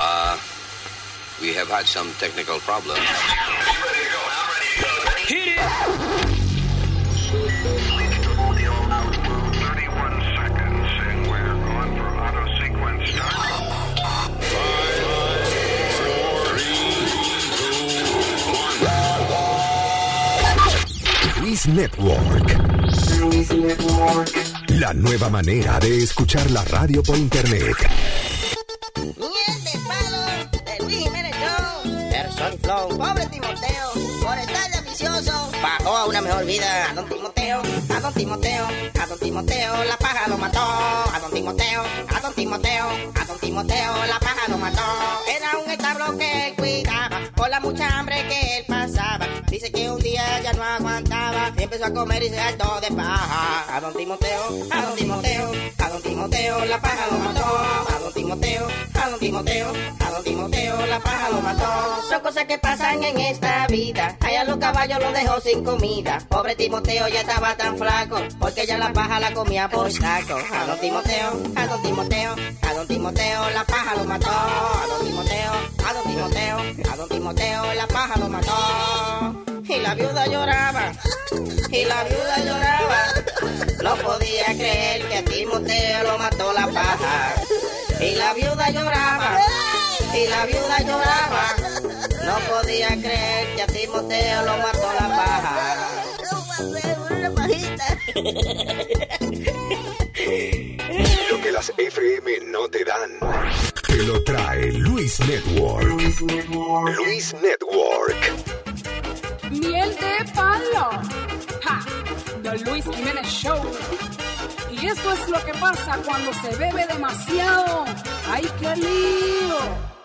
Uh, we have had some technical problems. Hit it! 31 seconds, and we're going for auto sequence start. Luis Network. La nueva manera de escuchar la radio por internet. Pobre Timoteo, por estar de ambicioso, bajó a una mejor vida. A don Timoteo, a don Timoteo, la paja lo mató. A don Timoteo, a don Timoteo, a don Timoteo, la paja lo mató. Era un establo que él cuidaba, por la mucha hambre que él pasaba. Dice que un día ya no aguantaba, y empezó a comer y se hartó de paja. A don Timoteo, a don Timoteo, a don Timoteo, la paja lo mató. A don Timoteo, a don Timoteo, a don Timoteo, la paja lo mató. Son cosas que pasan en esta vida. Allá los caballos lo dejó sin comida. Pobre Timoteo ya estaba tan flaco, porque ya la paja la comía por saco. A don Timoteo, a don Timoteo, a don Timoteo, la paja lo mató. A don Timoteo, a don Timoteo, a don Timoteo, la paja lo mató. Y la viuda lloraba, y la viuda lloraba. No podía creer que a Timoteo lo mató la paja. Y la viuda lloraba, y la viuda lloraba. No podía creer que a Timoteo lo mató la paja. Lo que las FM no te dan. Te lo trae Luis Network. Luis Network. Miel de palo. Ja, The Luis Jiménez Show. Y esto es lo que pasa cuando se bebe demasiado. ¡Ay, qué lío!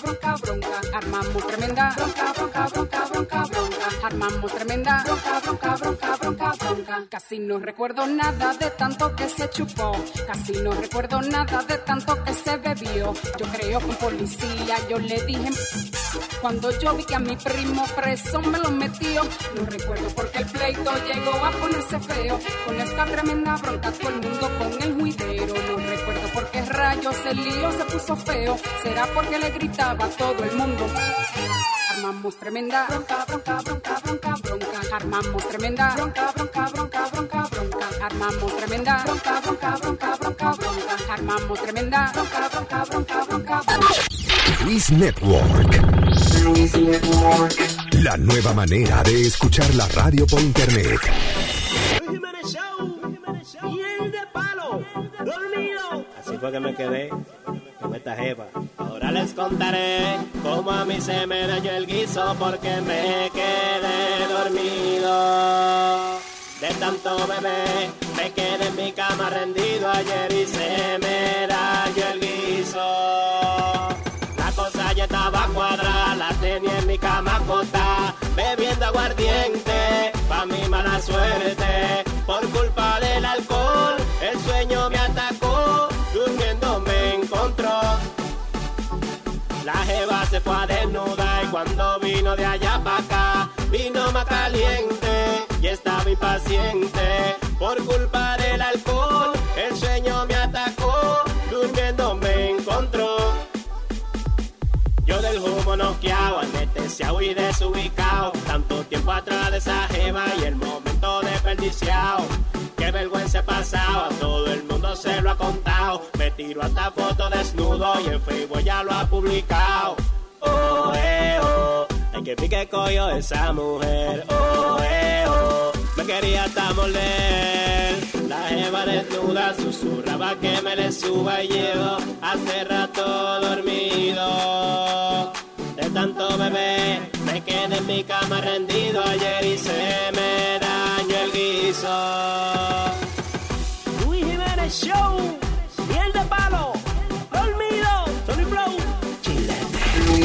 bronca, bronca. Armamos tremenda bronca, bronca, bronca, bronca, bronca. Armamos tremenda bronca, bronca, bronca, bronca, bronca. Casi no recuerdo nada de tanto que se chupó. Casi no recuerdo nada de tanto que se bebió. Yo creo que un policía yo le dije cuando yo vi que a mi primo preso me lo metió. No recuerdo porque el pleito llegó a ponerse feo. Con esta tremenda bronca todo el mundo con el juidero. No recuerdo por qué rayos el lío se puso feo. Será porque le gritaba todo el mundo. Armamos tremenda bronca, bronca, bronca, bronca, bronca. Armamos tremenda bronca, bronca, bronca, bronca, bronca. Armamos tremenda bronca, bronca, bronca, bronca, bronca. Armamos tremenda bronca, bronca, bronca, bronca, bronca. Luis Network. La nueva manera de escuchar la radio por internet. Miel de palo, dormido. Así fue que me quedé con esta jeva. Ahora les contaré cómo a mí se me dañó el guiso porque me quedé dormido. De tanto bebé, me quedé en mi cama rendido ayer y se me dañó el guiso. La cosa ya estaba cuadrada, la tenía en mi cama acostada, bebiendo aguardiente, pa' mi mala suerte, por culpa del alcohol, el sueño me atacó, durmiendo me encontró. La jeva se fue a desnuda y cuando vino de allá para acá, vino más caliente y estaba impaciente, por culpa del alcohol, el sueño me atacó, durmiendo me encontró. Yo del humo noqueado, anestesiado y desubicado. Tanto tiempo atrás de esa jeva y el momento desperdiciado. Qué vergüenza he pasado, a todo el mundo se lo ha contado. Me tiro hasta foto desnudo y en Facebook ya lo ha publicado. Oh, eh, oh, ay que pique coño esa mujer. Oh, eh, oh, me quería hasta morder. La jeva desnuda susurraba que me le suba y llevo hace rato dormido. Tanto bebé, me quedé en mi cama rendido ayer y se me dañó el guiso. Luis Jiménez Show, miel de palo, dormido, Tony Flow, chilete.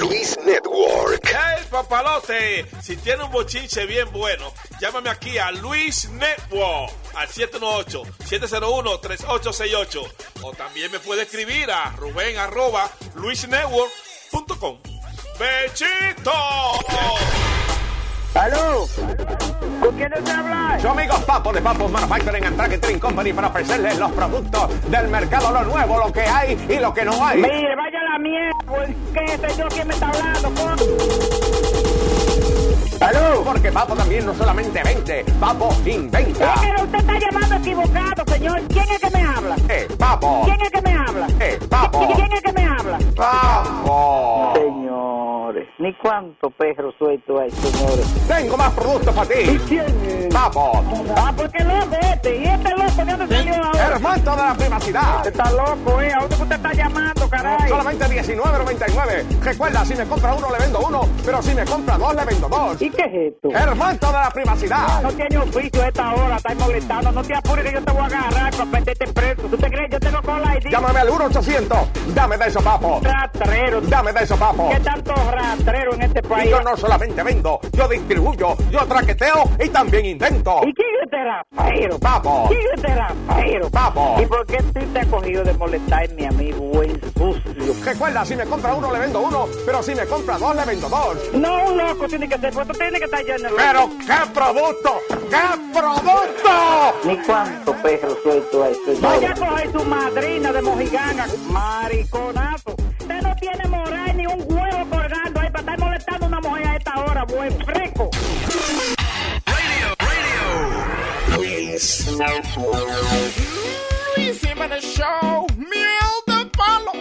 Luis Network. ¡Hey, papalote! Si tiene un bochinche bien bueno, llámame aquí a Luis Network al 718-701-3868. O también me puede escribir a Rubén arroba luisnetwork.com. ¡Bechito! ¡Aló! ¿Con quién te habla? Yo amigos Papo de Papo Manufacturing and Packaging Company para ofrecerles los productos del mercado, lo nuevo, lo que hay y lo que no hay. Mire, vaya la mierda, ¿qué sé yo quién me está hablando? con? ¡Aló! Porque Papo también no solamente vende, Papo inventa. Pero usted está llamando equivocado, señor. ¿Quién es que me habla? ¡Eh, Papo! ¿Quién es que me habla? ¡Eh, Papo! ¿Quién es que me habla? ¡Papo! Señores, ni cuánto perro suelto hay, señores. Tengo más productos para ¿Y ti. quién es? Papo, Ah, porque loco este. ¿Y este loco de dónde salió ahora? hermano de la privacidad. Usted está loco, ¿eh? ¿A dónde usted está llamando, caray? Solamente 19.99. Recuerda, si me compra uno le vendo uno, pero si me compra dos le vendo dos. ¿Y qué es esto? Hermano de la privacidad. No tiene oficio a esta hora, está molestando. No te apures que yo te voy a agarrar para meterte preso. ¿Tú te crees? Yo tengo cola ID. Llámame al 1-800. Dame de eso, papo. Rastrero. Dame de eso, papo. ¿Qué tanto rastrero en este Y país? yo no solamente vendo, yo distribuyo, yo traqueteo y también invento. ¿Y quién es este rastrero? Papo. ¿Quién es este rastrero? Papo. ¿Y por qué tú te has cogido de molestarme a mí, buen sucio? Recuerda, si me compra uno le vendo uno, pero si me compra dos le vendo dos. No, un loco tiene que ser, tú tienes que estar lleno. Pero qué producto, qué producto. Ni cuánto perro suelto hay, señor. Vaya a coger su madrina de mojiganga, mariconazo. Usted no tiene moral ni un huevo colgando ahí para estar molestando a una mujer a esta hora, buen fresco. Luis Jiménez Show, miel de palo.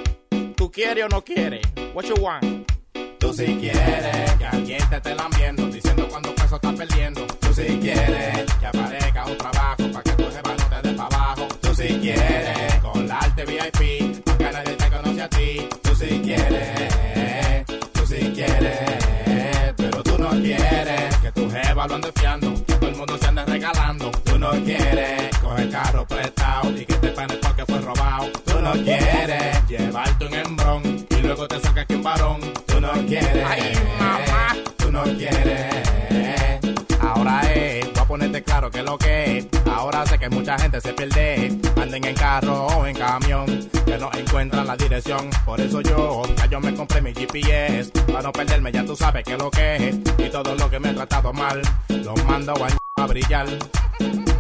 ¿Tú quieres o no quieres? What you want? Tú si quieres que alguien te esté lambiendo, diciendo cuando peso estás perdiendo. Tú si quieres que aparezca un trabajo para que tu jefa no te dé para abajo. Tú si quieres colarte VIP, porque nadie te conoce a ti. Tú si quieres, tú si quieres, pero tú no quieres lo ande fiando, todo el mundo se ande regalando. Tú no quieres coger carro prestado y que te paguen porque fue robado. Tú no quieres llevarte un hembrón y luego te sacas que un varón. Tú no quieres, Ay, mamá. tú no quieres. Ahora es, voy a ponerte claro que lo que es. Ahora sé que mucha gente se pierde. Anden en carro o en camión, que no encuentran la dirección. Por eso yo, ya yo me compré mi GPS. Para no perderme, ya tú sabes que lo que es. Y todo lo que me he tratado mal, lo mando a, a brillar.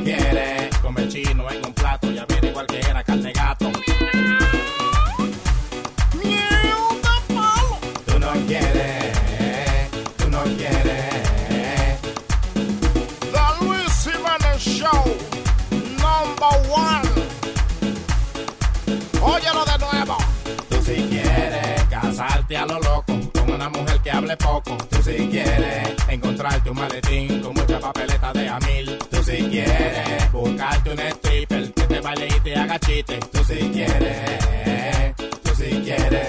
Quieres comer chino en un plato y averiguar que era carne gato. Poco. Tú si quieres encontrarte un maletín con mucha papeleta de a mil. Tú si quieres buscarte un stripper que te baile y te haga chiste. Tú si quieres, tú si quieres,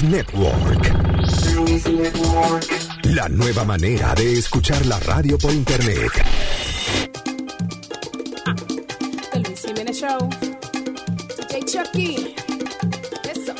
Luis Network. La nueva manera de escuchar la radio por internet. El Luis Jiménez Show. DJ Chucky.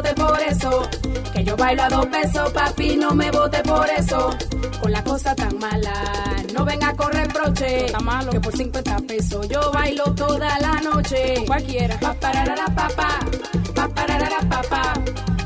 por eso. Que yo bailo a dos pesos, papi, no me vote por eso. Con la cosa tan mala, no venga a correr broche. Está malo. Que por 50 pesos yo bailo toda la noche. Cualquiera. Pa pararara pa pa. Pa pararara pa pa.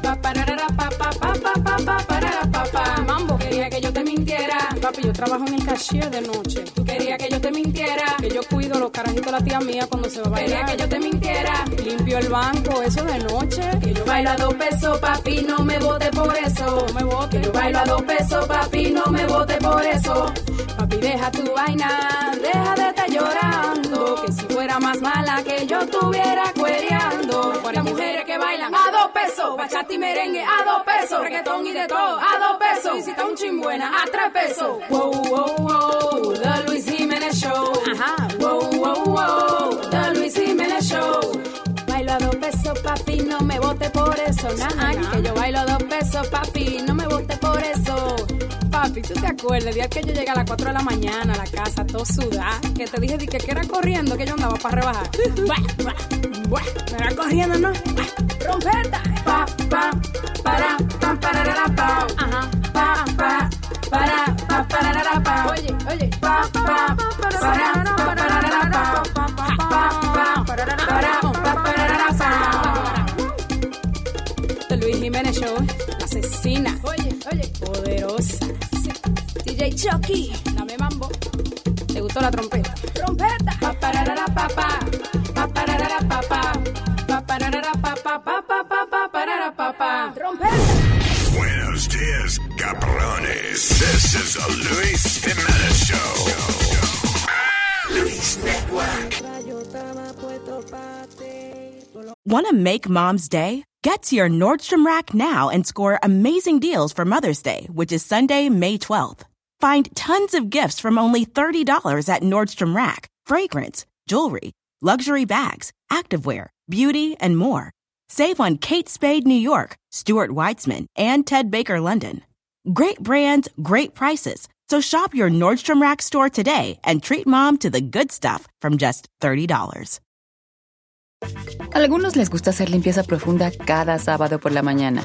Pa pararara pa pa pa pa pa pa parara pa pa. Mambo, quería que yo te mintiera. Papi, yo trabajo en el cashier de noche. Tú querías que yo te mintiera. Que yo cuido los carajitos de la tía mía cuando se va a bailar. Quería que yo te mintiera. Limpio el banco, eso de noche. Que yo bailo a dos pesos, papi, no me vote por eso. No me vote. Que yo bailo a dos pesos, papi, no me vote por eso. Papi, deja tu vaina, deja de estar llorando. Que si fuera más mala que yo estuviera cuereando. Las mujeres que bailan a dos pesos, bachata y merengue a dos pesos, reggaetón y de todo a dos pesos. Y si está un chimbuena a tres pesos. Wow, wow, wow, The Luis Jiménez Show. Ajá. Wow, wow, wow, The Luis Jiménez Show. Bailo a dos pesos, papi, no me vote por eso. Nah, que yo bailo a dos pesos, papi, no me vote por eso. Papi, ¿tú te acuerdas? El día que yo llegué a las 4 de la mañana a la casa, todo sudada, que te dije di que, que era corriendo, que yo andaba para rebajar. Buah, buah, buah, me era corriendo, ¿no? Trompeta. Pa, pa, para, pa, pararara, pa. Ajá. Pa, pa, para, pa, pararara, pa. Oye, oye. Pa, pa, para, pa, pararara, pa. Pa, pa, pa, para, pa, pararara, pa. The Luis Jiménez Show, la asesina. Chucky, dame mambo. ¿Te gustó la trompeta? Trompeta. Pa pararara pa pa. Pa pararara pa pa. Pa pararara pa pa pa pa pa pa parara pa pa. Trompeta. Buenos dias, cabrones. This is a Luis Jimenez Show. Luis Network. Want to make mom's day? Get to your Nordstrom Rack now and score amazing deals for Mother's Day, which is Sunday, May 12th. Find tons of gifts from only $30 at Nordstrom Rack fragrance, jewelry, luxury bags, activewear, beauty, and more. Save on Kate Spade New York, Stuart Weitzman, and Ted Baker London. Great brands, great prices. So shop your Nordstrom Rack store today and treat mom to the good stuff from just $30. Algunos les gusta hacer limpieza profunda cada sábado por la mañana.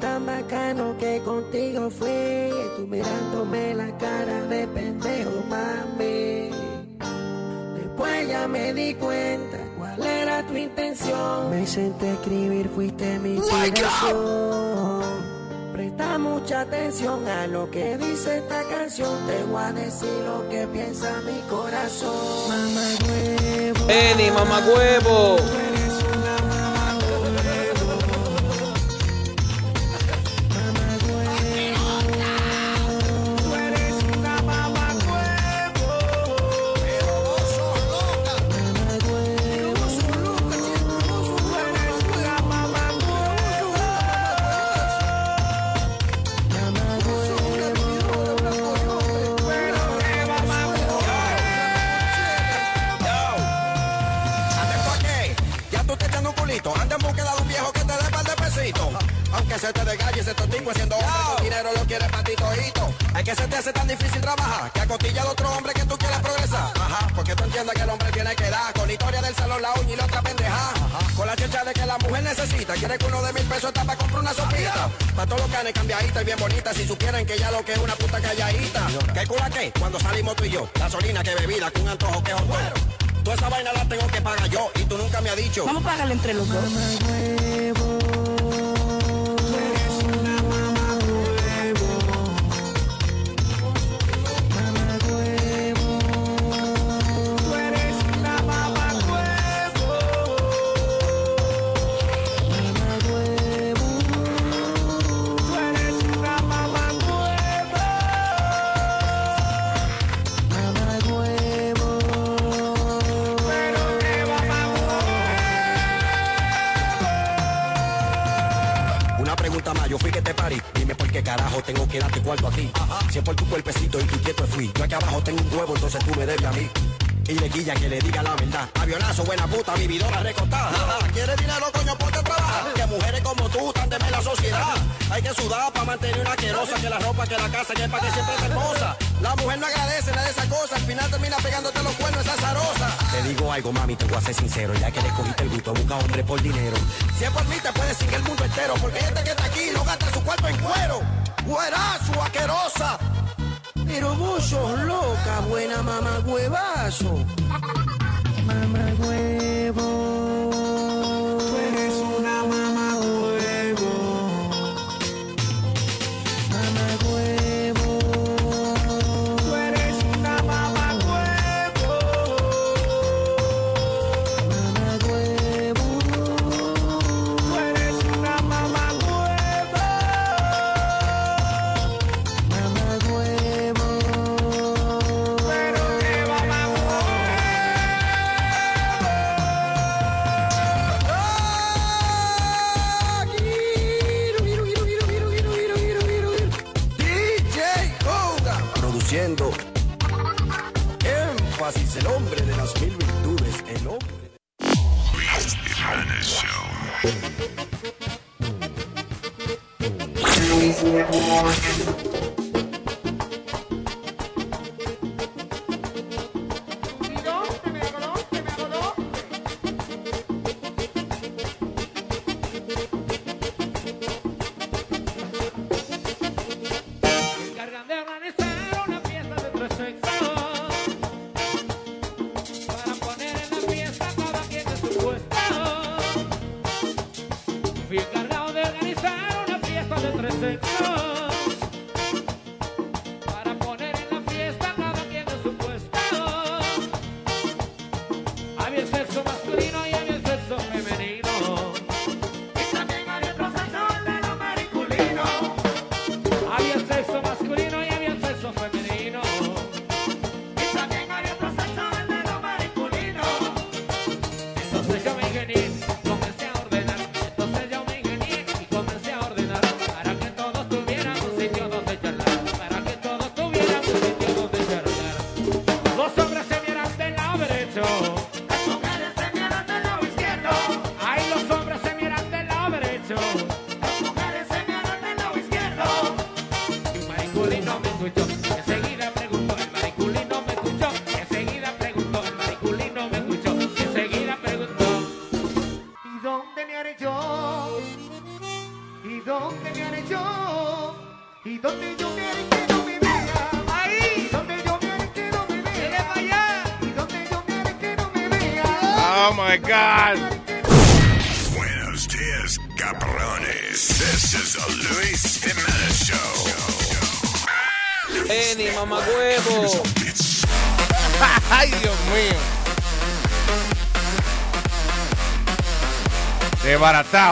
Tan bacano que contigo fui, tú mirándome la cara de pendejo, mami. Después ya me di cuenta cuál era tu intención. Me senté a escribir, fuiste mi inspiración. Presta mucha atención a lo que dice esta canción. Te voy a decir lo que piensa mi corazón. Mamá huevo. Eni, mamá huevo. Aunque se te desgalle ese tipo haciendo hombre, tu dinero lo quieres para ti todito. Es que se te hace tan difícil trabajar que acostilla al otro hombre que tú quieres progresar. Ajá, porque tú entiendes que el hombre tiene que dar con la historia del salón, la uña y la otra pendeja. Con la checha de que la mujer necesita. Quiere que uno de mil pesos está para comprar una sopita. Para todos los canes cambiadita y bien bonita. Si supieran que ya lo que es una puta calladita. ¿Qué cura qué? Cuando salimos tú y yo. Gasolina que bebida, con un antojo que hotero. Toda esa vaina la tengo que pagar yo y tú nunca me has dicho. Vamos a pagarle entre los dos. Parí. Dime por qué carajo tengo que darte cuarto a ti. Si por tu cuerpecito y tu quieto fui. Yo aquí abajo tengo un huevo, entonces tú me debes a mí. Y le guilla que le diga la verdad. Avionazo, buena puta, vividora recortada. ¿Quieres dinero, coño? Ponte a trabajar. Que mujeres como tú están de la sociedad. Hay que sudar para mantener una asquerosa. Que la ropa, que la casa, que es para que siempre te hermosa. La mujer no agradece nada de esa cosa. Al final termina pegándote los cuernos esa zarosa. Te digo algo, mami, te voy a ser sincero. Ya que le cogiste el gusto, busca hombre por dinero. Si es por mí, te puedes seguir el mundo entero. Porque este que está aquí no gasta su cuerpo en cuero. Güerazo, asquerosa. Pero vos sos loca, buena mamá huevazo. Mamá huevo.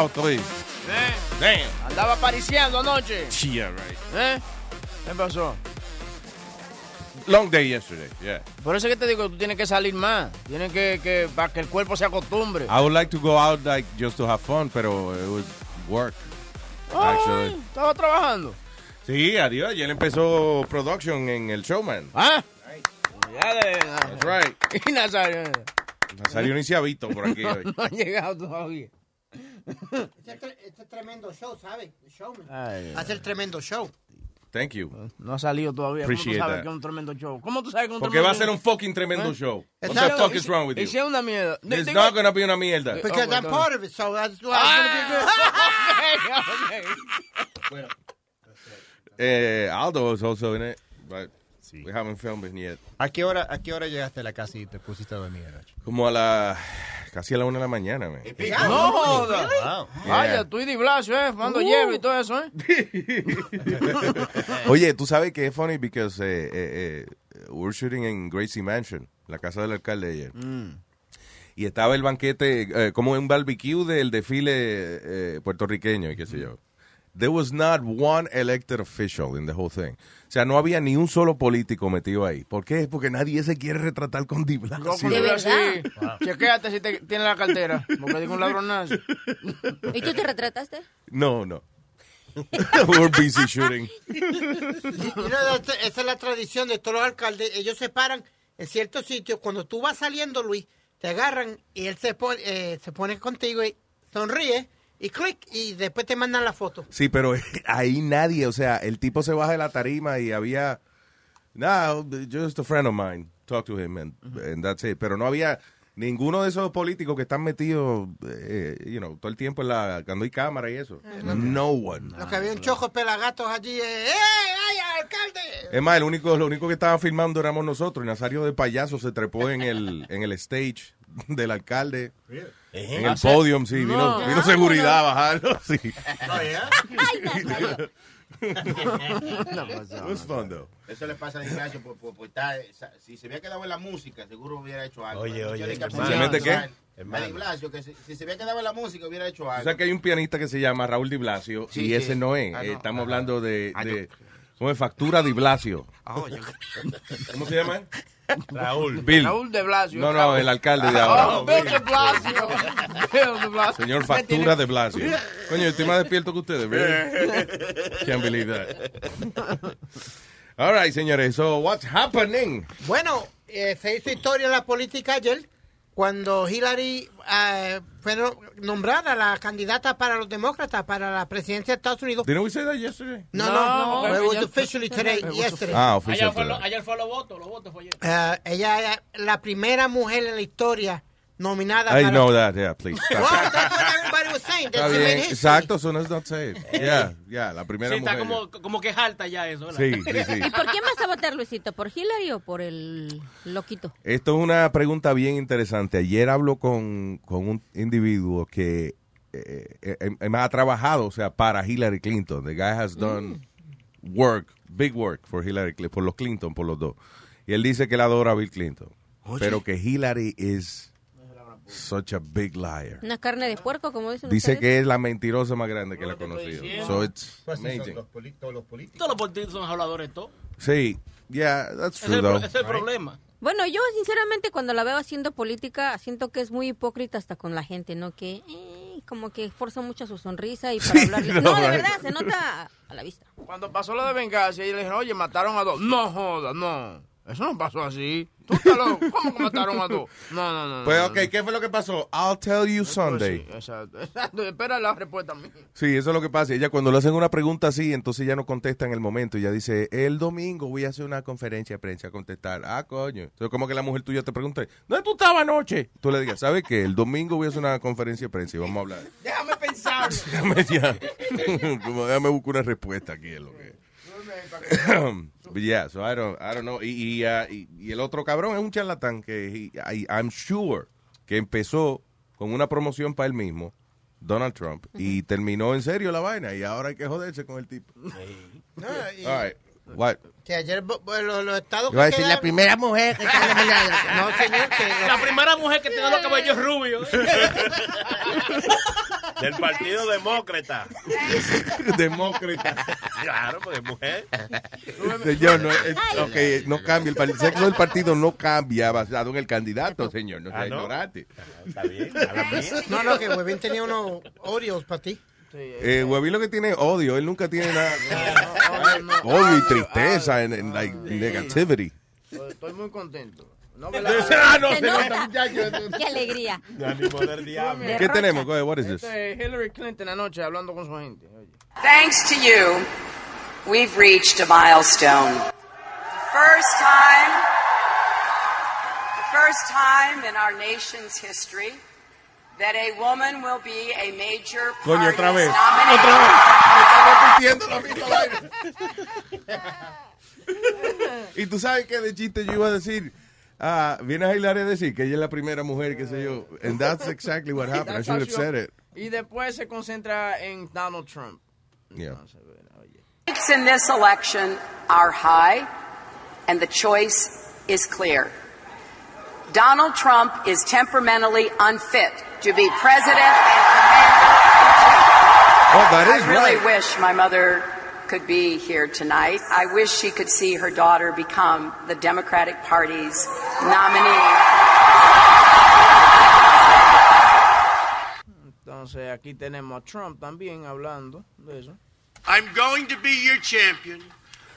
3. ¿Eh? Damn. Andaba apareciendo anoche. Yeah, right. ¿Eh? ¿Qué pasó? Long day yesterday, yeah. Por eso que te digo, tú tienes que salir más. Tienes que, que, para que el cuerpo se acostumbre. I would like to go out like just to have fun, pero it was work. Ay, actually. Estaba trabajando. Sí, adiós. Ayer empezó production en el showman. Ah. That's right. Y Nazario. Nazario ni se ha visto por aquí. hoy. no ha llegado todavía. Este, es tre- este es tremendo show, ¿sabes? El showman. Ay, Hace el tremendo show. Thank you. No ha salido todavía. ¿Cómo tú Appreciate sabes that. que es un tremendo show? ¿Cómo tú sabes que es un Porque va a ser un fucking tremendo ¿Eh? show. What the fuck is wrong with you? es una mierda. It's Digo- not gonna be una mierda. Because Oh, I'm my part of it, so that's why it's gonna be good. Eh, Aldo was also in it, but we haven't filmed it yet. ¿A qué hora, a qué hora llegaste a la casa y te pusiste a dormir anoche? Como a la casi a la una de la mañana, man. No joda. Wow. Vaya, tú y Di Blasio, ¿eh? Fumando hierro y todo eso, ¿eh? Oye, tú sabes que es funny because eh, eh, eh, we're shooting en Gracie Mansion, la casa del alcalde ayer. Mm. Y estaba el banquete, eh, como un barbecue del desfile eh, puertorriqueño y qué sé yo. There was not one elected official in the whole thing. O sea, no había ni un solo político metido ahí. ¿Por qué? Porque nadie se quiere retratar con Di Blasio. Con Di Blasio, sí. Chequéate si te, tiene la cartera. Porque digo un ladronazo. ¿Y tú te retrataste? No, no. We were busy shooting. Esa es la tradición de todos los alcaldes. Ellos se paran en ciertos sitios. Cuando tú vas saliendo, Luis, te agarran y él se pone, eh, se pone contigo y sonríe y clic y después te mandan la foto. Sí, pero ahí nadie, o sea, el tipo se baja de la tarima y había, no, just a friend of mine, talk to him and, and that's it. Pero no había ninguno de esos políticos que están metidos, eh, you know, todo el tiempo en la, cuando hay cámara y eso. No one. Lo que había un chojo pelagatos allí. Eh, ¡Eh, ay, alcalde! Es más, el único, lo único que estaba filmando éramos nosotros. Y Nazario de payaso se trepó en el, en el stage del alcalde. En el podium, sí. Vino, No. vino seguridad a bajarlo. Sí. It was fun, though. Eso le pasa a Ignacio por, por, por estar- si se había quedado en la música, seguro hubiera hecho algo. Oye, Yo oye, pues, ¿Se mete qué? A Hermano. Di Blasio, que si, si se había quedado en la música, hubiera hecho O algo. sea que hay un pianista que se llama Raúl Di Blasio Sí, y sí. ese no es. Ah, Eh, no. Estamos Ajá. hablando de, Ah, de ¿cómo es? Factura Di Blasio. ¿Cómo se llama? Raúl. Bill. Raúl de Blasio. No, no, el alcalde de ahora. Oh, Bill de Blasio. Bill de Blasio. Señor Factura de Blasio. Coño, yo estoy más despierto que ustedes? Can't believe that. All right, señores. So, what's happening? Bueno, eh, se hizo historia en la política ayer cuando Hillary eh, fue no- nombrada la candidata para los demócratas para la presidencia de Estados Unidos. Didn't we say that yesterday? No, No, no, porque it was officially today, yesterday. Ah, Ayer fue, los votos, los votos fue ayer. Eh, ella es la primera mujer en la historia nominada I para... know that, yeah, please. Well, that's what everybody was saying. Está bien, exacto, so let's not say it. Yeah, yeah, la primera Sí, está como, como que es alta ya eso. ¿verdad? Sí, sí, sí. ¿Y por quién vas a votar, Luisito? ¿Por Hillary o por el loquito? Esto es una pregunta bien interesante. Ayer hablo con, con un individuo que eh, eh, eh, ha trabajado, o sea, para Hillary Clinton. The guy has done work, big work for Hillary Clinton, por los Clinton, por los dos. Y él dice que él adora a Bill Clinton, pero que Hillary is such a big liar. Una carne de puerco, como dicen Dice ustedes. que es la mentirosa más grande que él ha conocido. So it's Pues amazing. los políticos, los políticos. Todos los políticos son habladores, todos. Sí, yeah, that's Es true el, pro- though. es el problema. Bueno, yo sinceramente cuando la veo haciendo política, siento que es muy hipócrita hasta con la gente, ¿no? Que eh, como que forza mucho su sonrisa y para hablarle. no, No, de right. verdad, se nota a la vista. Cuando pasó lo de venganza, y le dijeron, oye, mataron a dos. No joda, no. Eso no pasó así. ¿Tú loco? ¿Cómo que mataron a dos? No, no, no. Pues no, ok, no. ¿qué fue lo que pasó? I'll tell you Sunday. Pues sí, exacto, exacto. Espera la respuesta mía. Sí, eso es lo que pasa. Ella cuando le hacen una pregunta así, entonces ya no contesta en el momento. Ella dice, el domingo voy a hacer una conferencia de prensa a contestar. Ah, coño. Entonces como que la mujer tuya te pregunta, ¿dónde tú estabas anoche? Tú le digas, ¿sabes qué? El domingo voy a hacer una conferencia de prensa y vamos a hablar. Déjame pensar. Déjame ya. como déjame buscar una respuesta aquí es lo que. But yeah, so I don't, I don't know. Y, y, uh, y- y el otro cabrón es un charlatán que he- I- I'm sure que empezó con una promoción para él mismo, Donald Trump, y terminó en serio la vaina y ahora hay que joderse con el tipo. No, y- All right. What? Que ayer los, los estados Iba a que decir, quedaron- la primera mujer que nominada. No, señor, que La primera mujer que tiene los cabellos rubios. Del Partido Demócrata. Demócrata. Claro, porque es mujer. Señor, no, es- ok, no cambia. El, sexo del partido no cambia basado en el candidato, señor. No sea Ah, ¿no? ignorante. Está bien. No, no, que Huevín tenía unos Oreos para ti. Eh, Huevín lo que tiene es odio. Él nunca tiene nada. odio y tristeza en, en, like, negativity. Estoy muy contento. No, Ah, no, Se se nota, nota. Qué alegría. ¿Qué tenemos? What is this? Este es Hillary Clinton anoche hablando con su gente. Oye. Thanks to you, we've reached a milestone. The first time, the first time in our nation's history that a woman will be a major Coño, otra vez. Otra vez. Me está repitiendo la misma vaina. y tú sabes que de chiste yo iba a decir. Ah, viene a Hillary a decir que ella es la primera mujer, qué sé yo. And that's exactly what happened. I That's should have how she- said it. Y después se concentra en Donald Trump. Yeah. Stakes in this election are high, and the choice is clear. Donald Trump is temperamentally unfit to be president and commander in chief. Oh, that is I really right. wish my mother could be here tonight. I wish she could see her daughter become the Democratic Party's nominee. Entonces aquí tenemos a Trump también hablando de eso. I'm going to be your champion.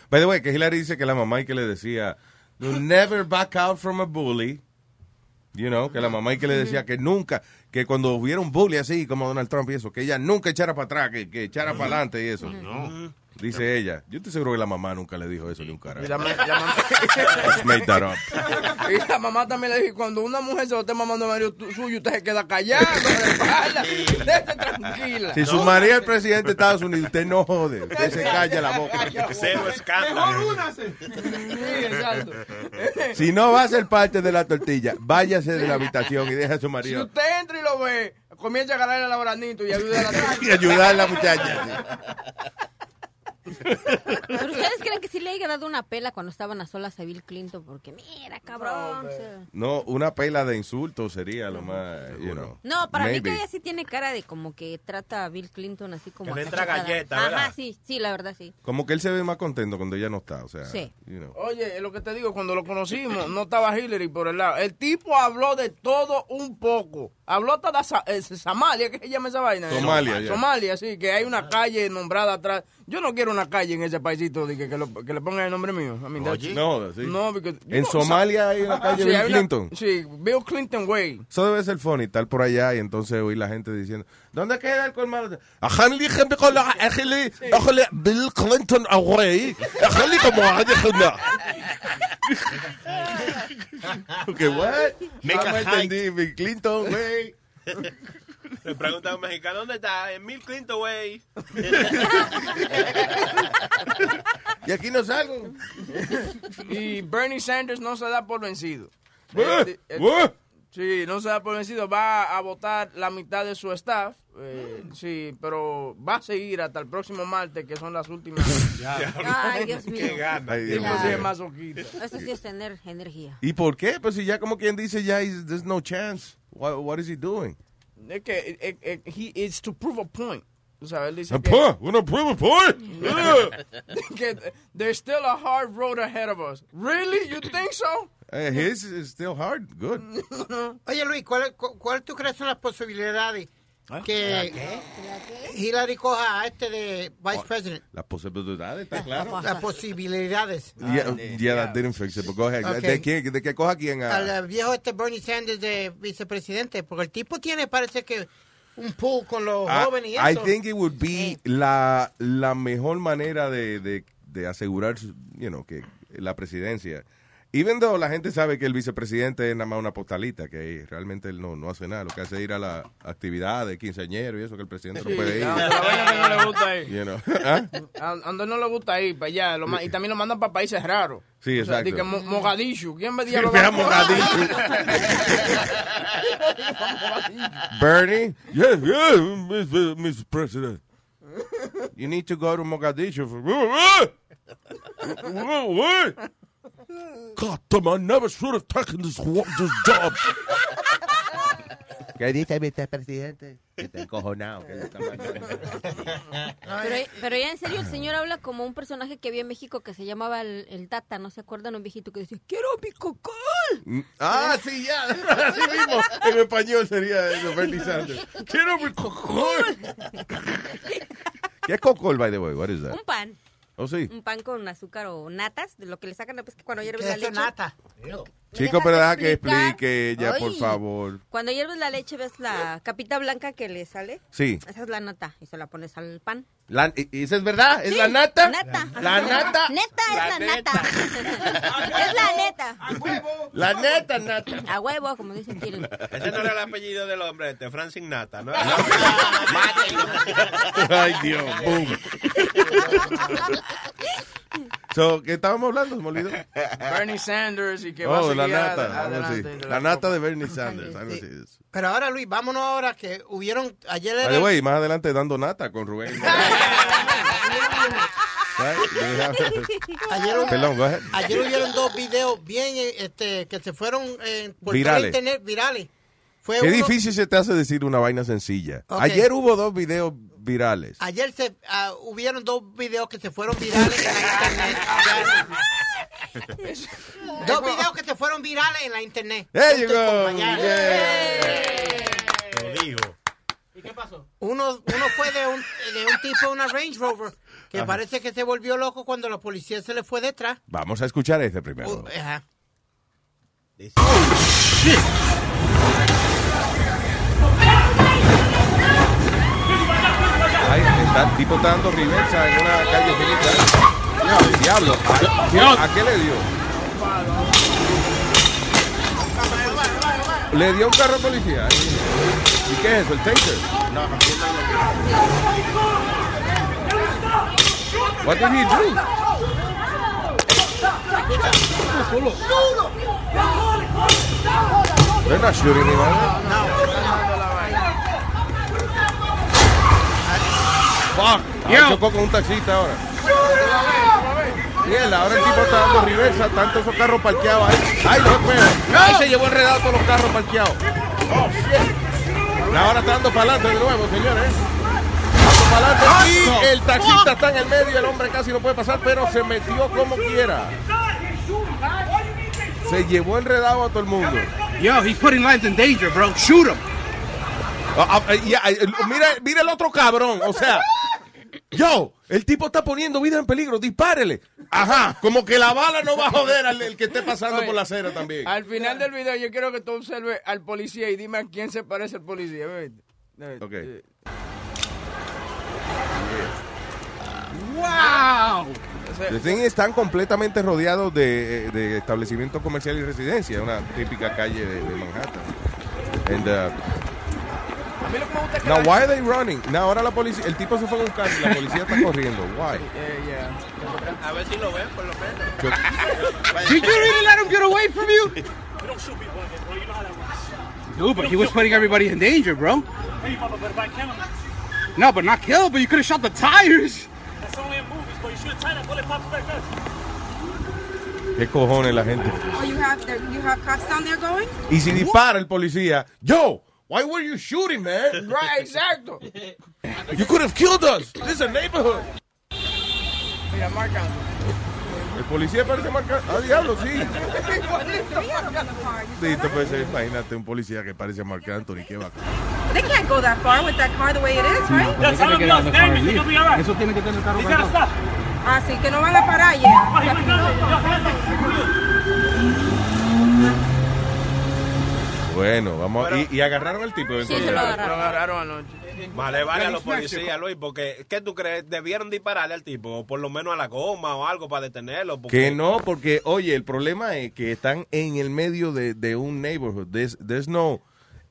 By the way, que Hillary dice que la mamá y que le decía, you never back out from a bully. You know, que la mamá y que le decía que nunca, que cuando hubiera un bully así como Donald Trump y eso, que ella nunca echara para atrás, que, que echara para adelante y eso. Dice ella. Yo estoy seguro que la mamá nunca le dijo eso ni un carajo. Y la, ma- la mamá, Just made that up. y la mamá también le dijo, cuando una mujer se lo esté mamando a marido tu- suyo, usted se queda callado, de espalda, déjese tranquila. Si su marido es el presidente de Estados Unidos, usted no jode. Usted se calla la boca. Cero escándalo. Sí, exacto. Si no va a ser parte de la tortilla, váyase de la habitación y deja a su Si marido usted entra y lo ve, comienza a agarrarle la granito y ayuda a la y ayudar a la muchacha. Pero ustedes creen que sí le haya dado una pela cuando estaban a solas a Bill Clinton, porque mira, cabrón. o sea. No, una pela de insultos sería lo más, you know. No, para mí Maybe. que ella sí tiene cara de como que trata a Bill Clinton así como Que le entra galleta, Ajá, ¿verdad? sí, sí, la verdad sí. Como que él se ve más contento cuando ella no está, o sea, Sí. you know. Oye, lo que te digo, cuando lo conocimos, no estaba Hillary por el lado. El tipo habló de todo un poco. Habló hasta de eh, Somalia, ¿qué se llama esa vaina? Somalia, ya. Somalia, sí, que hay una calle nombrada atrás. Yo no quiero una calle en ese paisito de que, que, lo- que le pongan el nombre mío. I mean, No, sí. No, porque- En Somalia hay una calle Sí, Bill una- Clinton. sí, Bill Clinton Way. Eso debe ser funny, estar por allá y entonces oír la gente diciendo, ¿dónde queda el colmado? Ajali, gente, con la- Bill Clinton away. Ajali, como ajali. Okay, what? Make No a me entendí, Bill Clinton, güey. Le pregunta a un mexicano, ¿dónde está? En Bill Clinton, güey. Y aquí no salgo. Y Bernie Sanders no se da por vencido. ¿Eh? Eh, eh, ¿Eh? Sí, no se da por vencido. Va a votar la mitad de su staff. eh, sí, pero va a seguir hasta el próximo martes, que son las últimas. Ay, Dios mío. Qué gana. Ay, Dios Tipo, mío. masoquista. Eso sí es tener energía. ¿Y por qué? Pues si ya como quien dice, ya there's no chance. What, what is he doing? Es que eh, eh, eh, he is to prove a point. O sea, él dice A que, point, wanna prove a point? Yeah. que there's still a hard road ahead of us. Really? You think so? Eh, his is still hard. Good. Oye, Luis, ¿cuál, cu- cuál tú crees son las posibilidades ¿La que Hillary coja a este de Vice President? Las posibilidades, está claro. Las posibilidades. Yeah, yeah, that didn't fix it. But go ahead. Okay. ¿De, quién, ¿De qué coja quién? a- Al eh, viejo este Bernie Sanders de vicepresidente, porque el tipo tiene, parece que, un pool con los I- jóvenes y I eso. think it would be la, la mejor manera de, de, de asegurar, you know, que la presidencia. Even though la gente sabe que el vicepresidente es nada más una postalita, que realmente él no, no hace nada, lo que hace es ir a la actividad de quinceañero y eso que el presidente Sí, no puede ir. que no le gusta ir. You know. ¿Ah? A a no le gusta ir para allá. lo y también lo mandan para países raros. Sí, O sea, exacto. di que Mo- Mogadishu. ¿Quién me Sí, ve va a Mogadishu. Bernie, yes, yes, Mr. Mr. President. You need to go to Mogadishu for. God damn, I never should have taken this, this job. ¿Qué dice Mr. Presidente? Que está encojonado. que está. Pero, pero ya en serio, el señor habla como un personaje que había en México que se llamaba el, el Tata, ¿no se acuerdan? Un viejito que decía, quiero mi cocol. Mm, Ah, sí, ya. Así mismo. En español sería eso, Bernie Sanders. Quiero mi cocol. ¿Qué es cocol, by the way? What is that? Un pan. Oh, sí. Un pan con azúcar o natas, de lo que le sacan pues, que cuando hierves ¿Qué la es leche. nata? Chico, pero deja que explique ella, por favor. Cuando hierves la leche, ves la capita blanca que le sale. Sí. Esa es la nata y se la pones al pan. La, ¿y- y ¿Eso es verdad? ¿Es Sí, la nata? Nata. La nata. Neta es la, nata. es la neta. La neta, nata. A huevo, como dice aquí. el- Ese no era el apellido del hombre, este, Francis Nata, ¿no? Ay, Dios. Boom. So, ¿Qué estábamos hablando? Se me olvidó. Bernie Sanders y que va a Oh, seguir la nata. así. adelante. La nata de Bernie Sanders. Algo así. es. Pero ahora, Luis, vámonos ahora que hubieron ayer era- the way, más adelante dando nata con Rubén. Ayer, Perdón, go ahead. ayer hubieron dos videos bien este que se fueron eh, por Virales. internet virales. Fue Qué uno- difícil se te hace decir una vaina sencilla. Ok. Ayer hubo dos videos virales. Ayer se ah, hubieron dos videos que se fueron virales en la internet. Dos videos que se fueron virales en la internet. There you y go. coma, ya. Lo dijo. Uno, uno fue de un, de un tipo de una Range Rover que Ajá. parece que se volvió loco cuando la policía se le fue detrás. Vamos a escuchar este primero. Ajá. Ahí está el tipo está dando reversa en una calle finita. Diablo, ¿a, a qué le dio? Le dio un carro a policía. ¿Y qué es eso? ¿El taser? No, no, What did he do? They're not shooting anybody. Fuck. Ah, chocó con un taxista ahora. Mierda, ahora el tipo está dando reversa, tanto esos carros parqueados ahí. ¡Ay, no feo! Ahí se llevó enredado todos los carros parqueados. Oh, shit. Ahora está dando para adelante de nuevo, señores. Y el taxista está en el medio, el hombre casi no puede pasar, pero se metió como quiera. Se llevó enredado a todo el mundo. Yo, he's putting lives in danger, bro. Shoot him. Ah, ah, ya, eh, mira, mira el otro cabrón, o sea, yo, el tipo está poniendo vida en peligro, dispárele. Ajá, como que la bala no va a joder al el que esté pasando Oye, por la acera también. Al final del video yo quiero que tú observes al policía y dime a quién se parece el policía. Ok. Wow. Están completamente rodeados de, eh, de establecimientos comerciales y residencia, una típica calle de, de Manhattan. And, uh, A mí lo que me gusta es que now, why are they running? Now, ahora la policía, el tipo se fue un carro y la policía está corriendo. Why? Eh, A ver si lo ven, por lo menos. Did you really let him get away from you? Dude, but he was putting everybody in danger, bro. No, but not kill, but you could have shot the tires. ¿Qué cojones la gente? Oh, you have there, you have cops down there going? Y si dispara el policía, yo, why were you shooting, man? Right, exacto. You could have killed us. This is a neighborhood. Mira, marca. El policía parece marcar. Ah, diablo, sí. Marca. Sí, tú puedes imagínate un policía que parece Marc Anthony, qué bacán. They can't go that far with that car the way it is, right? The car and leave. Eso tiene que tener el carro cargado. Así que no van a parar ya. Bueno, vamos. y, y agarraron al tipo. entonces. Lo agarraron anoche. Vale, vale a los policías, Luis, porque ¿qué tú crees? Debieron dispararle al tipo, o por lo menos a la goma o algo para detenerlo. Porque... Que no, porque, oye, el problema es que están en el medio de, de un neighborhood. There's, there's no.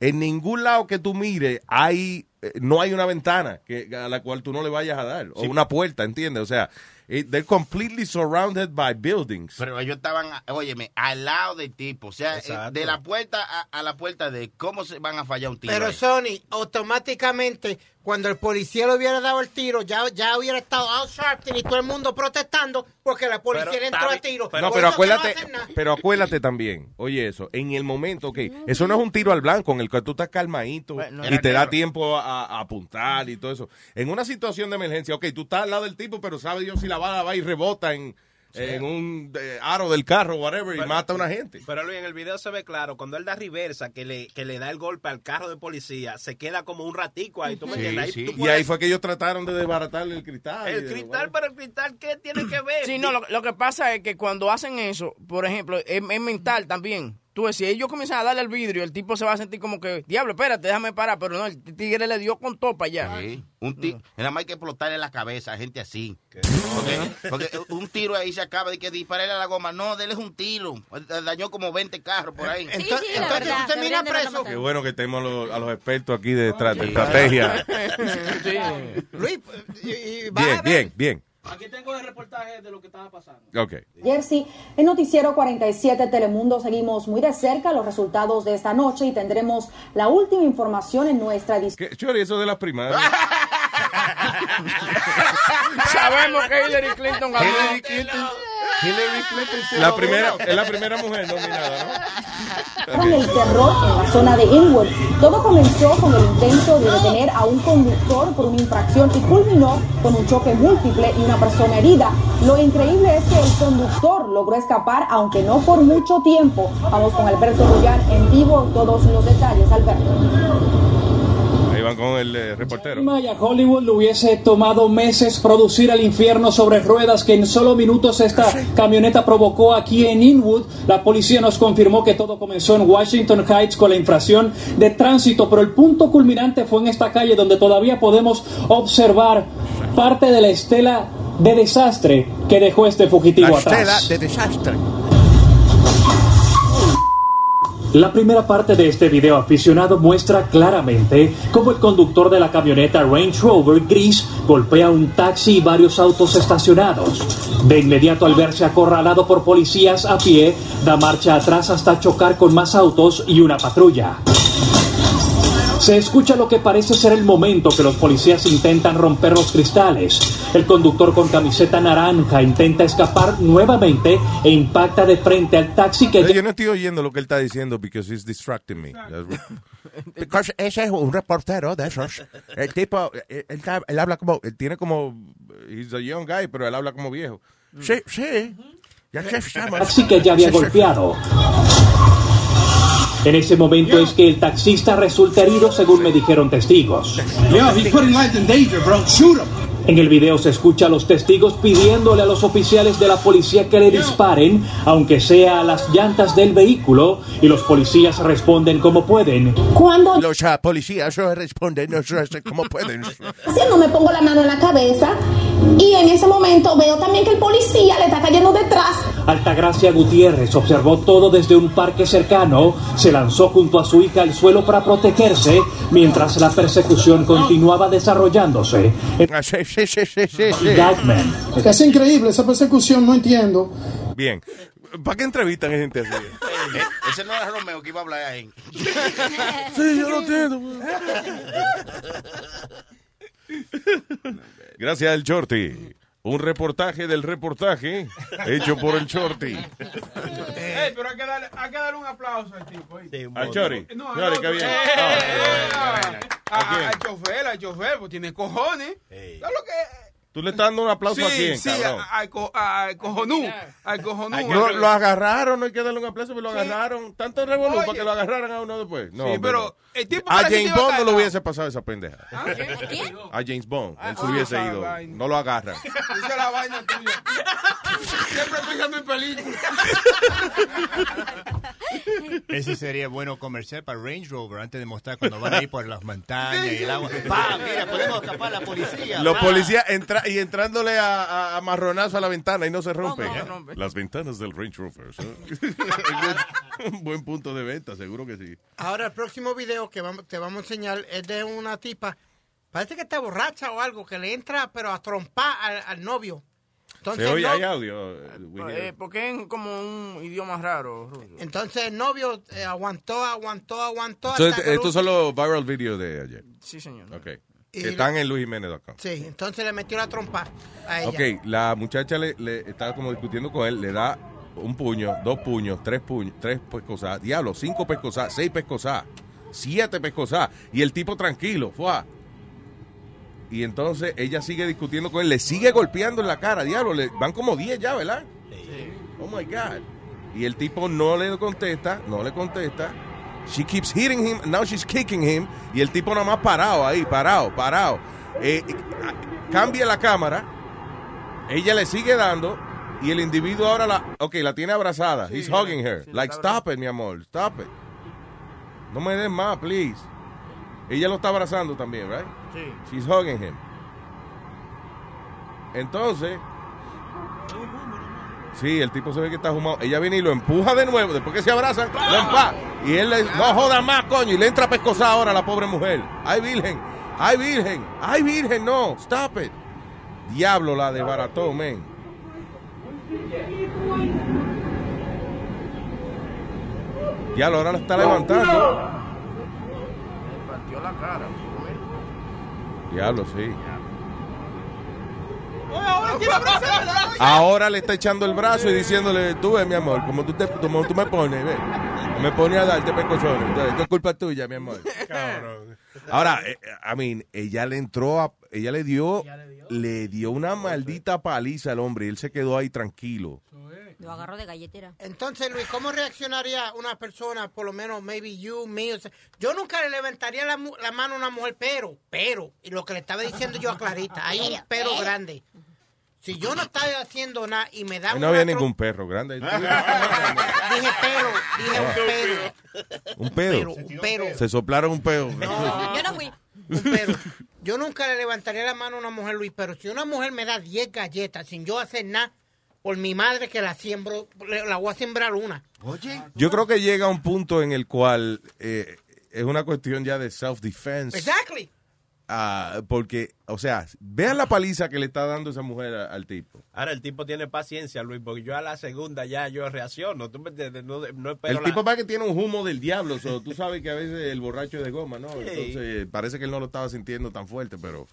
En ningún lado que tú mires, hay, eh, no hay una ventana que, a la cual tú no le vayas a dar, o Sí. una puerta, ¿entiendes? O sea, eh, they're completely surrounded by buildings. Pero ellos estaban, óyeme, al lado del tipo. O sea, eh, Exacto. de la puerta a, a la puerta de cómo se van a fallar un tiro. Pero ahí? Sony, automáticamente, cuando el policía le hubiera dado el tiro, ya, ya hubiera estado Al Sharpton y todo el mundo protestando porque la policía Pero le entró a tiro. no, pero no acuérdate, hacen nada. pero acuérdate también, oye eso, en el momento, ok, eso no es un tiro al blanco en el que tú estás calmadito Bueno, y te da tiempo a, a apuntar y todo eso. En una situación de emergencia, ok, tú estás al lado del tipo, pero sabe Dios si la bala va y rebota en, en un eh, aro del carro, whatever, y mata a una gente. Pero Luis, en el video se ve claro, cuando él da reversa, que le, que le da el golpe al carro de policía, se queda como un ratico ahí, ¿tú me Sí, entiendes? Ahí Y ahí fue que ellos trataron de desbaratarle el cristal. El de- cristal, pero el cristal, ¿qué tiene que ver? Sí, no, lo, lo que pasa es que cuando hacen eso, por ejemplo, es, es mental también. Tú ves, si ellos comienzan a darle el vidrio, el tipo se va a sentir como que, diablo, espérate, déjame parar. Pero no, el tigre le dio con topa ya. Sí, un tiro. Nada más hay que explotarle la cabeza a gente así. Porque, porque un tiro ahí se acaba de que dispararle a la goma. No, déle un tiro. Dañó como 20 carros por ahí. Entonces, entonces tú terminas preso. Qué bueno que tenemos los- a los expertos aquí de, estra- de estrategia. Luis, y- y vas Bien, a ver. bien, bien. Aquí tengo el reportaje de lo que estaba pasando. Ok. Jersey, en Noticiero 47 Telemundo seguimos muy de cerca los resultados de esta noche y tendremos la última información en nuestra edición. ¿Qué, Chori, eso de las primarias? Sabemos que Hillary Clinton ganó. Hillary Clinton. Hillary Clinton se La lo primera, es la primera mujer nominada, Con el terror en la zona de Inwood. Todo comenzó con el intento de detener a un conductor por una infracción y culminó con un choque múltiple y una persona herida. Lo increíble es que el conductor logró escapar, aunque no por mucho tiempo. Vamos con Alberto Rullán en vivo, todos los detalles, Alberto. Hablan con el eh, reportero. y a Hollywood le hubiese tomado meses producir el infierno sobre ruedas que en solo minutos esta camioneta provocó aquí en Inwood. La policía nos confirmó que todo comenzó en Washington Heights con la infracción de tránsito, pero el punto culminante fue en esta calle donde todavía podemos observar parte de la estela de desastre que dejó este fugitivo atrás. de desastre. La primera parte de este video aficionado muestra claramente cómo el conductor de la camioneta Range Rover gris golpea un taxi y varios autos estacionados. De inmediato al verse acorralado por policías a pie, da marcha atrás hasta chocar con más autos y una patrulla. Se escucha lo que parece ser el momento que los policías intentan romper los cristales. El conductor con camiseta naranja intenta escapar nuevamente e impacta de frente al taxi que... Yo no estoy oyendo lo que él está diciendo because he's distracting me. Because ese es un reportero de esos. El tipo, él, él- él habla como... Él tiene como, he's a young guy, pero él habla como viejo. Sí, sí. Ya que estamos. taxi que ya había golpeado. En ese momento es que el taxista resulta herido según me dijeron testigos. Yo, he's putting lives in danger, bro. Shoot him. En el video se escucha a los testigos pidiéndole a los oficiales de la policía que le disparen, aunque sea a las llantas del vehículo, y los policías responden como pueden. Cuando los ah, policías eh, responden, cómo pueden. haciendo me pongo la mano en la cabeza y en ese momento veo también que el policía le está cayendo detrás. Altagracia Gutiérrez observó todo desde un parque cercano, se lanzó junto a su hija al suelo para protegerse, mientras la persecución continuaba desarrollándose. Ah, sí, sí, sí, sí, sí. Es increíble esa persecución, no entiendo. Bien. ¿Para qué entrevistan a gente así? Eh, Ese no era Romeo que iba a hablar ahí. Sí, yo lo entiendo. Gracias al Shorty. Un reportaje del reportaje hecho por el Shorty. Ey, pero hay que, darle, hay que darle un aplauso al tipo. ¿oíste? Al Chori. No, Chori, no, qué bien. eh, Ah, eh, ah. Al chofer, al chofer, pues tiene cojones. ¿Sabes lo que Tú le estás dando un aplauso sí, a quién, sí, cabrón. a- al, co- al cojonú. Al cojonú. Lo, lo agarraron, no hay que darle un aplauso, pero lo agarraron. Tanto revolú para que lo agarraran a uno después. No, Sí, pero el a James Bond no le hubiese pasado esa pendeja. ¿A quién? A James Bond. Él se Ah, hubiese ido. vaina. No lo agarran. Esa es la vaina tuya. Siempre pensando en películas. Ese sería bueno comercial para Range Rover antes de mostrar cuando van ahí por las montañas y el agua. ¡Pam! Mira, podemos escapar a la policía. Los policías entra y entrándole a, a- a marronazo a la ventana y no se rompe. No, no rompe. Las ventanas del Range Rover. Un buen punto de venta, seguro que sí. Ahora el próximo video que vamos, te vamos a enseñar es de una tipa, parece que está borracha o algo, que le entra pero a trompar al, al novio. Entonces, Se oye, el hay novio- audio. eh, Eh, it. porque es como un idioma raro. Entonces el novio eh, aguantó, aguantó, aguantó. So, hasta estos son los viral videos de ayer. Sí, señor. Ok. Y Que están en luisjiménez.com. Sí, entonces le metió la trompa a ella. Ok, la muchacha le, le estaba como discutiendo con él, le da un puño, dos puños, tres puños, tres pescosas, diablo, cinco pescosas, seis pescosas, siete pescosas, y el tipo tranquilo, fue. Y entonces ella sigue discutiendo con él, le sigue golpeando en la cara, diablo, le van como diez ya, ¿verdad? Oh my God. Y el tipo no le contesta, no le contesta. She keeps hitting him, now she's kicking him. Y el tipo nada más parado ahí, parado, parado. Eh, eh, cambia la cámara. Ella le sigue dando. Y el individuo ahora la, ok, la tiene abrazada. He's hugging her. like, stop it, mi amor, stop it. No me des más, please. Ella lo está abrazando también, right? Sí. She's hugging him. Entonces, sí, el tipo se ve que está fumado. Ella viene y lo empuja de nuevo. Después que se abrazan, lo empuja. Y él le no joda más, coño. Y le entra a pescosar ahora a la pobre mujer. Ay, virgen. Ay, virgen. Ay, virgen, no. Stop it. Diablo la desbarató, men. Diablo, ahora la está levantando. Partió la cara. Diablo, sí. Ahora le está echando el brazo y diciéndole, tú ves, mi amor, como tú, te, como tú me pones, ve. Me pone a darte pescozones. Entonces, esto es culpa tuya, mi amor. Ahora, eh, I mean, ella le entró a, ella le dio le dio una maldita paliza al hombre y él se quedó ahí tranquilo. Lo agarró de galletera. Entonces, Luis, ¿cómo reaccionaría una persona, por lo menos, maybe you, me? o sea, yo nunca le levantaría la, mu- la mano a una mujer, pero, pero, y lo que le estaba diciendo yo a Clarita, hay un pero grande. Si yo no estaba haciendo nada y me da no había ningún perro grande. Dije pero, dije un pero. Un pedo. Pero, un pero. Se soplaron un pedo. Yo no fui. Un pero. Yo nunca le levantaría la mano a una mujer, Luis, pero si una mujer me da 10 galletas sin yo hacer nada, por mi madre que la siembro, la voy a sembrar una. Oye. Yo creo que llega un punto en el cual eh, es una cuestión ya de self-defense. Exactly. Ah, porque, o sea, vean la paliza que le está dando esa mujer a- al tipo. Ahora el tipo tiene paciencia, Luis, porque yo a la segunda ya yo reacciono. ¿Tú me entiendes? No, no espero el la- tipo para que tiene un humo del diablo. so, tú sabes que a veces el borracho es de goma, ¿no? Entonces parece que él no lo estaba sintiendo tan fuerte, pero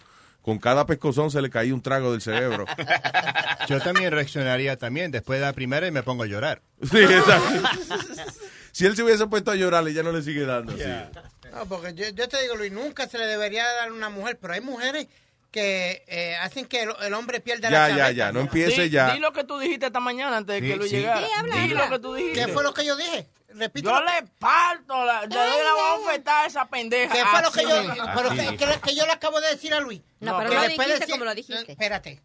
con cada pescozón se le caía un trago del cerebro. Yo también reaccionaría también después de la primera y me pongo a llorar. Sí, exacto. si él se hubiese puesto a llorar, ya no le sigue dando. sí. No, porque yo, yo te digo, Luis, nunca se le debería dar a una mujer, pero hay mujeres que eh, hacen que el, el hombre pierda Ya, la ya, cabeza. ya, no empiece Di- ya. Di lo que tú dijiste esta mañana antes de Sí, que Luis sí. llegara. Sí, habla, Di habla. lo que tú dijiste. ¿Qué fue lo que yo dije? Repito. Yo lo- le parto, la, le doy la bofetada a esa pendeja. ¿Qué fue lo que yo, pero Así. que, que- que yo le acabo de decir a Luis? No, pero que no después dijiste de- como lo dijiste. Espérate.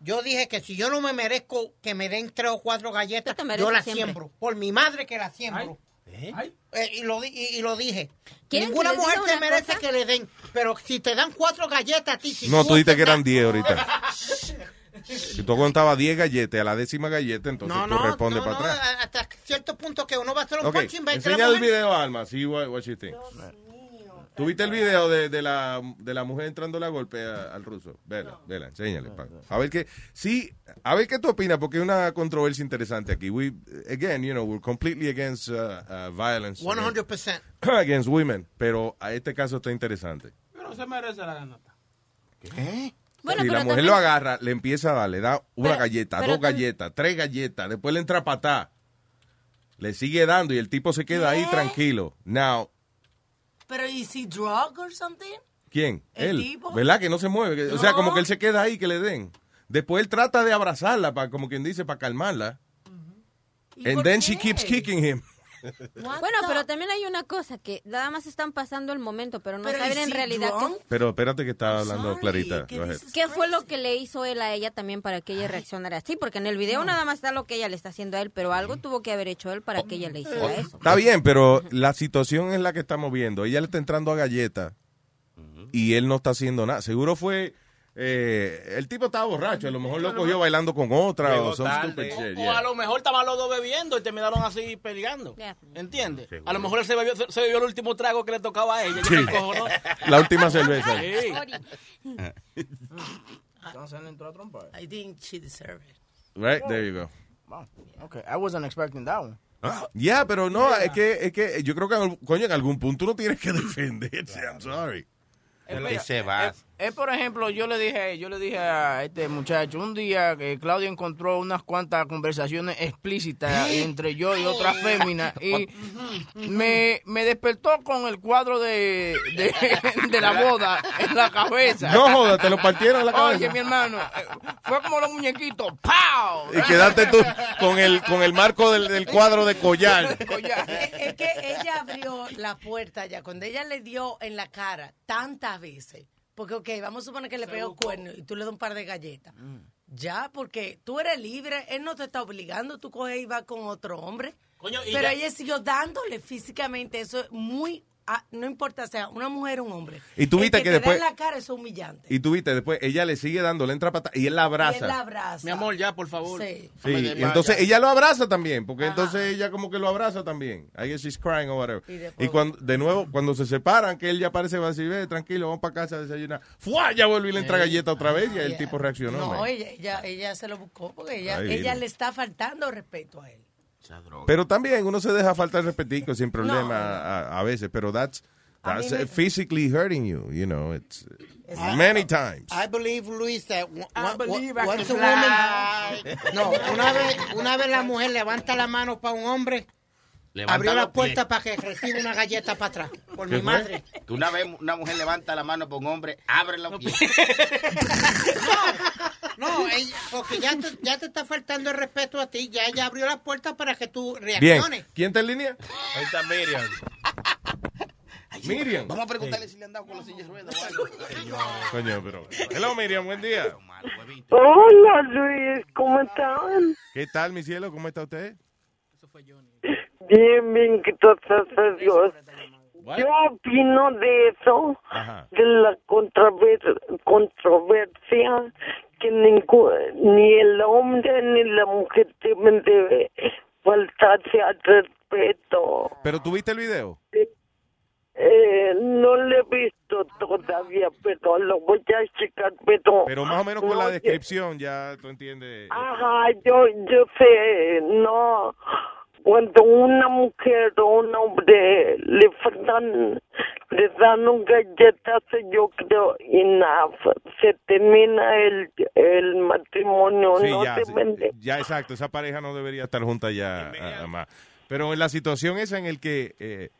Yo dije que si yo no me merezco que me den tres o cuatro galletas, yo las siembro. Por mi madre que las siembro. Eh, y, lo, di- y, y lo dije. ¿Quieren Ninguna mujer se merece cosa? que le den. Pero si te dan cuatro galletas a ti, si No, tú dijiste que eran 10 ahorita. Si tú contabas 10 galletas, a la décima galleta, entonces No, tú no, respondes no, para no, atrás. hasta cierto punto que uno va a hacer un Ok, punching bag. enseña el video, Alma, see what, what you think. ¿Tuviste el video de, de la, de la mujer entrando a golpe a- al ruso? Vela, vela, enséñale. pa- A ver qué, sí, a ver qué tú opinas, porque hay una controversia interesante aquí. We, again, you know, we're completely against uh, uh, violence. 100%. Against women, pero a este caso está interesante. Pero se merece la ganata. ¿Qué? Bueno, si pero la mujer también- lo agarra, le empieza a dar, le da una Pero- galleta, pero dos galletas, tres galletas, después le entra a patá, le sigue dando y el tipo se queda ahí tranquilo. Now, Pero, ¿is he drug or something? ¿quién? ¿El él. tipo? ¿Verdad que no se mueve? Que- O sea, No. como que él se queda ahí que le den. Después él trata de abrazarla, para, como quien dice, para calmarla. And por then she keeps kicking him. Bueno, pero también hay una cosa que nada más están pasando el momento, pero no Pero saben ¿y en realidad qué, Pero espérate que está hablando Clarita. ¿qué fue lo que le hizo él a ella también para que ella reaccionara así, porque en el video nada más está lo que ella le está haciendo a él, pero algo tuvo que haber hecho él para que ella le hiciera eso. Está bien, pero la situación es la que estamos viendo. Ella le está entrando a galleta y él no está haciendo nada. Seguro fue... eh, el tipo estaba borracho, a lo mejor lo cogió bailando con otra o stupid shit, O yeah. a lo mejor estaban los dos bebiendo y terminaron así peleando. ¿Entiendes? A lo mejor él se bebió, se bebió el último trago que le tocaba a ella. Sí. La última cerveza. Sí. Entonces él entró a trompar. I think she deserved it. Right, there you go. Wow. Okay, I wasn't expecting that one. Ya, pero no, es que, es que yo creo que, coño, en algún punto uno tiene que defenderse. I'm sorry. Que se va. Es, es, por ejemplo, yo le dije, yo le dije a este muchacho un día que Claudio encontró unas cuantas conversaciones explícitas entre yo y otra fémina y me, me despertó con el cuadro de, de, de la boda en la cabeza. No joda, te lo partieron en la cabeza. Oye, mi hermano, eh, fue como los muñequitos, ¡pow! Y quedaste tú con el, con el marco del, del cuadro de collar. Es, es que ella abrió la puerta ya. Cuando ella le dio en la cara tantas veces, porque, ok, vamos a suponer que le pegó cuerno y tú le das un par de galletas. Ya, porque tú eres libre, él no te está obligando, tú coges y vas con otro hombre. Coño, y Pero ya- ella siguió dándole físicamente, eso es muy, ah, no importa sea una mujer o un hombre. Y tú viste que, que te después- da en la cara es humillante. Y tú viste, después ella le sigue dando, le entra pata y él la Y abraza. él la abraza. Mi amor, ya, por favor. Sí. Sí, y entonces ella lo abraza también, porque entonces ella como que lo abraza también. I guess she's crying or whatever. Y después- Y cuando, de nuevo, cuando se separan, que él ya parece va a decir, ve, tranquilo, vamos para casa a desayunar. ¡Fua! Ya vuelve y le entra galleta otra vez y el tipo reaccionó. No, ella, ella, ella se lo buscó porque ella, Ay, ella le está faltando respeto a él. Pero también uno se deja faltar respetico sin problema a, a veces, pero that's, that's me- uh, physically hurting you, you know, it's uh, Exacto. many times. I believe, Luis, that one- believe once a woman... No, una vez, una vez la mujer levanta la mano para un hombre, Levanta abrió la puerta para que reciba una galleta para atrás. Por ¿Qué mi fue? madre. Que una vez una mujer levanta la mano por un hombre, abre los pies. No, ella, porque ya te, ya te está faltando el respeto a ti. Ya ella abrió la puerta para que tú Bien. reacciones. ¿Quién está en línea? Ahí está Miriam. Miriam. Vamos a preguntarle si le han dado con la silla de ruedas o algo. Coño, pero. Hello, Miriam, buen día. Hola Luis, ¿cómo están? ¿Qué tal, mi cielo? ¿Cómo está usted? Bien, bien, gracias a Dios. Yo opino de eso, Ajá. de la controver- controversia, que ningú- ni el hombre ni la mujer deben de faltarse al respeto. ¿Pero tuviste el video? Eh, no lo he visto todavía, pero lo voy a checar, pero... Pero más o menos con no, la descripción ya tú entiendes. Ajá, yo, yo sé, no, cuando una mujer o un hombre le faltan, le dan un galletazo, yo creo, enough, se termina el, el matrimonio, Sí, no ya, se sí, vende. ya, exacto. Esa pareja no debería estar junta ya a- a más. Pero en la situación esa en el que eh,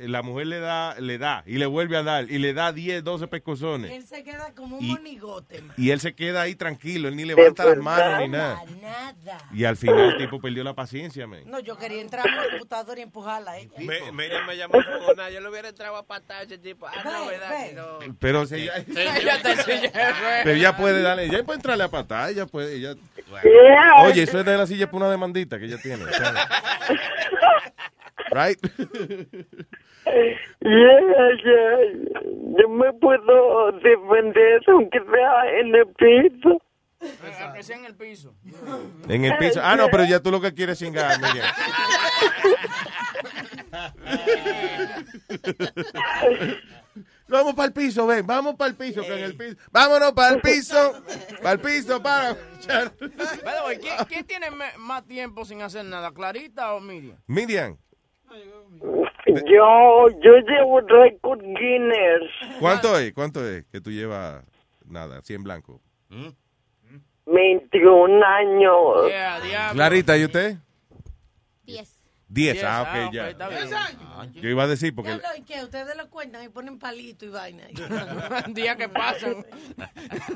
la mujer le da, le da y le vuelve a dar y le da 10, 12 pescozones Él se queda como un Y- monigote, man. y él se queda ahí tranquilo, él ni levanta las manos ni nada. Nada. Y al final el tipo perdió la paciencia, man. No, yo quería entrar a la computadora y empujarla a ella. Me- me llamó fogona. Yo le hubiera entrado a patar a ese tipo. Ah, no, verdad que no. Pero si ella, Ya pero ella puede darle, ella puede entrarle a patada, ella puede. Oye, eso es de la silla por una demandita que ella tiene. right? Yeah, yeah. Yo me puedo defender aunque sea en el piso. Aunque sea en el piso. En el piso. Ah, no, pero ya tú lo que quieres es cingar, Miriam. Vamos para el piso, ven, vamos para el piso, que en el piso. Vámonos para el piso, para el piso, para. ¿quién, quién tiene más tiempo sin hacer nada, Clarita o Miriam? Miriam, Yo, yo llevo récord Guinness. ¿cuánto es? ¿Cuánto es que tú llevas? Nada, 100 blanco. 21 años. Clarita, ¿y usted? Diez. 10, ah, ah, ok, ya. bien. Yo iba a decir porque... Diablo, ¿y qué? Ustedes lo cuentan y ponen palito y vaina. Días que pasan.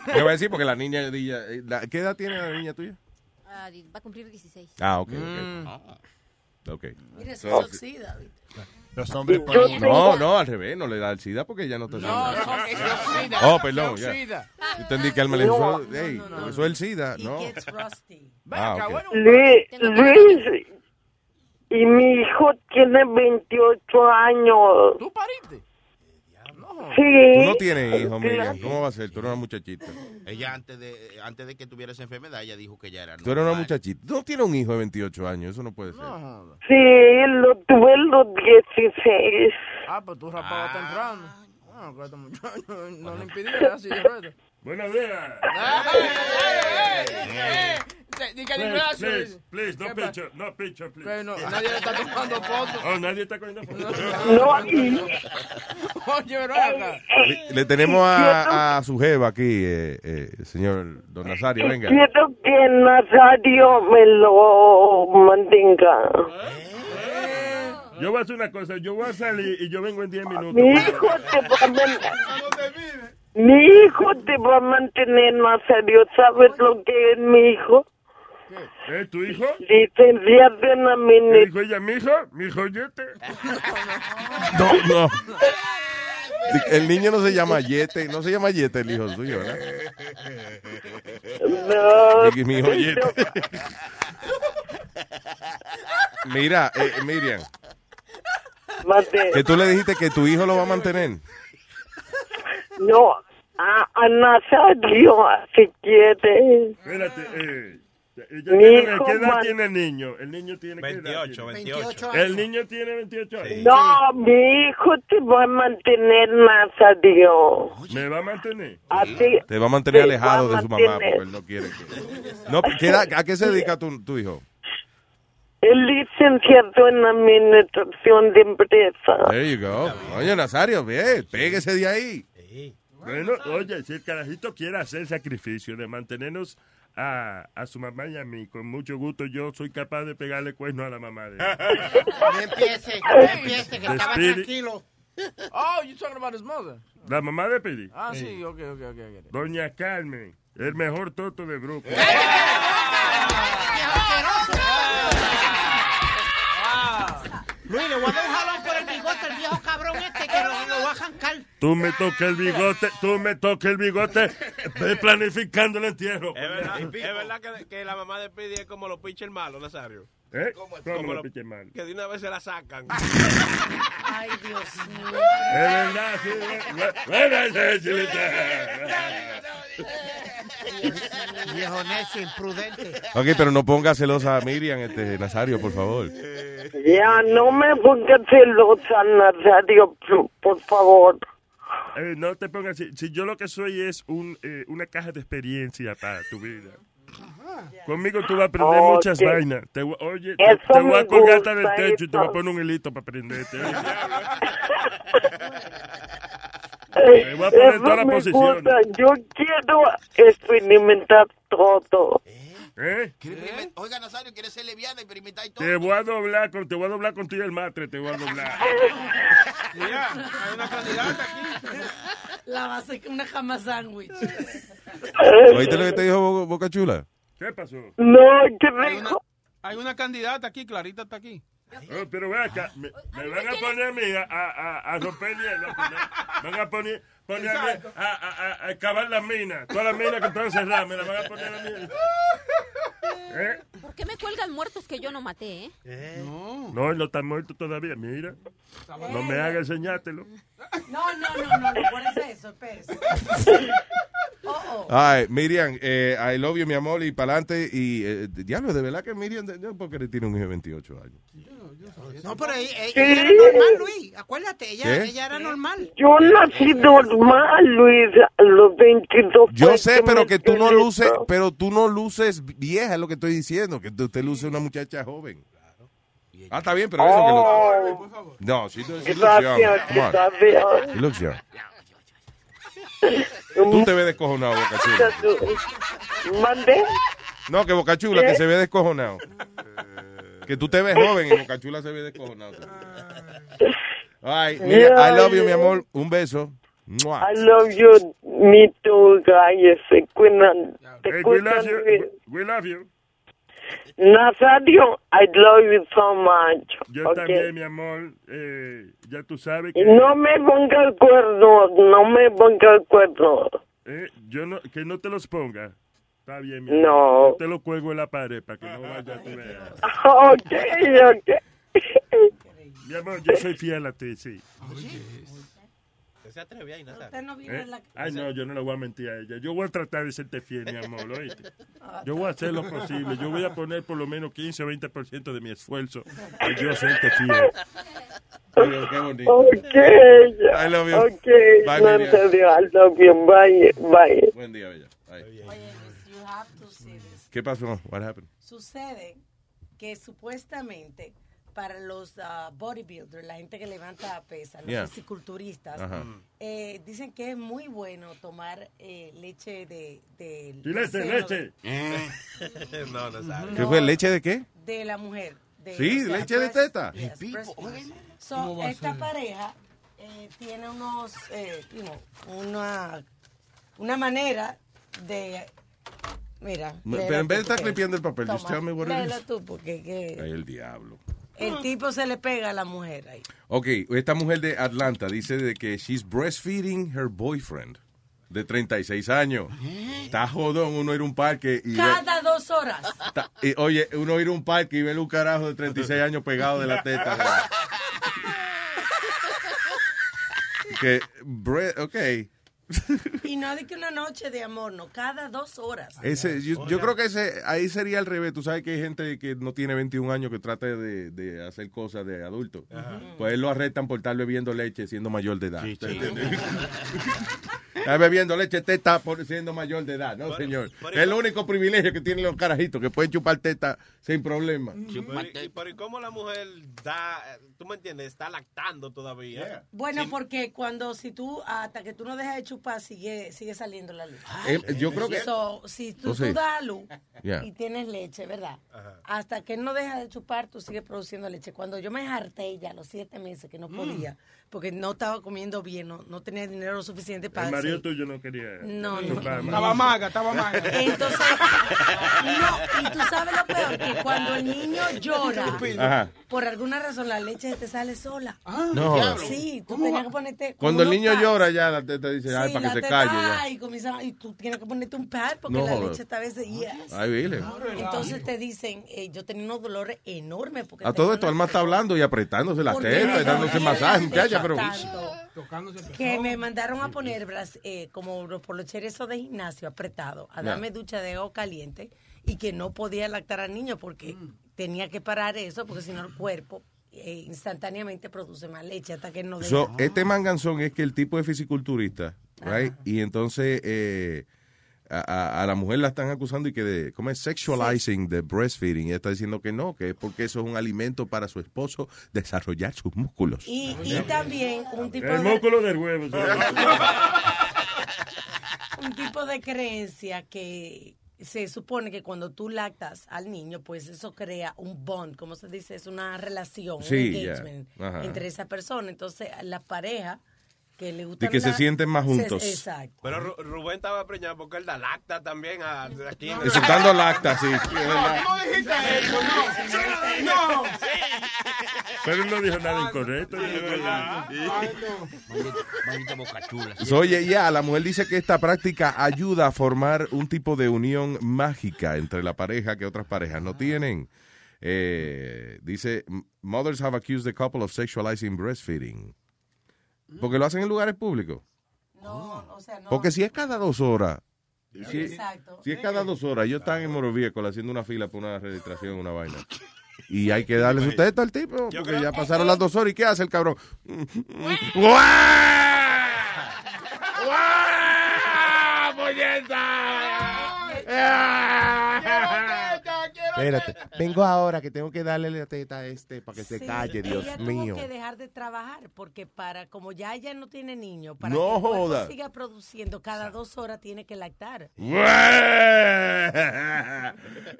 Yo iba a decir porque la niña... ella- la- ¿Qué edad tiene la niña tuya? Ah, di- va a cumplir 16. Ah, ok, Mm. Ok. Mire, se So- oxida. Los hombres pueden... No, no, al revés, no le da el SIDA porque ya no está No, no, que se oxida. Oh, perdón, Se ya. Yo entendí que Alma le No. dijo, hey, eso es el SIDA, ¿no? Ah, acá, ok. bueno. Luis, Luis, y mi hijo tiene 28 años. ¿Tú pariste? Sí. Tú no tienes hijos, Miriam. ¿Cómo va a ser? Tú eres una muchachita. Ella antes de antes de que tuviera esa enfermedad, ella dijo que ya era Tú eres una normal. muchachita. Tú no tienes un hijo de 28 años. Eso no puede ser. Sí, lo tuve a los 16. Ah, pues tú rapabas temprano. Ah, que este no le impidiera así de. Buenos días. Diga de gracias. Please, please, no ¿Qué pasa? picture, no picture, please. Que no, nadie le está tomando fotos. Oh, nadie está cogiendo fotos. No, y- Oye. Le, le tenemos a, a su jeva aquí, eh, eh, señor Don Nazario. Venga. Quiero que Nazario me lo mantenga. Yo voy a hacer una cosa, yo voy a salir y yo vengo en 10 minutos. Mi hijo te va a mantener. Mi hijo te va a mantener, Nazario. ¿Sabes lo que es mi hijo? ¿Eh, tu hijo? Licenciado en ¿Qué administración. dijo ella? ¿Mi hijo? ¿Mi hijo yete? No, no. El niño no se llama Yete. No se llama Yete el hijo suyo, ¿verdad? No, Mi, mi hijo Yete. Mira, eh, Miriam. Mate. Que tú le dijiste que tu hijo lo va a mantener. No, a, a Nazario, si quiere. Espérate, eh. Ella Mi tiene- hijo ¿Qué edad tiene el niño? El niño tiene ¿qué edad 28, tiene? 28. El niño tiene 28 años. No, mi hijo te va a mantener, Nazario. ¿Me va a mantener? Así. Te va a mantener Te alejado a de su mamá mantener. porque él no quiere que... No, ¿qué edad- ¿A qué se dedica tu, tu hijo? El licenciado en administración de empresa. There you go. Oye, Nazario, bien, péguese de ahí. Bueno, oye, si el carajito quiere hacer el sacrificio de mantenernos a, a su mamá y a mí, con mucho gusto yo soy capaz de pegarle cuerno a la mamá de él. No empiece, no empiece, que estaba tranquilo. Oh, you talking about his mother. La mamá de Pidi. Ah, sí, ok, ok, ok. ok. Doña Carmen, el mejor toto de Brooklyn. Luis, le voy a dar un jalón por el bigote al viejo cabrón este que lo, lo va a jancar. Tú me toques el bigote, tú me toques el bigote, ve planificando el entierro. Es verdad, es verdad que, que la mamá de Pidi es como los pitchers malos, Nazario. ¿Eh? Como, ¿Cómo lo los- piché mal? Que de una vez se la sacan. Ay, Dios mío. Es verdad, sí. bu- Buena esa chilita. Viejo necio, imprudente. Ok, pero no ponga celosa a Miriam, este, Nazario, por favor. Ya, no me pongas celosa, Nazario, por- favor. Eh, no te pongas así. Si yo lo que soy es un, eh, una caja de experiencia para tu vida. Conmigo tú vas a aprender muchas vainas. Te voy- oye, te, voy a colgar hasta del techo y te voy a poner un hilito para aprenderte. oye. Te voy a poner Eso todas las posiciones. Yo quiero experimentar todo. ¿Eh? Oiga, Nazario, ¿quieres ser leviana y experimentar y todo? Te voy a doblar con, te voy a doblar contigo el matre, te voy a doblar. Mira, hay una candidata aquí. La a hacer una jama sándwich. ¿Oíste lo que te dijo Bo- Boca Chula? ¿Qué pasó? No, qué Hay una, hay una candidata aquí, Clarita está aquí. Oh, pero ve acá, me, me van a poner a mí a, a, a, a romper hielo, me van a poner, poner a, a, a, a, excavar las minas, todas las minas que están cerradas, me las van a poner a mí. ¿Eh? ¿Por qué me cuelgan muertos que yo no maté, eh? No, él no está muerto todavía, mira. No me haga enseñártelo. No, no, no, no, recuérdese eso, espérese. Oh, oh. Ay, Miriam, eh, I love you, mi amor, y para adelante. Y, eh, diablo, de verdad que Miriam, porque tiene un hijo de 28 años. No, pero ella, ella Sí. era normal, Luis. Acuérdate, ella, ella era normal. Yo nací normal, Luis, los 22 Yo sé, pero que tú no luces, pero tú no luces vieja, es lo que estoy diciendo, que usted luce una muchacha joven. Ah, está bien, pero eso que no. No, she, does- she looks young. Gracias, Come on. gracias. She looks young. Tú te ves descojonado, Boca Chula. ¿Mande? No, que Boca Chula, ¿Qué? que se ve descojonado. Que tú te ves joven y Boca Chula se ve descojonado. Ay, mira, I love you, mi amor. Un beso. Mua. I love you, me too, guys. Se cuidan. Te Hey, we cuidan love you. We love you. Nazario, I love you so much. Yo okay? también, mi amor. Eh, ya tú sabes que... No me ponga el cuerno, no me ponga el cuerno. Eh, yo no, que no te los ponga. Está bien, mi No. amor. Yo te lo cuelgo en la pared para que no vaya a tu veas. Ok, ok. Mi amor, yo soy fiel a ti, sí. Se atreve ahí, Nazario. Usted no vive ¿Eh? en la... Ay, no, yo no le voy a mentir a ella. Yo voy a tratar de serte fiel, mi amor, ¿oíste? Yo voy a hacer lo posible. Yo voy a poner por lo menos 15 o 20% de mi esfuerzo en yo serte fiel. Qué bonito. Ok. I love you. Ok, Bye, Miriam. Nazario, I love you. Bye, bye. Buen día, bella. Bye. Oye, you have to see this. ¿Qué pasó? What happened? Sucede que supuestamente para los ah, bodybuilders, la gente que levanta pesas, los Yeah. fisiculturistas, Ajá. eh, dicen que es muy bueno tomar eh, leche de, de, Y leche, seno leche. no, Nazario. ¿Qué fue? ¿Leche de qué? de la mujer. De, Sí, leche de teta. yes. So, ¿Cómo va a esta pareja eh, tiene unos, eh, you know, una, una manera de... Mira. Pero en vez de estar clipeando el papel, just Toma, tell me what it is. tú, porque que Ay, el diablo. El tipo se le pega a la mujer ahí. Ok, esta mujer de Atlanta dice de que she's breastfeeding her boyfriend de 36 años. Está jodón uno ir a un parque y Cada dos horas. ta- y, oye, uno ir a un parque y ver un carajo de 36 años pegado de la teta. que, bre- ok. Y no de que una noche de amor, no, cada dos horas. Ese, yo, yo creo que ese, ahí sería al revés. Tú sabes que hay gente que no tiene 21 años que trata de, de hacer cosas de adulto. Pues él lo arrestan por estar bebiendo leche siendo mayor de edad. ¿Te entiendes? Está bebiendo leche teta por siendo mayor de edad, no, señor. Es el único privilegio que tienen los carajitos, que pueden chupar teta sin problema. Pero, y- pero ¿y cómo la mujer da, tú me entiendes, está lactando todavía? Bueno, porque cuando si tú hasta que tú no dejas de chupar sigue sigue saliendo la luz. Eh, yo creo que- So, si tú, Oh, sí. tú das a luz Yeah. y tienes leche, ¿verdad? Hasta que no dejas de chupar, tú sigues produciendo leche. Cuando yo me harté ya a los siete meses que no Mm. Porque no estaba comiendo bien, no, no tenía dinero suficiente para El marido sí. tuyo no quería. No, no, no. Estaba maga, estaba maga. Entonces, no, y tú sabes lo peor, que cuando el niño llora, Ajá. por alguna razón la leche te sale sola. No jodas. Sí, tú tenías que ponerte... Cuando el niño pads. llora ya la teta dice, ay, Sí, para la que se calle. ya. ay, comienza- y tú tienes que ponerte un pad porque No la leche está a veces... yes. Ay, vile. Entonces te dicen, eh, yo tenía unos dolores enormes porque A todo esto, Alma está hablando y apretándose las tetas y dándose dolía masajes, muchacha, pero... tanto que me mandaron a poner bras- eh, como los polocheres esos de gimnasio apretado, a darme ducha de agua caliente y que no podía lactar al niño porque tenía que parar eso porque si no el cuerpo eh, instantáneamente produce más leche hasta que no deja. So, este manganzón es que el tipo es fisiculturista, right? Y entonces eh, a, a- a la mujer la están acusando y que de, ¿cómo es? Sexualizing the breastfeeding. Y ella está diciendo que no, que es porque eso es un alimento para su esposo desarrollar sus músculos. y, y también un tipo El de músculo del huevo. un tipo de creencia que se supone que cuando tú lactas al niño, pues eso crea un bond, como se dice, es una relación, Sí, un engagement entre esa persona. Entonces, la pareja que le gusta... Y que se sienten más juntos. exacto. Pero Ru- Rubén estaba preñado porque él da lacta también a, aquí. dando lacta, sí. verdad. No dijiste eso, no. No. Pero él no dijo nada incorrecto. Oye, ya, la mujer dice que esta práctica ayuda a formar un tipo de unión mágica entre la pareja que otras parejas no tienen. Eh, dice, mothers have accused the couple of sexualizing breastfeeding. Porque lo hacen en lugares públicos. No, o sea, no. Porque si es cada dos horas, si, Exacto. si es cada dos horas, ellos están en Morovieco haciendo una fila por una registración, una vaina. Y hay que darle su teta al tipo, porque ya pasaron las dos horas. ¿Y qué hace el cabrón? Espérate, vengo ahora que tengo que darle la teta a este para que se Sí, calle, Dios ella mío. tuvo que dejar de trabajar porque para, como ya ella no tiene niño, para No que joda. siga produciendo cada dos horas tiene que lactar.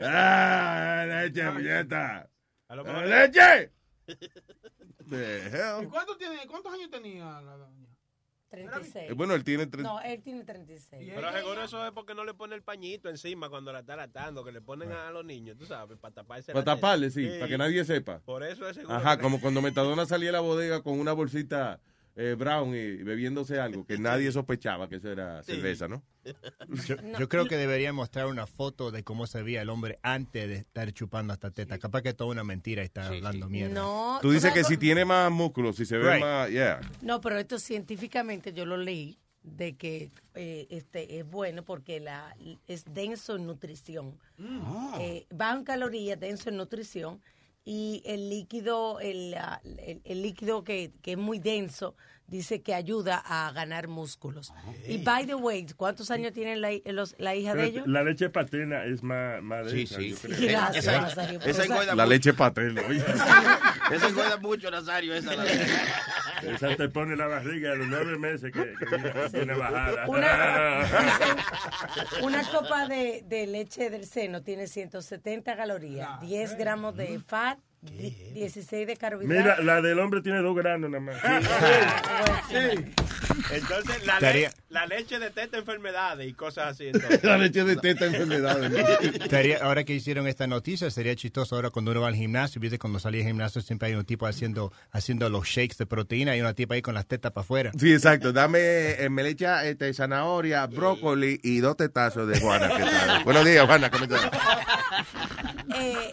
¡Ah, leche, puñeta! ¡Leche! ¿Y cuánto tiene, cuántos años tenía la doña? 36. Eh, bueno, él tiene tre- No, él tiene 36. Pero seguro eso es porque no le pone el pañito encima cuando la está latando, que le ponen a los niños, tú sabes, para taparse. Para taparle, sí, para que nadie sepa. Por eso es seguro. Ajá, como cuando Metadona salía a la bodega con una bolsita eh, brown y bebiéndose algo que nadie sospechaba que eso era cerveza, ¿no? Yo, yo creo que debería mostrar una foto de cómo se veía el hombre antes de estar chupando hasta teta. Capaz que es toda una mentira y está hablando mierda. No, Tú dices ¿sabes que si tiene más músculos, si se ve Right. más, yeah. No, pero esto científicamente yo lo leí de que eh, este es bueno porque la es denso en nutrición. Eh, bajo en calorías, denso en nutrición y el líquido, el, ah, el- el líquido que, que es muy denso, dice que ayuda a ganar músculos. Y by the way, ¿cuántos años tiene la, los- la hija de ellos? La leche paterna es más, más Sí, densa, sí. yo creo. Gracias, Esa- Nazario, esa pero esa- engorda La mucho. leche paterna. oye. Esa engorda mucho, Nazario, esa. la- Esa te pone la barriga a los nueve meses que, que viene, bajada. Una, una copa de, de leche del seno tiene 170 calorías, 10 gramos de fat, 16 de carbohidratos. Mira, la del hombre tiene dos granos nada más. Entonces, la, Estaría- le- la leche detecta enfermedades y cosas así. entonces. la leche de teta enfermedades. ¿no? Ahora que hicieron esta noticia, sería chistoso ahora cuando uno va al gimnasio, viste, cuando salí al gimnasio siempre hay un tipo haciendo, haciendo los shakes de proteína y una tipa ahí con las tetas para afuera. Sí, exacto. Dame, eh, me le echa este, zanahoria, brócoli y dos tetazos de Juana. ¿qué tal? Buenos días, Juana. ¿Cómo estás? Eh,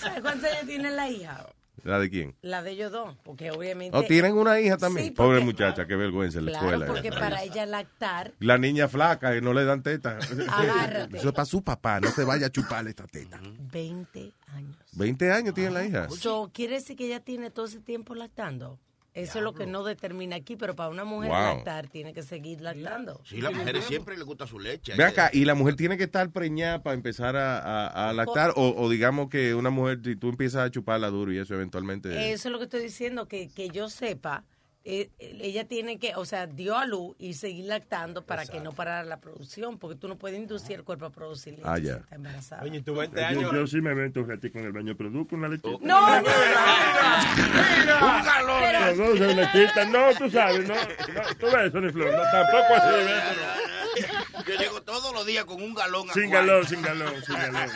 ¿Sabes cuántos años tiene la hija? ¿La de quién? La de ellos dos, porque obviamente... ¿O tienen una hija también? Sí, porque- Pobre muchacha, qué vergüenza en la Claro, escuela. porque para ella lactar, La niña flaca que no le dan teta. Agárrate. Eso es para su papá, no se vaya a chuparle esta teta. 20 años. 20 años tiene la hija. So, ¿Quiere decir que ella tiene todo ese tiempo lactando? Eso es lo que no determina aquí, pero para una mujer Wow. lactar tiene que seguir lactando. Sí, las mujeres siempre les gusta su leche. Ve acá, y la mujer tiene que estar preñada para empezar a, a- a lactar, o, o digamos que una mujer, si tú empiezas a chuparla duro y eso eventualmente... Eso es lo que estoy diciendo, que, que yo sepa, eh, ella tiene que, o sea, dio a luz y seguir lactando para que no parara la producción, porque tú no puedes inducir el cuerpo a producir leche Ah, si ya. está embarazada. Oye, tú 20 Yo, años. yo sí me vento un ratico en el baño, produzco una lechita. No, no, Un galón. No, no, se le quita. No, tú sabes, no. no tú ves, Sony Flow, no, tampoco así, ¿ves? Yo llego todos los días con un galón. Sin galón, sin galón, sin galón.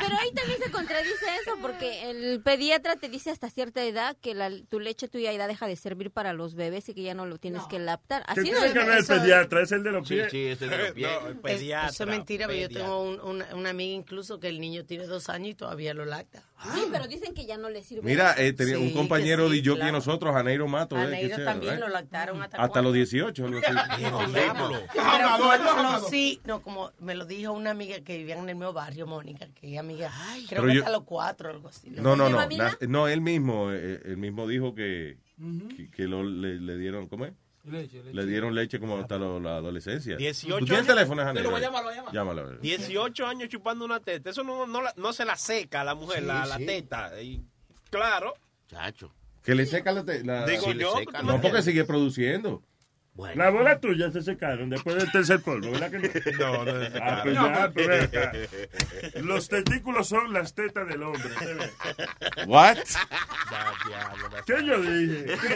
Pero ahí también se contradice eso porque el pediatra te dice hasta cierta edad que la, tu leche tuya ya deja de servir para los bebés y que ya no lo tienes que laptar. ¿Qué Así tiene que ver el pediatra? Es el de los Sí, pies. sí, ese de los pies. No, el Es- pediatra. eso es mentira, pero yo tengo un- una, una amiga incluso que el niño tiene dos años y todavía lo lacta. Sí, pero dicen que ya no le sirve. Mira, eh, tenía Sí, un que compañero sí, de yo que nosotros, Janeiro Mato. A eh, que sea, también lo lactaron hasta, Hasta los 18. algo así. Pero como sí, no, como me lo dijo una amiga que vivía en el mismo barrio, Mónica, que es amiga, creo Pero que yo- hasta los cuatro, algo así. No, no, no. No, él mismo, eh, él mismo dijo que, que, que lo, le, le dieron, ¿cómo es? Leche, leche. Le dieron leche como hasta lo- la adolescencia. 18 ¿Tú tienes años. teléfono, Janeiro? Llámalo, llámalo, llámalo. Llámalo, a ver. 18 años chupando una teta. Eso no, no, la- no se la seca a la mujer, Sí, la, la teta. Y, claro. Chacho. Que le seca la... te- la- Digo Sí, yo. seca, no, porque sigue produciendo. La bola tuya se secaron después del tercer polvo, ¿verdad que no? No, no se Ah, pues secaron. ya, pues acá. Los testículos son las tetas del hombre. What? ¿Qué yo dije?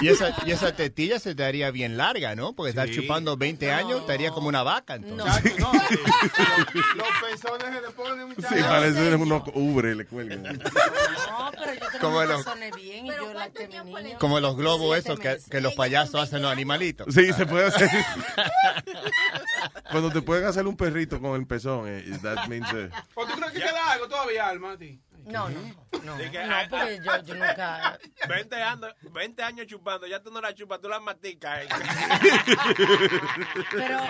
Y esa, y esa tetilla se te haría bien larga, ¿no? Porque estás Sí. chupando 20 años, te haría como una vaca. Entonces. No, sí. Los- Los pezones se le ponen muchachos. Sí, parece unos ubre, le cuelgan. No, pero yo tengo los- razones bien y yo mi niño. Como los globos esos que, los payasos hacen los animalitos. Sí, se puede hacer. Cuando te pueden hacer un perrito con el pezón, eh, that means, eh, ¿O tú crees que queda algo todavía, Alma, a ti? No, no, no, que- no, porque yo, yo nunca... 20 años, 20 años chupando, ya tú no la chupas, tú la masticas. Pero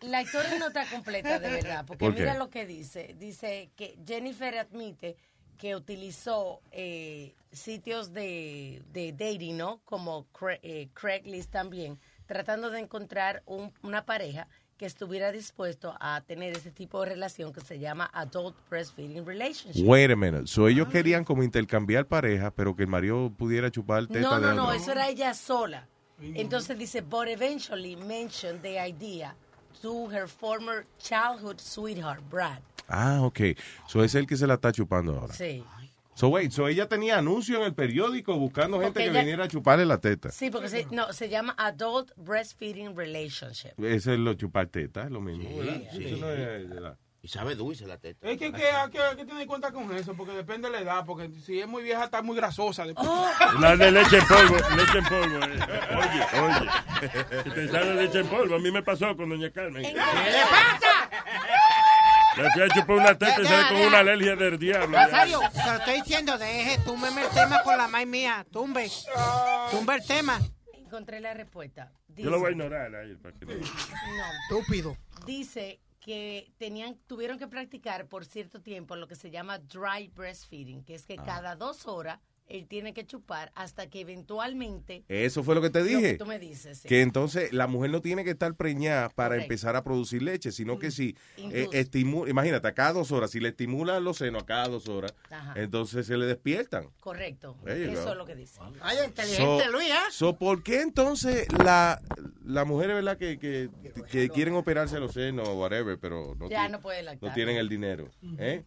la historia no está completa de verdad, porque ¿Por qué? mira lo que dice. Dice que Jennifer admite que utilizó eh, sitios de, de dating, ¿no? Como Cra- eh, Craigslist también, tratando de encontrar un- una pareja que estuviera dispuesto a tener ese tipo de relación que se llama Adult Breastfeeding Relationship. Wait a minute. So ellos querían como intercambiar pareja, pero que el marido pudiera chupar teta No, de no, no, eso era ella sola. Entonces dice, but eventually mentioned the idea to her former childhood sweetheart, Brad. Ah, ok. So es el que se la está chupando ahora. Sí. So wait, so ella tenía anuncio en el periódico buscando gente Porque que ella- viniera a chuparle la teta. Sí, porque se, no, se llama Adult Breastfeeding Relationship. Ese es lo chupar teta, es lo mismo. Sí, ¿verdad? sí. Eso no es de la- Y sabe dulce la teta. Es que, que hay que, hay que tener en cuenta con eso, porque depende de la edad, porque si es muy vieja está muy grasosa. Después. La de leche en polvo, leche en polvo. eh. Oye, oye. Si te sale leche en polvo, a mí me pasó con doña Carmen. ¿Qué le pasa? Le fui a chupar una teta y sale ya, con una alergia del diablo. Nazario, te lo estoy diciendo, deje, túmbeme el tema con la maíz mía. Tumbe. Tumbe el tema. Encontré la respuesta. Yo lo voy a ignorar ahí. Para que no- No. Estúpido. Dice que tenían, tuvieron que practicar por cierto tiempo lo que se llama dry breastfeeding, que es que Ah. cada dos horas él tiene que chupar hasta que eventualmente Eso fue lo que te Lo dije. que tú me dices, sí. Que entonces la mujer no tiene que estar preñada para Correcto. empezar a producir leche, sino que si Induce. eh, estimula, imagínate, a cada dos horas, si le estimulan los senos a cada dos horas, Ajá. entonces se le despiertan. Correcto. Eso go. es lo que dice. Ay, inteligente, So- Luis, so, ¿Por qué entonces la, las mujeres, verdad, que, que, que quieren operarse los senos o whatever, pero no, Ya ti- no puede lactar. no tienen el dinero? ¿eh?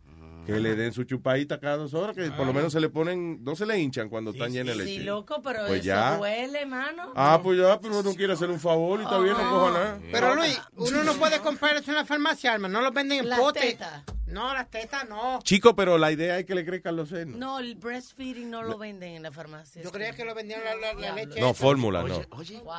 Que le den su chupadita cada dos horas, que por lo menos se le ponen, no se le hinchan cuando están llenas de leche. Sí, loco, pero Pues eso ya. duele, mano. Ah, pues ya, pero no quiere hacer un favor y está bien, no coja nada. Pero Luis, uno no puede comprar eso en la farmacia, Alma. No los venden en Las pote. tetas. No, las tetas no. Chico, pero la idea es que le crezcan los senos. No, el breastfeeding no lo venden en la farmacia. Yo creía que lo vendían la, la- la leche. No, esa. fórmula, no. Wow.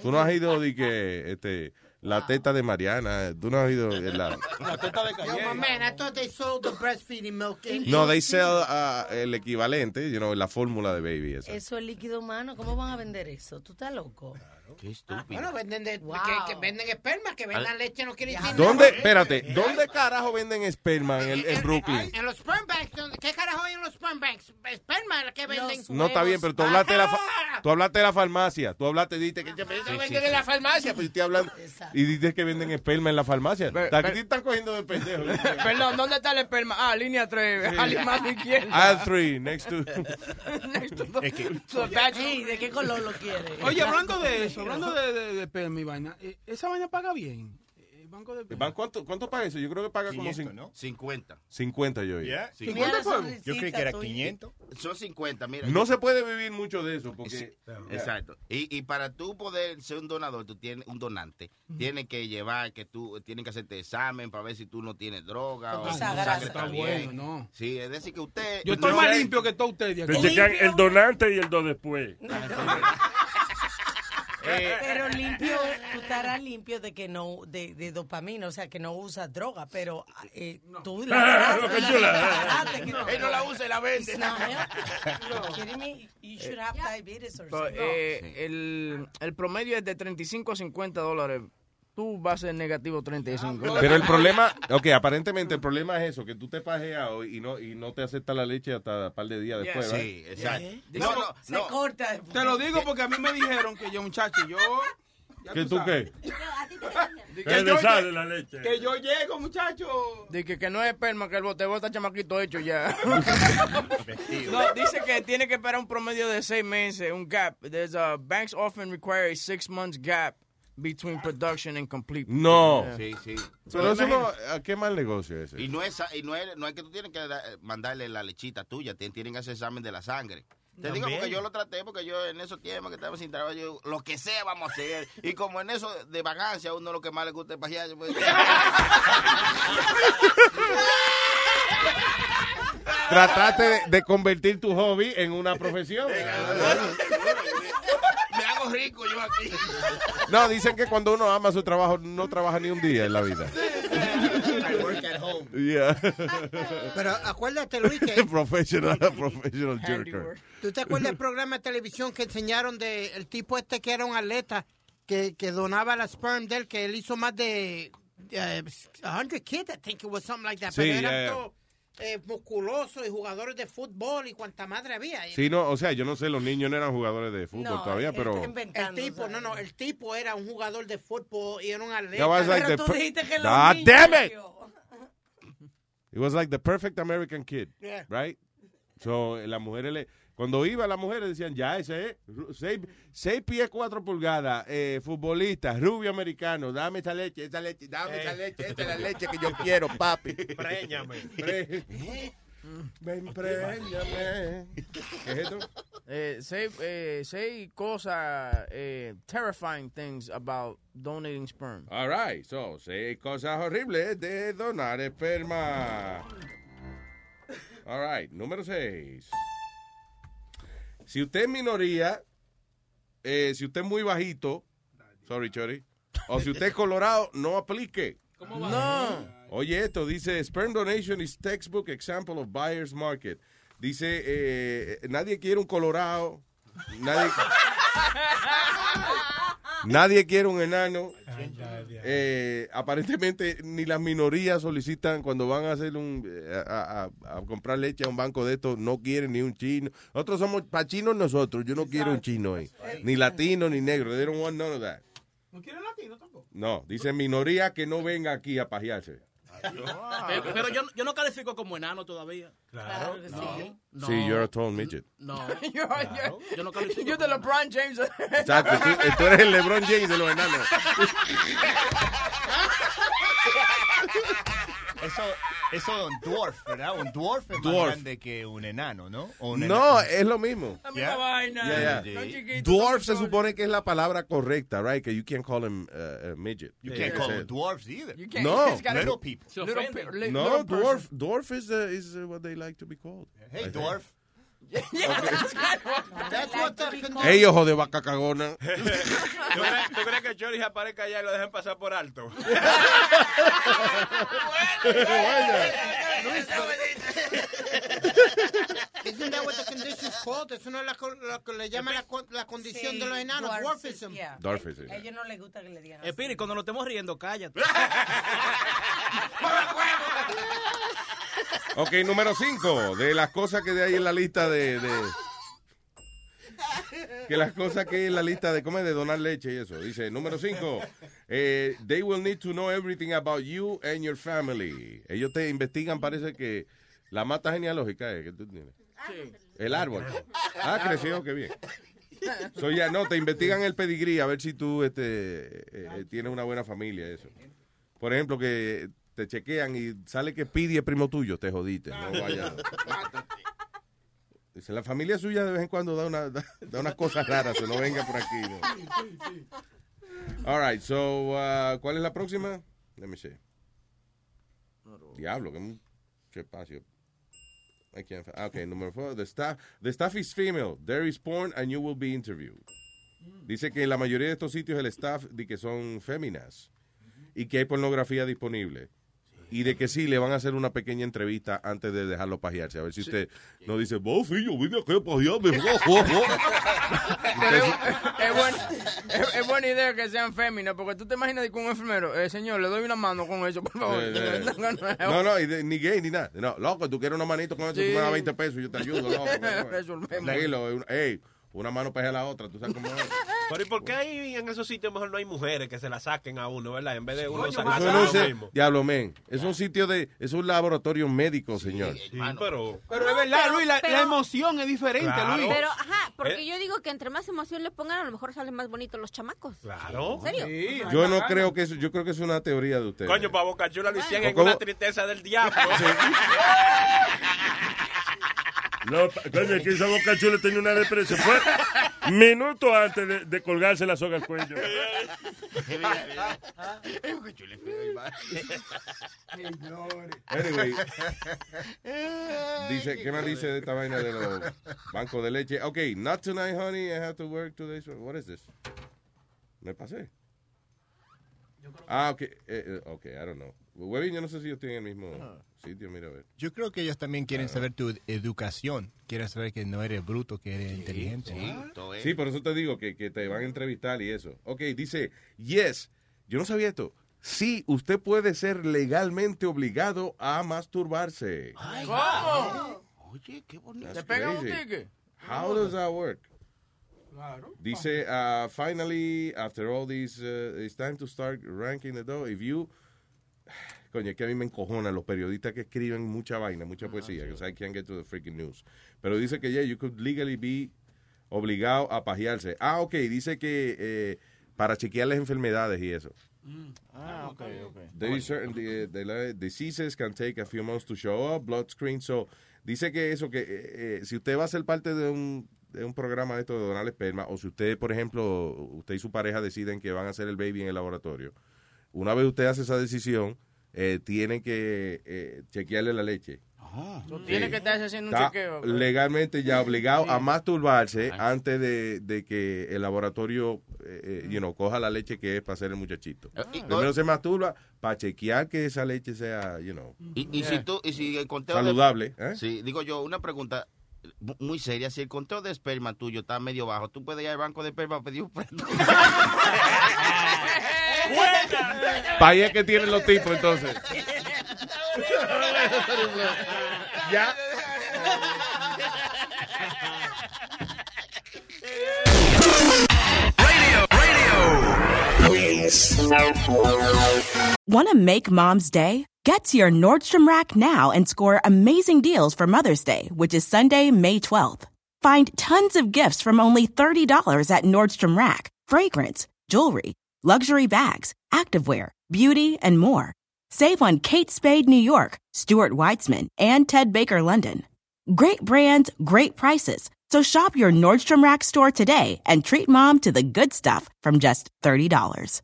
Tú no has ido de que este, la teta de Mariana, tú no has ido de la... La teta de Yo, my man, I thought they sold the breastfeeding milk. in- No, they sell uh, el equivalente, you know, la fórmula de baby. Esa. Eso es líquido humano. ¿Cómo van a vender eso? ¿Tú estás loco? Qué estúpido. Bueno, venden, de, que, que venden esperma, que vendan leche no quiere decir ¿Dónde, nada. espérate, ¿dónde carajo venden esperma en, el- en Brooklyn? En los sperm banks, ¿dónde- ¿qué carajo hay en los sperm banks? Esperma la que venden. No está bien, pero tú hablaste de la, fa- tú hablaste de la farmacia. Tú hablaste, dijiste que Eso sí, venden sí, en sí. la farmacia. Pues estoy hablando y dices que venden esperma en la farmacia. Aquí te están cogiendo de pendejo. Perdón, ¿dónde está el esperma? Ah, línea 3, al mano izquierda. Aisle 3, next to... Sí, ¿de qué color lo quiere? Oye, hablando de eso, hablando de, de, de esperma y vaina, eh, ¿esa vaina paga bien? Banco de ¿Van cuánto, ¿Cuánto paga eso? Yo creo que paga como 500, cin- ¿no? 50. 50 yo oí. Yeah. 50 fue? Yo creí que era 500. Son 50, mira. No yo- se puede vivir mucho de eso porque... Sí, Exacto. Y, y para tú poder ser un donador, tú tienes un donante, tienes que llevar que tú tienen que hacerte examen para ver si tú no tienes droga o sangre está bueno, no. Sí, es decir que usted Yo estoy más limpio que todos ustedes. el donante y el do después. Eh, Pero limpio, tú estarás limpio de que no, de, de dopamina, o sea, que no usas droga, pero eh, tú la Él no la usa y la vende. Eh, el, el promedio es de 35 a 50 dólares. Tú vas a ser negativo 35. Pero el problema, ok, aparentemente el problema es eso, que tú te pajeas hoy y no, y no te acepta la leche hasta un par de días después, Sí, exacto. No, no, Se corta. Te lo digo porque a mí me dijeron que yo, muchacho, yo... ¿Que tú sabes. qué? Que le sale la leche. Que yo llego, muchacho. De que, que no es esperma, que el bote está chamaquito hecho ya. no, dice que tiene que esperar un promedio de seis meses, un gap. There's a, banks often require a six months gap between production and complete. No. Yeah. Sí, sí. Pero eso no, ¿a qué mal negocio es ese? Y no es, y no es, no es que tú tienes que da- mandarle la lechita tuya, tienen que hacer examen de la sangre. Te digo porque yo lo traté, porque yo en esos tiempos que estaba sin trabajo, yo, lo que sea vamos a hacer. Y como en eso de vagancia, a uno lo que más le gusta es pajear. pues- Trataste de, de convertir tu hobby en una profesión. Hago rico yo aquí. No, dicen que cuando uno ama su trabajo no trabaja ni un día en la vida. I work at home. Yeah. Pero acuérdate, Luis, que professional, professional jerker. ¿Tú te acuerdas del programa de televisión que enseñaron de el tipo este que era un atleta que, que donaba la sperm de él, que él hizo más de eh, 100 kids, I think it was something like that. Sí, pero eran yeah, yeah. Eh, musculosos y jugadores de fútbol y cuanta madre había. Sí, no, o sea, yo no sé, los niños no eran jugadores de fútbol No, todavía, pero... el tipo, no, no, el tipo era un jugador de fútbol y era un atleta. Like Pero the tú dijiste que los God niños, damn it! It was like the perfect American kid, Yeah. right? So, las mujeres le... Cuando iba las mujeres decían, ya, ese es, seis, seis pies, cuatro pulgadas, eh, futbolista, rubio americano, dame esa leche, esa leche, dame esa leche, esta es la leche que yo quiero, papi. Préñame. Pre- Ven, préñame. ¿Qué es esto? Eh, say, eh, say cosas, eh, terrifying things about donating sperm. All right, so, seis cosas horribles de donar esperma. All right, número seis. Si usted es minoría, eh, si usted es muy bajito, sorry, Chori, o si usted es colorado, no aplique. No. Oye, esto dice, sperm donation is textbook example of buyer's market. Dice, eh, nadie quiere un colorado, nadie, nadie quiere un enano. Eh, aparentemente ni las minorías solicitan cuando van a hacer un eh, a, a- a comprar leche a un banco de estos no quieren ni un chino. Nosotros somos para chinos nosotros yo no quiero un chino ahí. Ni latino ni negro they don't want none of that. ¿No quiere latino tampoco? no dice minoría que no venga aquí a pajearse Pero, pero yo, yo no califico como enano todavía. Claro que sí. No. sí you're a tall midget No. You're, you're, Yo no califico. you're the LeBron James. exacto tú, tú eres el LeBron James de los enanos Eso, eso es un dwarf, ¿verdad? Un dwarf es más Dwarf. grande que un enano, ¿no? O un no enano. es lo mismo La misma vaina. Yeah, yeah. No chiquito, Dwarf se supone que es la palabra correcta, right? Que you can't call him uh, a midget. You can't call them dwarfs either. You can't- No. Little people. Little pe- li- No, little dwarf, dwarf is, uh, is uh, what they like to be called. I Hey, think. Dwarf. That's what Ey, ojo de vaca cagona. ¿Tú crees, tú crees que Chori aparezca allá y lo dejen pasar por alto? isn't that what the condition's called? Eso no es la, co- lo que le llaman la, la condición Sí, de los enanos, dwarfism, dwarfism. yeah. Dwarfism. A ellos no les gusta que le digan. Espiri, cuando nos estemos riendo, cállate. Ok, número 5. De las cosas que de ahí en la lista de, de- Que las cosas que hay en la lista de, ¿cómo es? De donar leche y eso. Dice, número 5. they will need to know everything about you and your family. Ellos te investigan, parece que la mata genealógica es que tú tienes. El árbol. Ah, creció, qué bien. So, ya, no, te investigan el pedigrí a ver si tú este, eh, eh, tienes una buena familia, eso. Por ejemplo, que te chequean y sale que Pidi es primo tuyo, te jodiste. No vaya. Dice, la familia suya de vez en cuando da, una, da, da unas cosas raras, o no venga por aquí. ¿no? All right, so, uh, ¿cuál es la próxima? Let me see. Diablo, que mucho espacio. I can't fi- Okay, number four. The staff, the staff is female. There is porn and you will be interviewed. Dice que en la mayoría de estos sitios el staff de que son féminas y que hay pornografía disponible. Y de que sí, le van a hacer una pequeña entrevista antes de dejarlo pajearse. A ver si usted no dice, vos, yo vine aquí a pajearme. Es, es buen- es- es buena idea que sean féminas, porque tú te imaginas que un enfermero, eh, señor, le doy una mano con eso, por favor. Eh, eh. No, no, y de- ni gay ni nada. No, loco, tú quieres una manito con eso, Sí. tú me das 20 pesos y yo te ayudo, loco. Resolvemos. Ey, una mano pega a la otra, tú sabes cómo es. Pero ¿y por qué ahí en esos sitios mejor no hay mujeres que se la saquen a uno, verdad? En vez de uno Eso sacarse no a sé, uno mismo. diablo, men. Es un sitio de, es un laboratorio médico, señor. Sí, pero... Pero es verdad, Luis, la, pero- la emoción es diferente, Claro. Luis. Pero, ajá, porque Eh. yo digo que entre más emoción le pongan, a lo mejor salen más bonitos los chamacos. Claro. ¿En serio? Yo no creo que eso, yo creo que es una teoría de ustedes. Coño, para Boca Chula lo hicieron en una tristeza del diablo. No, coño, es que esa boca chula tenía una depresión. Fue minuto antes de, de colgarse la soga al cuello. Anyway, dice, ¿qué más dice de esta vaina de los bancos de leche? Ok, not tonight, honey, I have to work today. So what is this? Me pasé. Ah, ok, eh, eh, ok, I don't know. Webin, yo no sé si ellos tienen el mismo sitio, mira a ver. Yo creo que ellos también quieren saber tu educación. Quieren saber que no eres bruto, que eres inteligente. Sí, por eso te digo que, que te van a entrevistar y eso. Ok, dice, yes, yo no sabía esto. Sí, usted puede ser legalmente obligado a masturbarse. ¿Cómo? Oye, qué bonito. ¿Te pegan un ticket? How does that work? Dice, uh, finally, after all this, uh, it's time to start ranking the dough. If you... Coño, es que a mí me encojonan los periodistas que escriben mucha vaina, mucha poesía, because I can't get to the freaking news. Pero dice que, yeah, you could legally be obligado a pajearse. Ah, ok, dice que eh, para chequear las enfermedades y eso. Ah, ok, ok. There is certain the, the, the diseases can take a few months to show up, blood screen. So, dice que eso, que eh, eh, si usted va a ser parte de un, de un programa de esto de donar esperma, o si usted, por ejemplo, usted y su pareja deciden que van a hacer el baby en el laboratorio, una vez usted hace esa decisión, eh, tiene que eh, chequearle la leche. Tú tienes que estar haciendo un Está chequeo. legalmente ya obligado a masturbarse antes de, de que el laboratorio eh, eh, you know, coja la leche que es para hacer el muchachito. Primero se masturba para chequear que esa leche sea, you know, Y, y si tú, y si el conteo de- saludable. ¿eh? Sí, digo yo, una pregunta mu- muy seria. Si el conteo de esperma tuyo está medio bajo, tú puedes ir al banco de esperma a pedir un préstamo. Para ahí es que tienen los tipos entonces. ya. Want to make mom's day? Get to your Nordstrom Rack now and score amazing deals for Mother's Day, which is Sunday, May 12th. Find tons of gifts from only $30 at Nordstrom Rack fragrance, jewelry, luxury bags, activewear, beauty, and more. Save on Kate Spade New York, Stuart Weitzman, and Ted Baker London. Great brands, great prices. So shop your Nordstrom Rack store today and treat mom to the good stuff from just $30.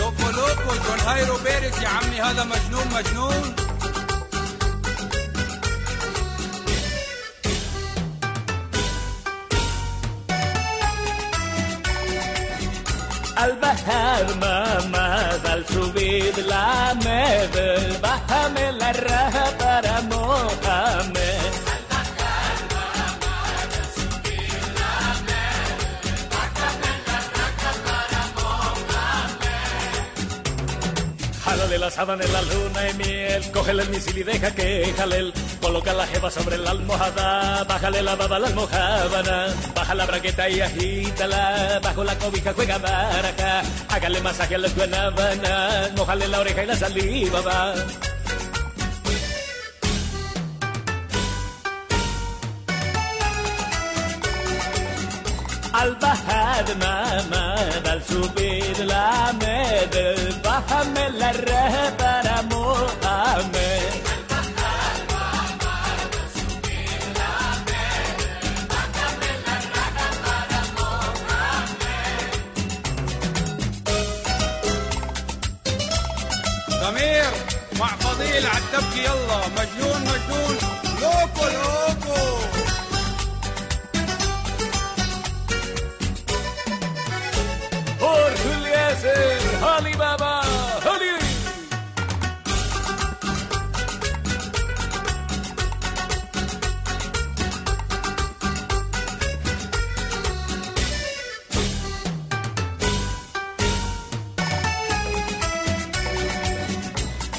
لوكو لوكو جون هايرو بيرس يا عمي هذا مجنون مجنون Al bajar mamá subir la med, bájame la raja para Mohamed. Sábana en la luna y miel, cógele el misil y deja que jalel. Coloca la jeva sobre la almohada, bájale la baba a la almohábana, baja la braqueta y agítala, bajo la cobija juega baraja, hágale masaje a las guanábanas, mojale la oreja y la saliva va. عالبحر ما ما بل دلسو بيد العماد بحمل الرهب أنا مو ضمير مع فضيل عالتبكي يلا مجنون مجنون. لوكو لوكو. Julieser, Ali Baba, Ali.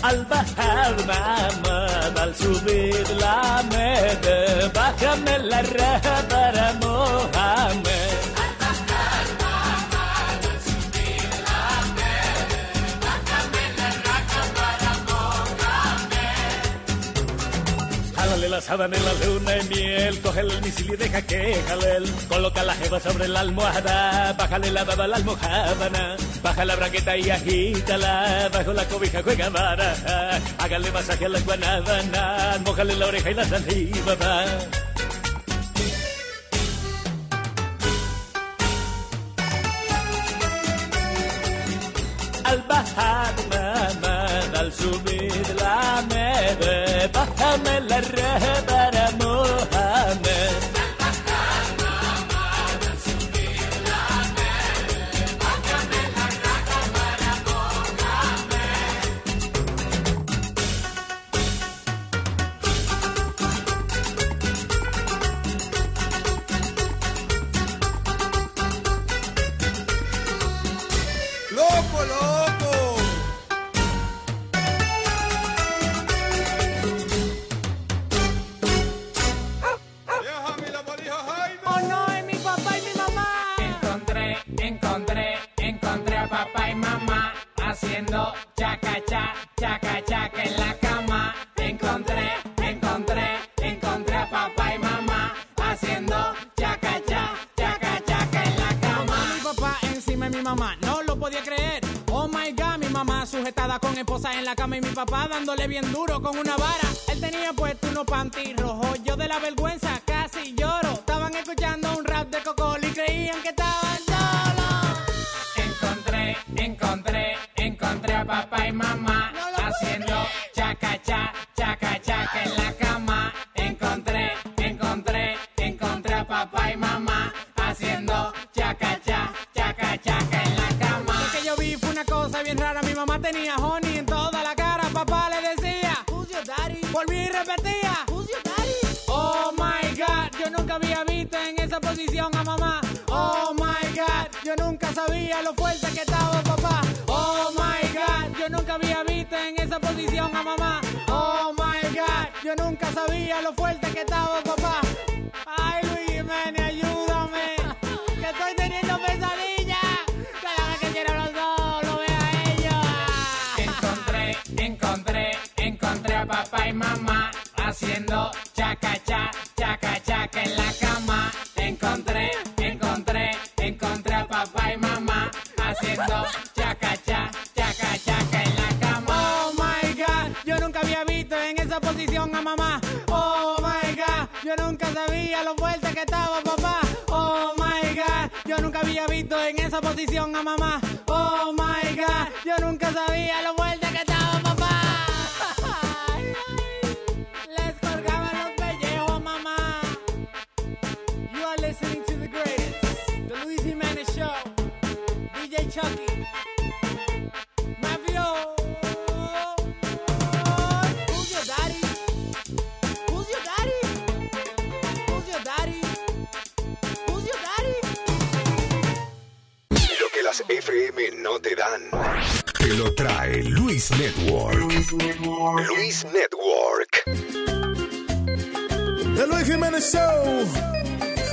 Al bajar mamá, al subir la med, bájame la raja para Mohamed. La sábana en la luna de miel, cógele el misil y deja que jalel. Coloca la jeva sobre la almohada, bájale la baba la almohábana, baja la braqueta y agítala, bajo la cobija juega baraja, hágale masaje a las guanábanas, mójale la oreja y la saliva va. Al bajar mamá, al subir la med, bájame la reja papá dándole bien duro con una vara. A mamá. Oh my god, yo nunca sabía lo fuerte que estaba posición a mamá. Oh my god, yo nunca sabía lo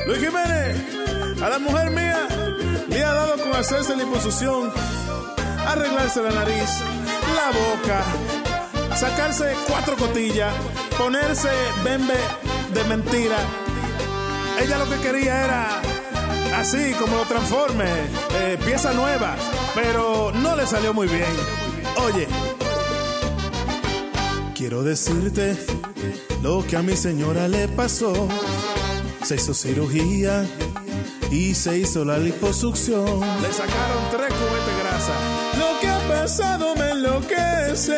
Luis Jiménez, a la mujer mía le ha dado con hacerse la imposición, arreglarse la nariz, la boca, sacarse cuatro cotillas, ponerse bembe de mentira. Ella lo que quería era así como lo transforme, eh, pieza nueva, pero no le salió muy bien. Oye, quiero decirte lo que a mi señora le pasó. Se hizo cirugía y se hizo la liposucción. Le sacaron tres cubetes de grasa. Lo que ha pasado me enloquece.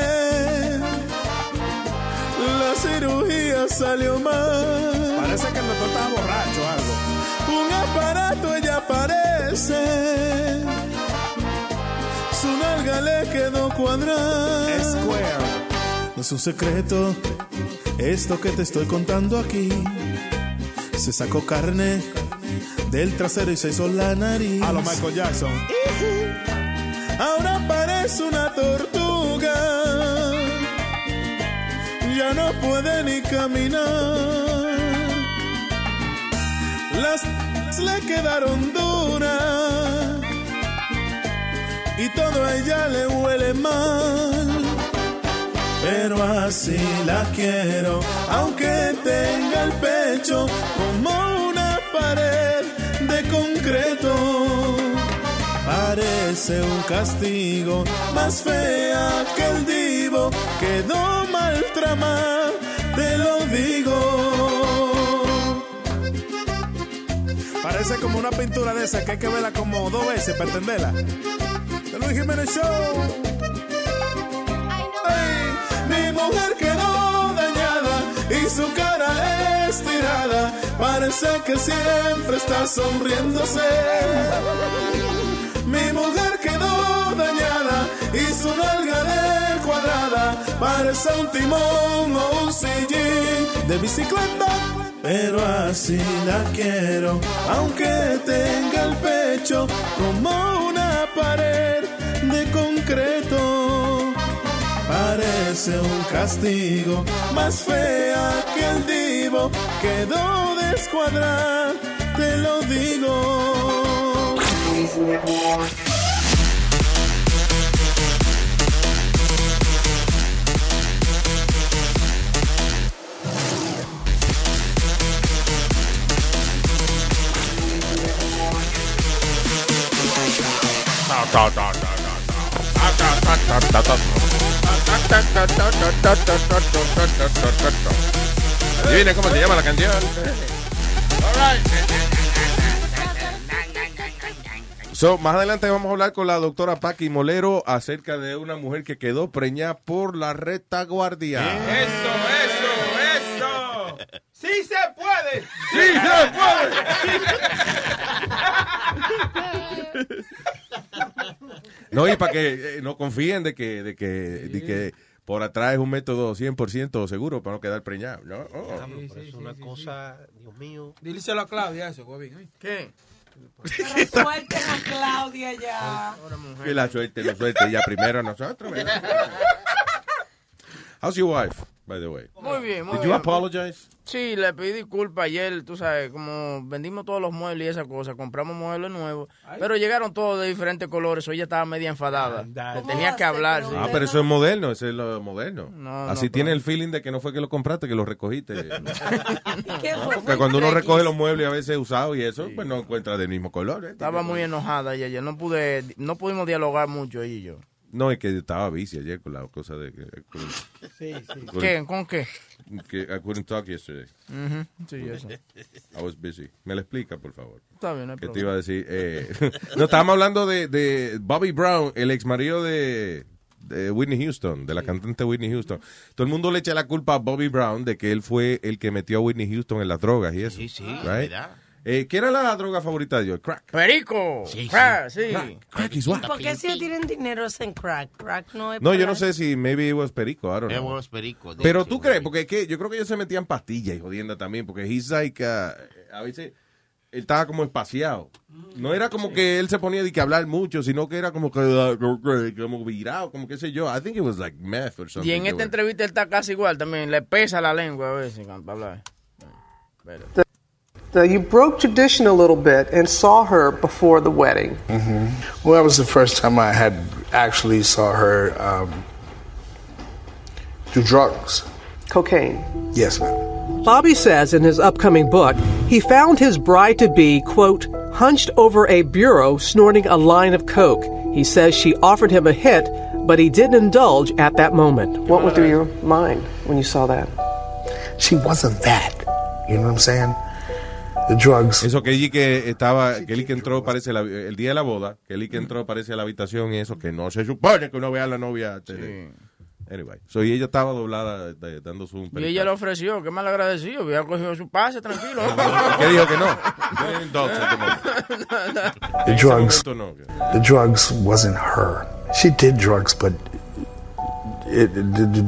La cirugía salió mal. Parece que el doctor estaba borracho o algo. Un aparato ella parece. Su nalga le quedó cuadrada. Square. No es un secreto esto que te estoy contando aquí. Se sacó carne del trasero y se hizo la nariz. A lo Michael Jackson. Ahora parece una tortuga. Ya no puede ni caminar. Las le quedaron duras. Y todo a ella le huele mal. Pero así la quiero, aunque tenga el pecho como una pared de concreto. Parece un castigo, más fea que el divo, quedó mal tramada, te lo digo. Parece como una pintura de esa que hay que verla como dos veces para entenderla. De Luis Jiménez Show. Mi mujer y su cara estirada. Parece que siempre está sonriéndose. Mi mujer quedó dañada y su nalga de cuadrada. Parece un timón o un sillín de bicicleta. Pero así la quiero, aunque tenga el pecho como una pared parece un castigo, más fea que el divo, quedó descuadrada, te lo digo. Adivina cómo se llama la canción. So, más adelante vamos a hablar con la doctora Paqui Molero acerca de una mujer que quedó preñada por la retaguardia. Eso, eso, eso. Sí se puede. Sí se puede. No, y para que eh, no confíen de que, de que, de que por atrás es un método 100% seguro para no quedar preñado. ¿no? Oh. es una cosa, Dios mío. Díselo a Claudia eso, Guavín. ¿Qué? Suelten a Claudia ya. Que la suerte, la suerte. Ya primero a nosotros. ¿verdad? How's your wife, by the way? Muy bien, muy Did bien. you apologize? Sí, le pedí disculpas ayer, tú sabes, como vendimos todos los muebles y esa cosa, compramos muebles nuevos, pero llegaron todos de diferentes colores, o ella estaba media enfadada. Le tenía que hablar. sí. Ah, pero eso es moderno, eso es lo moderno. No, Así no, tiene pero- el feeling de que no fue que lo compraste, que lo recogiste. ¿Qué fue? Porque cuando uno recoge los muebles a veces usados y eso, pues no encuentra del mismo color. ¿eh? Estaba muy enojada ella ayer, no pude, no pudimos dialogar mucho ella y yo. No, es que estaba bici ayer con la cosa de que... Con, Sí, sí. con- ¿Qué? ¿Con qué? Que I couldn't talk yesterday. Ujú, sí, eso. I was busy. ¿Me lo explica, por favor? Está bien, no hay te problema. iba a decir? Eh, no, estábamos hablando de, de Bobby Brown, el ex marido de, de Whitney Houston, de la cantante Whitney Houston. Todo el mundo le echa la culpa a Bobby Brown de que él fue el que metió a Whitney Houston en las drogas y eso. Sí, sí, right? ¿verdad? Eh, ¿Qué era la droga favorita de ellos? Crack. Perico. Sí, Crack, sí. Crack. Crack is what? ¿Por qué si ellos tienen dinero es en crack? Crack no es No, yo para- no sé si maybe it was perico, I don't It know. was perico, Pero tú crees, porque es que yo creo que ellos se metían pastillas y jodiendo también, porque he's like, uh, a veces él estaba como espaciado. No era como que él se ponía de que hablar mucho, sino que era como que uh, como virado, como qué sé yo. I think it was like meth or something. Y en esta entrevista él está casi igual también. Le pesa la lengua a veces habla. Pero- Now, you broke tradition a little bit and saw her before the wedding. hmm Well, that was the first time I had actually saw her um, do drugs. Cocaine. Yes, ma'am. Bobby says in his upcoming book, he found his bride to be, quote, hunched over a bureau snorting a line of coke. He says she offered him a hit, but he didn't indulge at that moment. What went through your mind when you saw that? She wasn't that. You know what I'm saying? The drugs. Eso que que estaba, que él que entró parece la- el día de la boda, que él que entró parece a la habitación y eso que no se supone que uno vea a la novia. antes. Anyway, so y ella estaba doblada de- dando su Y ella le ofreció, qué mal agradecido, había cogido su pase, tranquilo. ¿Qué dijo que no? The drugs. no. The drugs wasn't her. She did drugs, but it, the,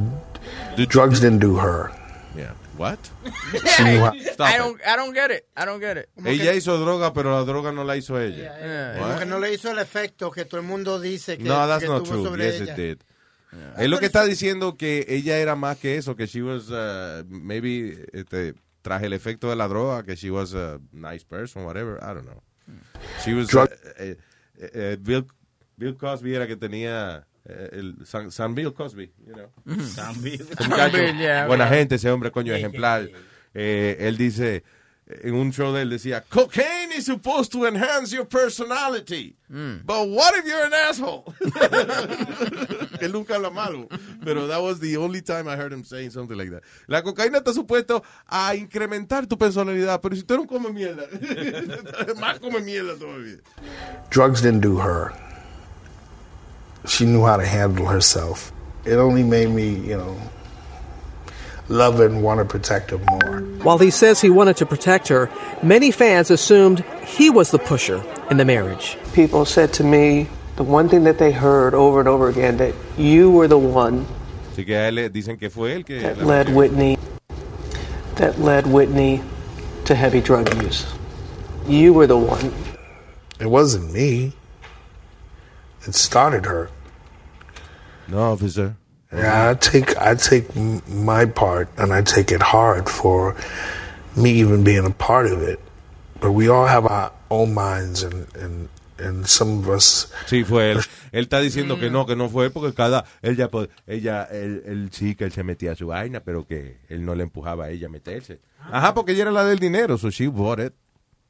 the drugs didn't do her. Yeah. What? I don't, I don't get it, I don't get it. Ella hizo droga, pero la droga no la hizo ella. Como What? que no le hizo el efecto que todo el mundo dice que, No, that's que not tuvo true. sobre Yes, ella. it did. Es lo que está diciendo que ella era más que eso, que she was, uh, maybe, este, tras el efecto de la droga, que she was a nice person, whatever, I don't know. She was, Drug- uh, eh, Bill, Bill Cosby era que tenía, el San, San Bill Cosby, you know. San Bill. Bill, yeah, buena okay. gente, ese hombre, coño, ejemplar. Eh, él dice, en un show de él decía, cocaine is supposed to enhance your personality. But what if you're an asshole? que él nunca habla malo. Pero that was the only time I heard him saying something like that. La cocaína está supuesto a incrementar tu personalidad, pero si tú no comes mierda, más come mierda todavía. drugs didn't do her. She knew how to handle herself. It only made me, you know, love her and want to protect her more. While he says he wanted to protect her, many fans assumed he was the pusher in the marriage. People said to me the one thing that they heard over and over again that you were the one Así que él dicen que fue él que... that la- led Whitney that led Whitney to heavy drug use. You were the one. It wasn't me. It started her. No, officer. Yeah, I take I take my part, and I take it hard for me even being a part of it. But we all have our own minds, and and and some of us. Sí, fue él. Él está diciendo que no, mm. que no fue porque cada ella pues, ella él, él sí que él se metía a su vaina, pero que él no le empujaba a ella a meterse. Ah. Ajá, porque ella era la del dinero, so she bought it.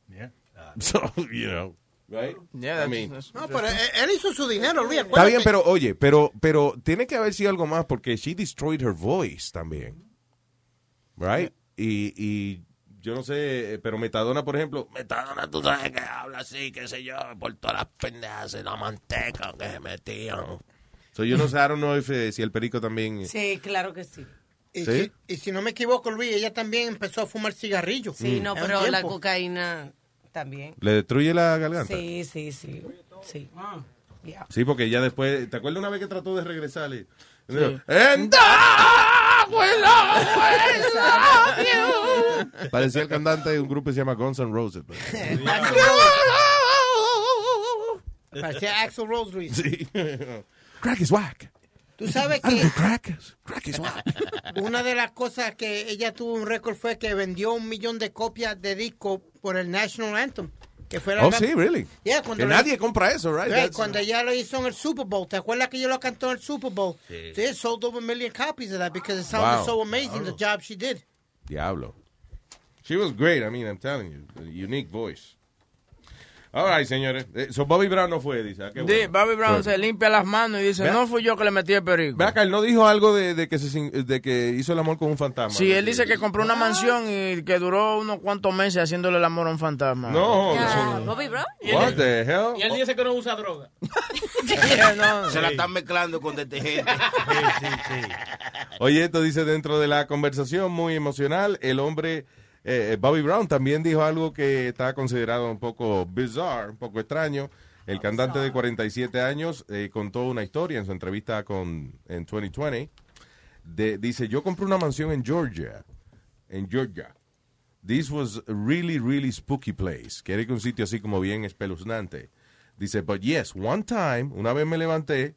Yeah. So, you know, right? Yeah, I mean, No, pero él, él hizo su dinero, Luis. Está bien, pero oye, pero pero tiene que haber sido algo más porque she destroyed her voice también. Right? Y, y yo no sé, pero Metadona, por ejemplo, Metadona, tú sabes que habla así, qué sé yo, por todas las pendejas de la manteca que se metían. So, yo no sé, I don't know if, eh, si el perico también... Sí, claro que sí. Y, ¿Sí? si, y si no me equivoco, Luis, ella también empezó a fumar cigarrillos. Sí, Mm. no, pero la cocaína también. ¿Le destruye la garganta? Sí, sí, sí. Sí. Yeah. Sí, porque ya después, ¿te acuerdas una vez que trató de regresar? Y, Sí. You. Parecía el cantante de un grupo que se llama Guns N' Roses. pues. Parecía Axel Rose. Sí. Crack is whack. Tú sabes que crack. Crack is una de las cosas que ella tuvo un récord fue que vendió un millón de copias de disco por el National Anthem. Que fue la Oh, sí, really. Yeah, cuando que le- nadie compra eso, right? Right, cuando ella lo hizo en el Super Bowl, ¿te acuerdas que ella lo cantó en el Super Bowl? Sí. They sold over a million copies of that because it sounded Wow. so amazing, the job she did. Diablo. She was great. I mean, I'm telling you. A unique voice. All right, señores. Eh, So Bobby Brown no fue, dice. Ah, qué. Bobby Brown se limpia las manos y dice, Vea- no fui yo que le metí el perico. Ve acá, él no dijo algo de, de que se, de que hizo el amor con un fantasma. Sí, él dice que compró una mansión y que duró unos cuantos meses haciéndole el amor a un fantasma. No, Ah, Bobby Brown. What the hell? Y él dice que no usa droga. Se la están mezclando con detergente. Oye, esto dice dentro de la conversación muy emocional, el hombre eh, Bobby Brown también dijo algo que está considerado un poco bizarre, un poco extraño. El cantante de 47 años eh, contó una historia en su entrevista con en 2020. De, dice, yo compré una mansión en Georgia, en Georgia, This was a really, really spooky place. Quiere que un sitio así como bien espeluznante. Dice, but yes, one time, una vez me levanté,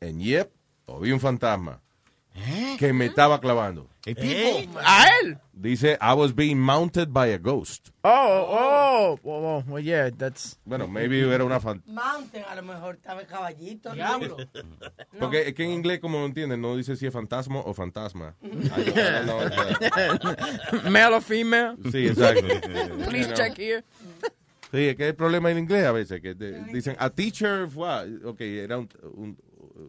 and yep, vi un fantasma que me estaba clavando. ¿A él? Dice, I was being mounted by a ghost. Oh, oh, oh, oh, well, yeah, that's... Bueno, maybe era una fantasma. Mountain, a lo mejor estaba el caballito. Diablo. Porque es que en inglés, como no entienden, no dice si es fantasma o fantasma. Male or female? Sí, exacto. Please check here. Sí, es que hay problema en inglés a veces, que dicen, a teacher, fue, ok, era un,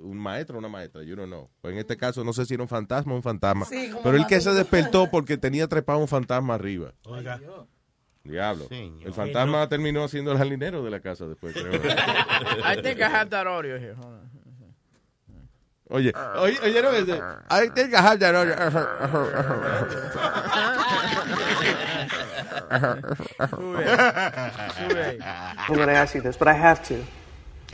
un, maestro o una maestra, yo no know. Pues en este caso no sé si era un fantasma o un fantasma. Sí, pero el que se despertó porque tenía trepado un fantasma arriba. Oiga. Diablo. El fantasma terminó siendo el jardinero de la casa después, creo. I think I have that audio here. Hold on. Oye, oye, oye, no, ese, I think I have that I'm going to ask you this, but I have to.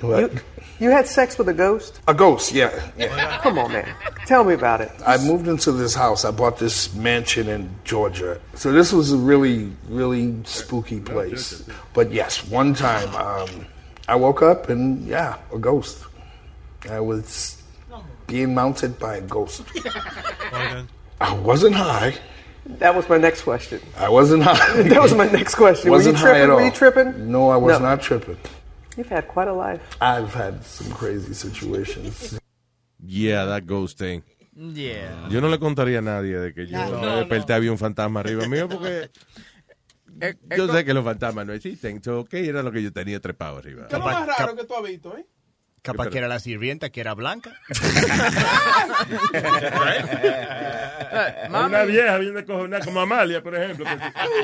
What? You, you had sex with a ghost? A ghost, yeah. yeah. Come on, man. Tell me about it. I moved into this house. I bought this mansion in Georgia. So this was a really, really spooky place. But yes, one time um, I woke up and yeah, a ghost. I was being mounted by a ghost. I wasn't high. That was my next question. I wasn't high. that was my next question. Wasn't Were you high at tripping? all. Were you tripping? No, I was No. not tripping. You've had quite a life. I've had some crazy situations. Yeah, that ghost thing. Yeah. Yo no le contaría a nadie de que yo No, me no, desperté había un fantasma arriba mío porque yo sé que los fantasmas no existen. So, ok, era lo que yo tenía trepado arriba. ¿Qué es lo más raro que tú has visto, eh? Capaz que era la sirvienta, que era blanca. Una vieja viene cojonada como Amalia, por ejemplo.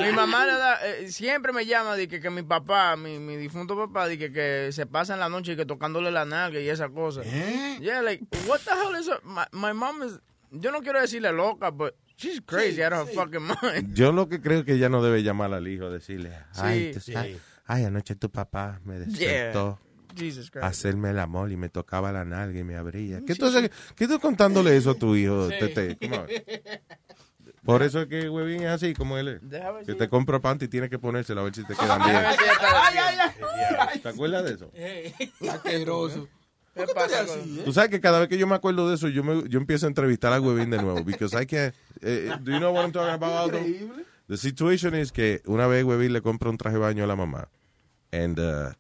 Mi mamá le da, eh, siempre me llama de que, que mi papá, mi, mi difunto papá, de que, que se pasa en la noche y que tocándole la nalga y esa cosa. Yeah, like, what the hell is? My, my mom is, yo no quiero decirle loca, but she's crazy out of her fucking mind. Yo lo que creo es que ya no debe llamar al hijo, decirle, ay, Sí. tú Sí. sabes, ay, anoche tu papá me despertó. Jesus Christ. hacerme el amor y me tocaba la nalga y me abría. ¿Qué tú, qué tú contándole eso a tu hijo, Sí. Tete? Come on. Por eso es que Huevín es así como él es. Deja ver Que si- te compra panty y tienes que ponérselo a ver si te quedan bien. Ay, ay, ay. ¿Te acuerdas de eso? Asqueroso. ¿Qué pasa Tú sabes que cada vez que yo me acuerdo de eso, yo, me, yo empiezo a entrevistar a Huevín de nuevo. Because I can't, eh, do you know what I'm talking about? The situation is que una vez Huevín le compra un traje de baño a la mamá. And, uh,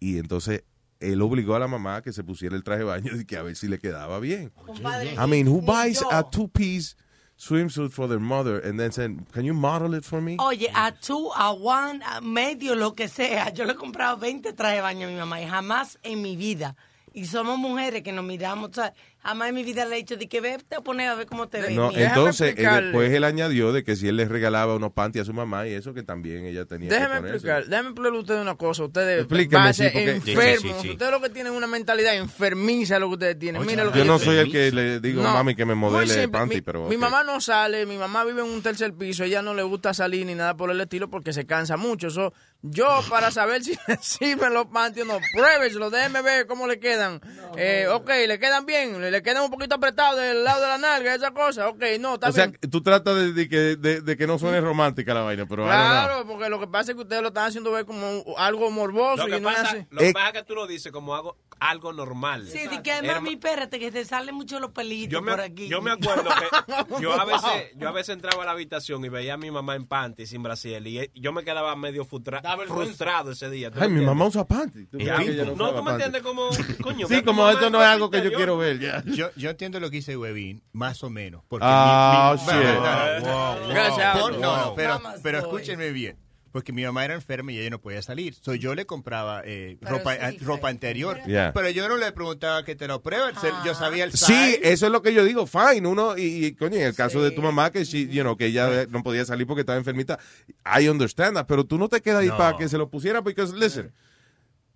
y entonces él obligó a la mamá a que se pusiera el traje de baño y que a ver si le quedaba bien. Compadre, I mean, who buys yo. a two-piece swimsuit for their mother and then said, can you model it for me? Oye, a two, a one, a medio, lo que sea. Yo le he comprado 20 trajes de baño a mi mamá y jamás en mi vida. Y somos mujeres que nos miramos, ¿sabes? jamás en mi vida le he dicho de que ve, te pones a ver cómo te ves. No, entonces eh, después él añadió de que si él le regalaba unos panties a su mamá y eso que también ella tenía Déjeme que explicar, déjeme explicarle a ustedes una cosa. Ustedes Explíqueme, base sí, porque- enfermos. Sí, sí, sí, sí. Ustedes lo que tienen una mentalidad enfermiza lo que ustedes tienen. Mira lo que Yo no soy el que le digo No, mami que me modele simple. panty, mi, pero mi mamá no sale, mi mamá vive en un tercer piso, ella no le gusta salir ni nada por el estilo porque se cansa mucho. So, yo para saber si me sirven los panties o no, pruébeselo, déjeme ver cómo le quedan. Eh, ok, le quedan bien, le, le quedan un poquito apretados del lado de la nalga, esa cosa. Ok, no, está O sea, bien. tú tratas de, de que, de, de que no suene romántica la vaina, pero. Claro, porque lo que pasa es que ustedes lo están haciendo ver como algo morboso Lo que y no pasa, así. lo que pasa es que tú lo dices como algo, algo normal. Sí, de que mami, espérate, que te salen mucho los pelitos yo me, por aquí. yo me acuerdo que yo a veces yo a veces entraba a la habitación y veía a mi mamá en panty sin Brasil y eh, yo me quedaba medio frustra- frustrado ese día. ¿tú Ay, mi mamá usa panty. ¿Tú Y crees a- que ella no tú me entiendes como, coño. Sí, como mamá no es algo que yo quiero ver, ya. Yo, yo entiendo lo que dice Webin, más o menos. Porque Ah, mi- mi- shit. Gracias. No, pero, pero escúchenme bien. Porque mi mamá era enferma y ella no podía salir. So yo le compraba eh, ropa, sí, ropa interior. Yeah. Pero yo no le preguntaba que te lo prueben. Yo sabía el Sí, size. eso es lo que yo digo, fine, uno, y, y, coño, en el caso de tu mamá, que she, you know, que ella no podía salir porque estaba enfermita, I understand that, pero tú no te quedas ahí No. para que se lo pusiera, porque, listen,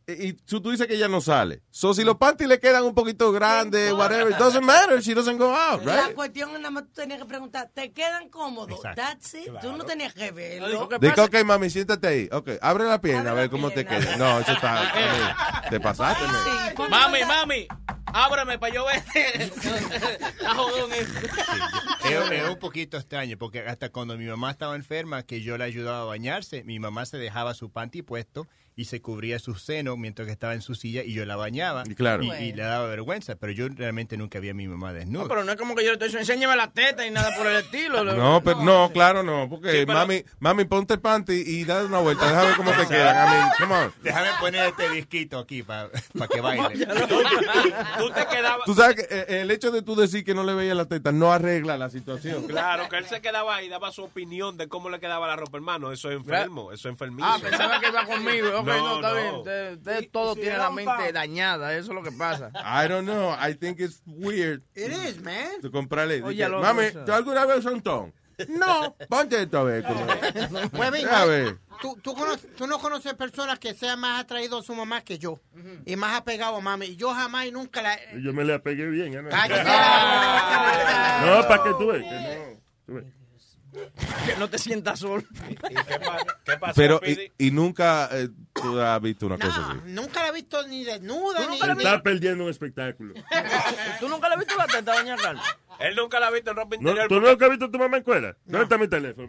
y, y tú, tú dices que ella no sale, so si los panties le quedan un poquito grandes, whatever, it doesn't matter, she doesn't go out, La right? cuestión es nada más tú tenías que preguntar, ¿te quedan cómodos? That's it. Tú no tenías que verlo. Dice, ok, mami, siéntate ahí, ok, abre la pierna, a ver cómo te queda. No, eso está, te pasaste, man. Mami, mami, Ábreme para yo ver. Está jodón eso. Es, es un poquito extraño, porque hasta cuando mi mamá estaba enferma, que yo la ayudaba a bañarse, mi mamá se dejaba su panty puesto y se cubría sus senos mientras que estaba en su silla y yo la bañaba. Y claro. Y, y le daba vergüenza, pero yo realmente nunca vi a mi mamá desnuda. No, pero no es como que yo le estoy diciendo, enséñame la teta y nada por el estilo. No, pero no, claro, no, porque Sí, pero- mami, mami, ponte el panty y dale una vuelta, déjame ver cómo te quedan. I mean, come on. Déjame poner este disquito aquí para que baile. Tú te quedabas. Tú sabes que eh, el hecho de tú decir que no le veía la teta no arregla la situación. Claro, que él se quedaba ahí, daba su opinión de cómo le quedaba la ropa, hermano. Eso es enfermo, eso es enfermizo. Ah, pensaba que iba conmigo. Ok, no, está bien. no. Usted, usted todo tiene la mente dañada, eso es lo que pasa. I don't know, I think it's weird. It is, man. De comprarle. Oye, dije, lo- Mami. ¿tú alguna vez un ton? No, ponte esto a ver. cómo es. Pues bien, A ver. tú, tú, conoces- tú no conoces personas que sean más atraídos a su mamá que yo. Y más apegado a mami. Y yo jamás y nunca la... Yo me le apegué bien. ¿eh? La No, para que tú veas. que no. Tú ves. Que no te sientas solo. qué, pasó, Pero, y, y nunca eh, tú has visto una cosa así. Nunca la he visto ni desnuda, ni... Está perdiendo un espectáculo. ¿Tú nunca le has visto la teta, doña Carla? Él nunca la ha visto en ropa No, interior. ¿Tú nunca has visto a tu mamá en escuela? ¿Dónde está mi teléfono?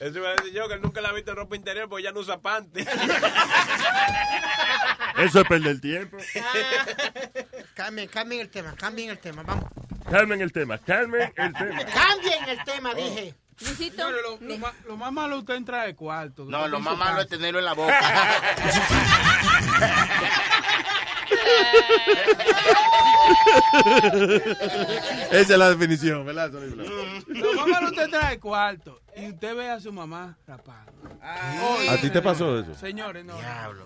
Eso iba a decir yo, que él nunca la ha visto en ropa interior porque ella no usa panty. Eso es perder tiempo. Cambien, cambien el tema, cambien el tema, vamos. Calmen el tema, calmen el tema. Cambien el tema, dije. Señores, lo, lo más, lo más malo usted entra de cuarto. No, lo más malo casa. es tenerlo en la boca. Esa es la definición, ¿verdad? Lo más malo usted entra de cuarto y usted ve a su mamá rapada. ¿A ti te pasó eso? Señores, no.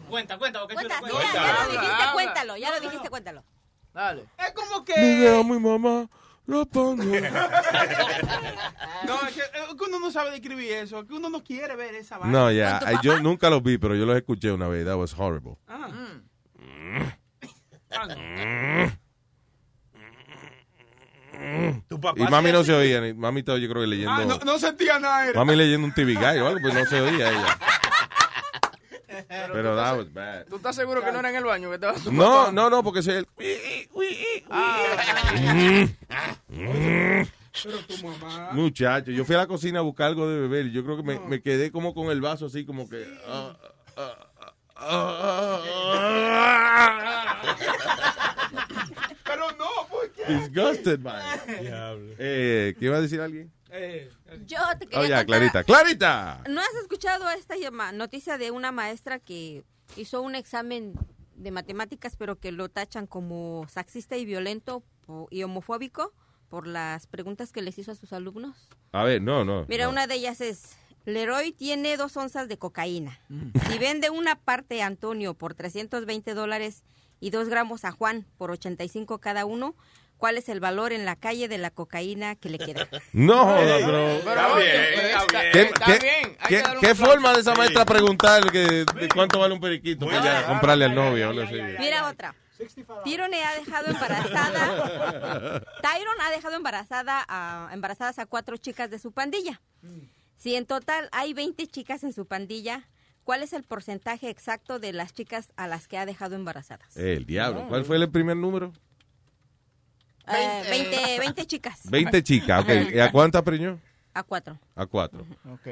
Cuenta, cuenta, porque Cuenta, chulo, ya, cuenta. ya lo dijiste, cuéntalo, ya lo dijiste, cuéntalo. Dale. Es como que... a mi mamá rapando. No, es que, es que uno no sabe describir eso, es que uno no quiere ver esa vaina. No, ya, ay, yo nunca los vi, pero yo los escuché una vez. That was horrible. Ah. Tu papá Y mami no se oía, ni- mami estaba yo creo que leyendo. Ah, no, no sentía nada. era. Mami leyendo un TV Guide o algo, pues no se oía ella. Pero that was bad. ¿Tú estás seguro que no era en el baño que estaba tu No, papá? no, no, porque se. Pero tu mamá... Muchacho, yo fui a la cocina a buscar algo de beber y yo creo que me, me quedé como con el vaso así, como que. ah, ah, ah, ah, Pero no, porque... disgusted by it. Eh, ¿Qué iba a decir alguien? Yo te quería Oh, ya, contar- Clarita. ¡Clarita! ¿No has escuchado esta noticia de una maestra que hizo un examen de matemáticas, pero que lo tachan como sexista y violento y homofóbico por las preguntas que les hizo a sus alumnos? A ver, no, no. Mira, no. una de ellas es, Leroy tiene dos onzas de cocaína. Si vende una parte a Antonio por 320 dólares y dos gramos a Juan por 85 cada uno, ¿cuál es el valor en la calle de la cocaína que le queda? No jodas, bro. Está bien, está bien. ¿Qué, Está qué- bien, hay qué- que darle un qué aplauso. forma de esa maestra preguntar que, de cuánto vale un periquito para ya comprarle al novio? Mira otra. Tyrone ha dejado embarazada. Tyron ha dejado embarazada a, embarazadas a cuatro chicas de su pandilla. Si en total hay 20 chicas en su pandilla, ¿cuál es el porcentaje exacto de las chicas a las que ha dejado embarazadas? El diablo. ¿Cuál fue el primer número? Eh, 20, 20 chicas. 20 chicas, ok. ¿Y a cuántas preñó? A cuatro. A cuatro.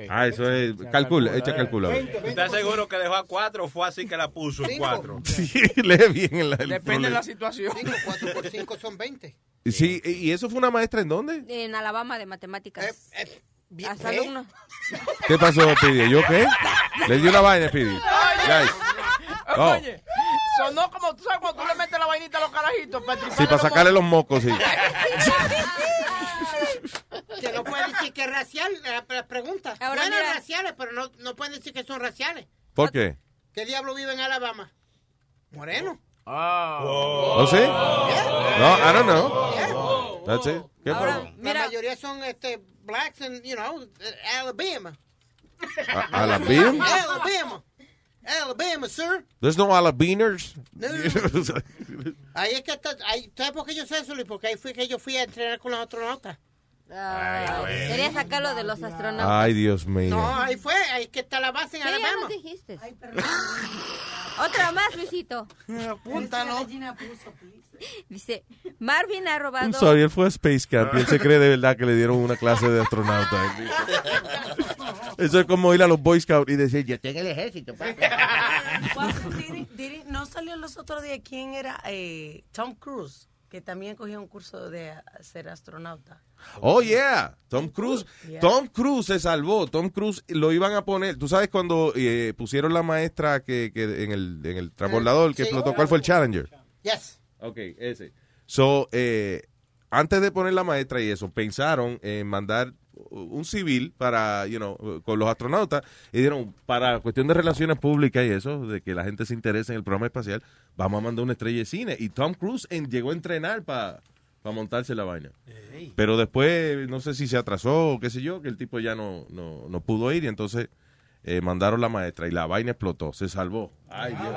Ah, eso es. Calcula, echa calcula. ¿Estás seguro que dejó a cuatro o fue así que la puso en cuatro? Sí, lee bien el, el Depende de problema. la situación. 5, 4 por 5 son 20. Sí, ¿y eso fue una maestra en dónde? En Alabama de matemáticas. Eh, ¿eh? alumno. ¿Qué pasó, Pidi? ¿Yo qué? Le dio una vaina, Pidi. Oh. Oye, sonó como, tú sabes, cuando tú le metes la vainita a los carajitos para Sí, para sacarle los mocos, sí. Que no pueden decir que es racial, la, la pregunta. Ahora Bueno, mira. raciales, pero no, no pueden decir que son raciales. ¿Por qué? ¿Qué diablo vive en Alabama? Moreno. ¿Oh, sí? No, I don't know. That's it. ¿Qué pasó? La mayoría son este, blacks and, you know, Alabama. ¿A- ¿Alabama? Alabama. Alabama, sir. There's no Alabiners. No. Ahí es que está, ahí, ¿sabes por qué yo sé eso, Luis? Porque ahí fui que yo fui a entrenar con los astronautas. Ah, Quería sacarlo de los astronautas. Ay, Dios mío. No, ahí fue, ahí es que está la base en Sí, ya Alabama. nos dijiste. Otra más, Luisito. Apúntalo. Dice, Marvin ha robado... I'm sorry, él fue a Space Camp y él se cree de verdad que le dieron una clase de astronauta. Eso es como ir a los Boy Scouts y decir, yo tengo el ejército. pa". Diri- Diri, no salió los otros días quién era eh, Tom Cruise, que también cogió un curso de ser astronauta. Oh, yeah. Tom Cruise. Yeah. Tom Cruise se salvó. Tom Cruise lo iban a poner. ¿Tú sabes cuando eh, pusieron la maestra que, que en el, en el transbordador que Sí. explotó? ¿Cuál fue el Challenger? Yes. Ok, ese. So, eh, antes de poner la maestra y eso, pensaron en mandar un civil para, you know, con los astronautas y dijeron, para cuestión de relaciones públicas y eso, de que la gente se interese en el programa espacial, vamos a mandar una estrella de cine. Y Tom Cruise en- llegó a entrenar para montarse la vaina. Pero después, no sé si se atrasó o qué sé yo, que el tipo ya no, no, no pudo ir y entonces eh, mandaron la maestra y la vaina explotó, se salvó. Ay, Dios.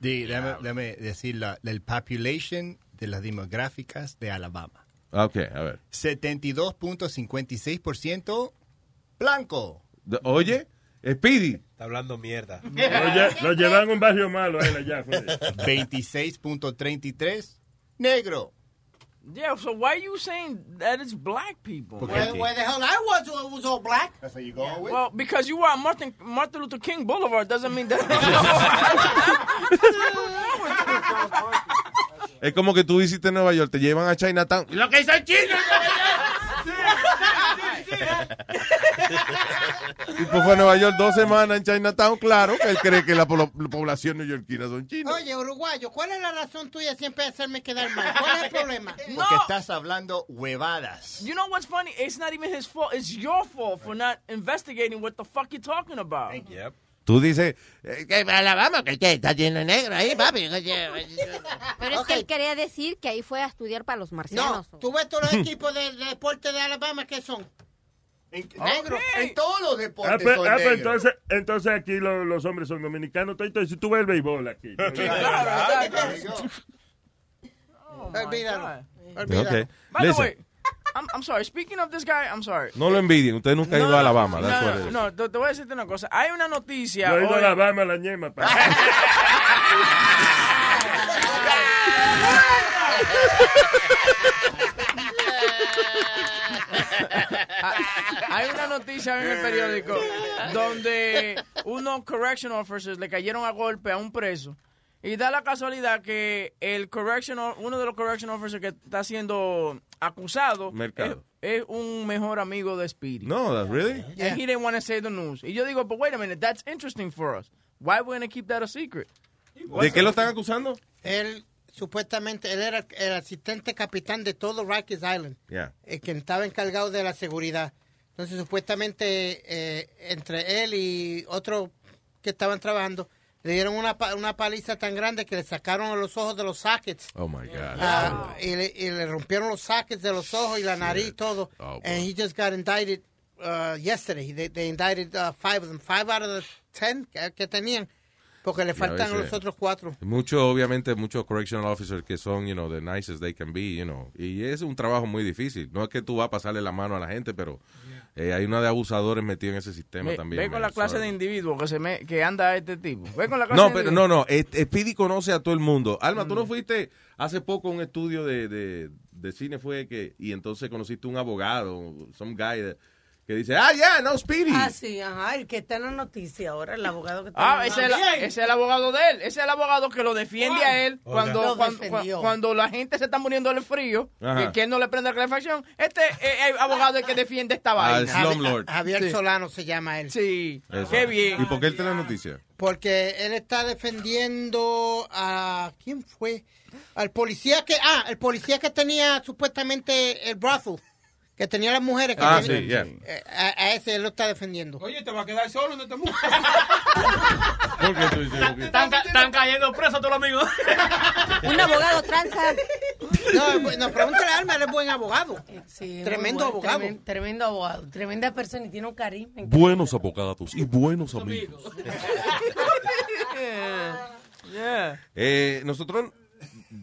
Di- déjame, decir la, el population de las demográficas de Alabama. Ah, Ok, a ver. 72.56% blanco. Oye, Speedy. Está hablando mierda. Lo, lle- lo llevan a un barrio malo a él allá. fue. 26.33 negro. Yeah, so why are you saying that it's black people? Where, where the hell I was, it was all black. That's how you go with? Well, because you were on Martin, Martin Luther King Boulevard doesn't mean that. Es como que tú visites Nueva York, te llevan a Chinatown. Lo que hizo el chino. Y pues fue a Nueva York dos semanas en Chinatown, claro, que él cree que la, po- la población neoyorquina son chinos. Oye, uruguayo, ¿cuál es la razón tuya siempre de hacerme quedar mal? ¿Cuál es el problema? Porque estás hablando huevadas. You know what's funny? It's not even his fault. It's your fault for not investigating what the fuck you're talking about. Yep. Tú dices, eh, Que Alabama, que que está lleno de negro ahí, papi. Pero es que él quería decir que ahí fue a estudiar para los No, marcianos. tú ves todos los equipos de, de deporte de Alabama que son negros. En todos los Ah, deportes pues, son ah, pues, negros. entonces, entonces aquí lo- los hombres son dominicanos. Si tú ves el béisbol aquí. Olvídalo. Ok. Olvídalo. By the Listen, way, I'm, I'm sorry. Speaking of this guy, I'm sorry. no lo envidien, usted nunca ha ido a Alabama. No, no, is. no, te, voy a decirte una cosa. Hay una noticia. Yo he ido a Alabama la ñema. pa. Hay una noticia en el periódico donde unos correction officers le cayeron a golpe a un preso. Y da la casualidad que el correction, o- uno de los correction officers que está siendo acusado es, Mercado. es un mejor amigo de Speedy. No, that's really? And he didn't want to say the news. Y yo digo, but wait a minute, that's interesting for us. Why we gonna keep that a secret? ¿De qué lo están acusando? Él, supuestamente, él era el asistente capitán de todo Rikers Island. Yeah. eh, quien estaba encargado de la seguridad. Entonces, supuestamente, eh, entre él y otro que estaban trabajando, le dieron una, una paliza tan grande que le sacaron los ojos de los sockets. Oh my God. Ah, y, le, y le rompieron los sockets de los ojos y la nariz y todo. Oh, and he just got indicted uh, yesterday. They, they indicted uh, five of them. Five out of the ten que, que tenían. Porque le a faltan veces- los otros cuatro. Mucho, obviamente, muchos correctional officers que son, you know, the nicest they can be, you know. Y es un trabajo muy difícil. No es que tú vas a pasarle la mano a la gente, pero eh, hay una de abusadores metidos en ese sistema Ve, también. ve con man, la clase sorry. de individuo que se me, que anda este tipo. Ve con la clase No, de pero individuo. no, no. Speedy conoce a todo el mundo. Alma, Mm. tú no fuiste hace poco a un estudio de, de, de cine, fue que, y entonces conociste un abogado, some guy that- que dice, ah, yeah, no, Speedy. Ah, sí, ajá, el que está en la noticia ahora, el abogado que está Ah, en ese es, el, ese es el abogado de él. Ese es el abogado que lo defiende a él cuando, cuando, cuando la gente se está muriendo del frío y que él no le prende la calefacción. Este es el abogado el que defiende esta Ah, el vaina. slumlord. Javier Sí. Solano se llama él. Sí, Eso. qué bien. ¿Y por qué él tiene la noticia? Porque él está defendiendo a... ¿Quién fue? Al policía que... Ah, el policía que tenía supuestamente el brothel. Que tenía las mujeres. Que Ah, tenía- sí, yeah. Eh, a, a ese él lo está defendiendo. Oye, te va a quedar solo en este mundo. ¿Por qué tú dices que- Están, ca- están cayendo presos todos los amigos. Un abogado tranza. No, no pregúntale a Alma, él es buen abogado. Sí, muy Tremendo bueno, abogado. tremen- Tremendo abogado. Tremenda persona y tiene un carisma. Buenos abogados y buenos amigos. Yeah. Eh, nosotros,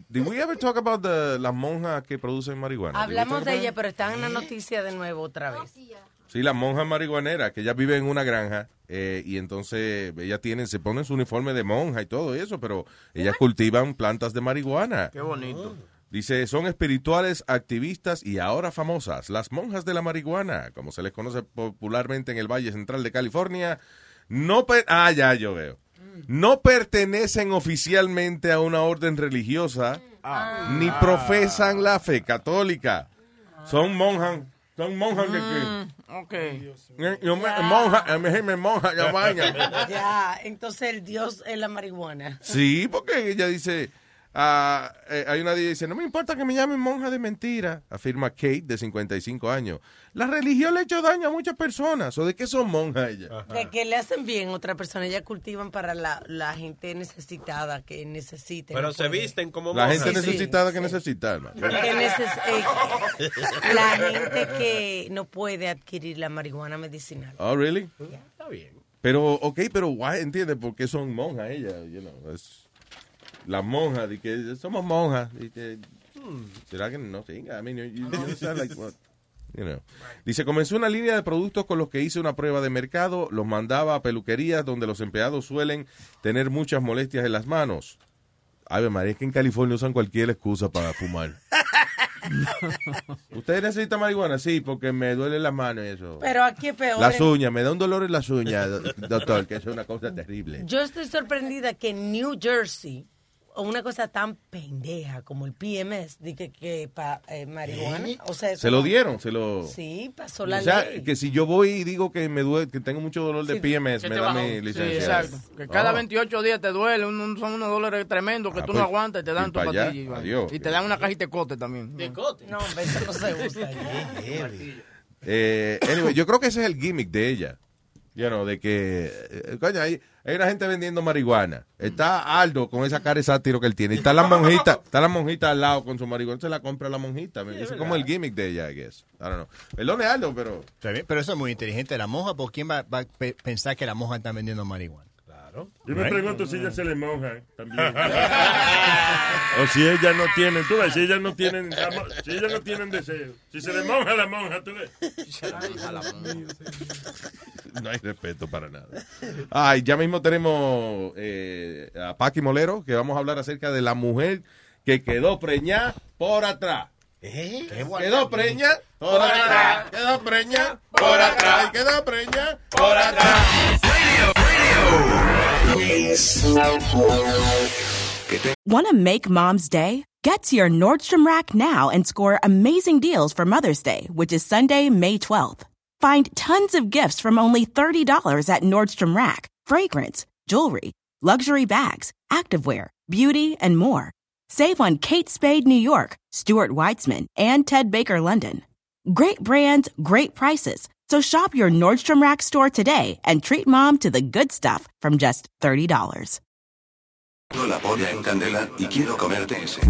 did we ever talk about the, las monjas que producen marihuana? Hablamos de ella, pero están en la noticia de nuevo otra vez. Sí, las monjas marihuaneras, que ellas viven en una granja eh, y entonces ella tiene, se pone su uniforme de monja y todo eso, pero ellas cultivan plantas de marihuana. Qué bonito. Dice, son espirituales, activistas y ahora famosas, las monjas de la marihuana, como se les conoce popularmente en el Valle Central de California, no, ah, ya yo veo, no pertenecen oficialmente a una orden religiosa, ni profesan la fe católica. Son monjas, son monjas de qué? Ok. Yo me, monja, eh, me, monja, ya vaina. Ya, entonces el Dios es la marihuana. Sí, porque ella dice, ah, eh, hay una que dice, no me importa que me llamen monja de mentira, afirma Kate, de 55 años. La religión le ha hecho daño a muchas personas, ¿o de qué son monjas ellas? De que le hacen bien a otra persona, ellas cultivan para la, la gente necesitada que necesite. Pero no se puede. visten como La monjas. gente Sí, necesitada sí. que necesita, hermano. Que neces- eh, la gente que no puede adquirir la marihuana medicinal. Oh, really? Está bien. Pero, ok, pero why, entiende por qué son monjas ellas, you know, es las monjas, de que somos monjas, y que, hmm, ¿será que no? Sí, I mean, you, you like, what, you know. Dice, comenzó una línea de productos con los que hice una prueba de mercado, los mandaba a peluquerías donde los empleados suelen tener muchas molestias en las manos. Ave María, es que en California usan cualquier excusa para fumar. ¿Usted necesita marihuana? Sí, porque me duele las manos y eso. Pero aquí es peor. Las uñas, me da un dolor en las uñas, do- doctor, que eso es una cosa terrible. Yo estoy sorprendida que en New Jersey, una cosa tan pendeja como el PMS, de que, que para marihuana, o sea, Se lo dieron, se lo... Sí, pasó la o sea, ley. que si yo voy y digo que me duele, que tengo mucho dolor de Sí, PMS, me da bajó. mi Sí, Sí, licencia. exacto. Que cada Oh. 28 días te duele, un- un- son unos dólares tremendos que Ah, tú pues, no aguantas y te dan tu pa' allá. pastilla. y vaina. Adiós. Y te dan una cajita de cote también. De cote. No, eso no se usa. Eh, anyway, yo creo que ese es el gimmick de ella. You know, de que, eh, coño, hay, hay una gente vendiendo marihuana. Está Aldo con esa cara de sátiro que él tiene. Y está la monjita, está la monjita al lado con su marihuana. Se la compra la monjita. Ese es como el gimmick de ella, I guess. I don't know. Perdone, Aldo, pero... Pero eso es muy inteligente. La monja, ¿por quién va, va a pe- pensar que la monja está vendiendo marihuana? Yo me pregunto si ella se le monja eh, también. o si ellas no tienen, tú ves, si ellas no tienen, si ellas no tienen deseo. Si se le monja la monja, tú ves. No hay respeto para nada. Ay, ya mismo tenemos eh, a Paqui Molero, que vamos a hablar acerca de la mujer que quedó preñada por atrás. Quedó preña por atrás, quedó preña por atrás, y quedó preña por atrás. Want to make mom's day? Get to your Nordstrom Rack now and score amazing deals for Mother's Day, which is Sunday, May 12th. Find tons of gifts from only $30 at Nordstrom Rack fragrance, jewelry, luxury bags, activewear, beauty, and more. Save on Kate Spade New York, Stuart Weitzman, and Ted Baker London. Great brands, great prices. So shop your Nordstrom Rack store today and treat mom to the good stuff from just $30. La en candela y quiero comerte ese.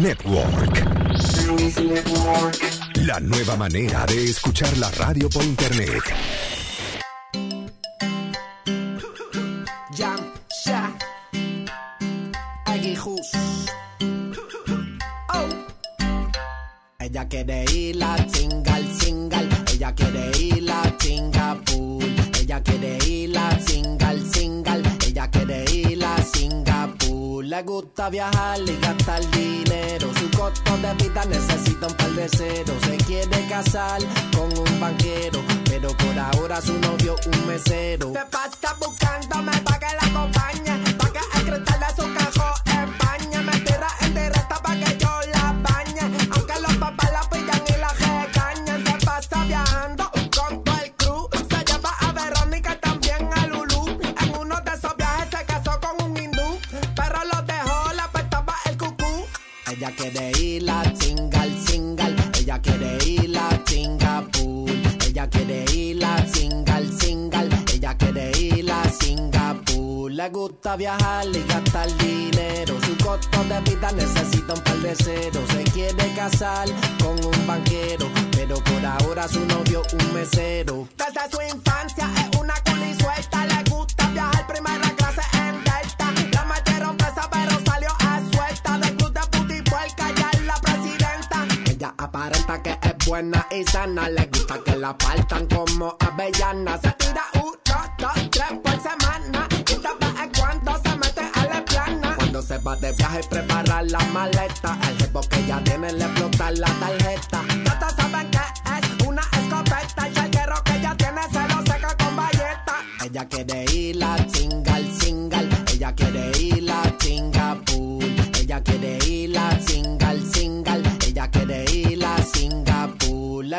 Network. La nueva manera de escuchar la radio por internet. Oh. Ella quiere ir a single, single. Ella quiere ir a Singapur. Ella quiere ir a single, single. Ella quiere ir a Singapur. Le gusta viajar un mesero.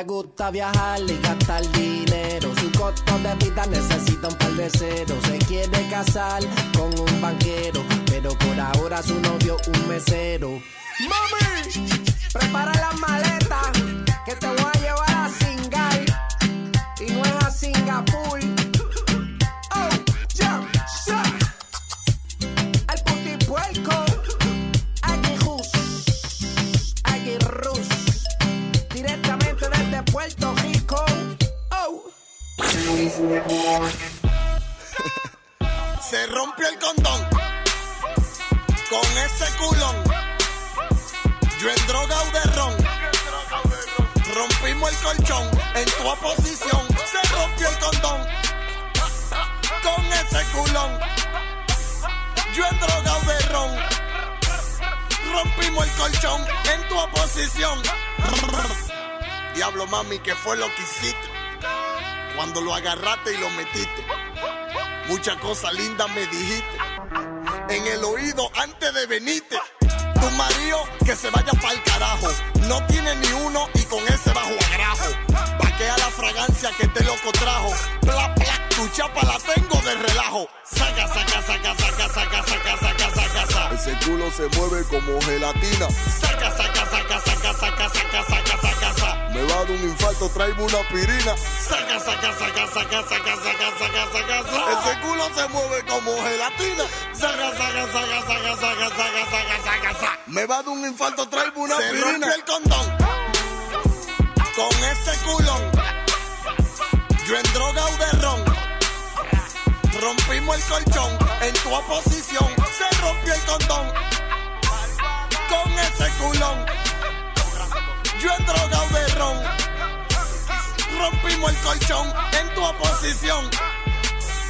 Gusta viajar y gastar dinero. Su costo de vida necesita un par de. Se quiere casar con un banquero. Pero por ahora su novio un mesero. ¡Mami! Prepara las maletas. Que te voy a llevar a Singai. Y no es a Singapur. Se rompió el condón con ese culón. Yo en droga o de ron. Rompimos el colchón en tu oposición. Se rompió el condón con ese culón. Yo en droga o de ron. Rompimos el colchón en tu oposición. Diablo mami, ¿qué fue lo que hiciste? Cuando lo agarraste y lo metiste. Muchas cosas lindas me dijiste. En el oído antes de venirte. Tu marido que se vaya pa'l carajo. No tiene ni uno y con ese bajo agrajo. Paquea la fragancia que este loco trajo. Pla, pla, tu chapa la tengo de relajo. Saca, saca, saca, saca, saca, saca, saca, saca, saca. Ese culo se mueve como gelatina. Saca, saca, saca, saca, saca, saca, saca, saca. Me va a dar un infarto, traigo una aspirina. Saca, saca, saca, saca, saca, saca, saca, saca, saca. Ese culo se mueve como gelatina. Saca, saca, saca, saca, saca, saca, saca, saca, saca. Me va a dar un infarto, traigo una Se aspirina. rompió el condón con ese culón. Yo en droga o de ron. Rompimos el colchón en tu oposición. Se rompió el condón con ese culón. Yo en droga o de ron. Rompimos el colchón en tu oposición.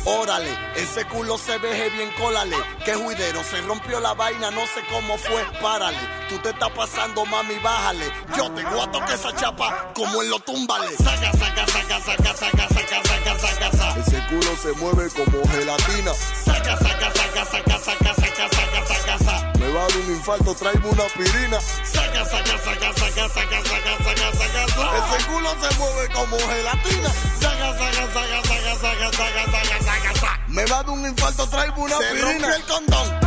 Órale, ese culo se veje bien, cólale. Que juidero, se rompió la vaina, no sé cómo fue, párale. Tú te estás pasando, mami, bájale. Yo te guato que esa chapa, como en lo túmbale. Saca, saca, saca, saca, saca, saca, saca, saca, saca. Ese culo se mueve como gelatina. Saca, saca, saca, saca, saca, saca, saca, saca, saca. Me va a dar un infarto, traigo una aspirina. Saca, saca, saca, saca, saca, saca, saca, saca, saca. Ese culo se mueve como gelatina. Saca, saca, saca, saca, saca, saca, saca, saca, saca. Me va a dar un infarto, traigo una Se aspirina. rompió el condón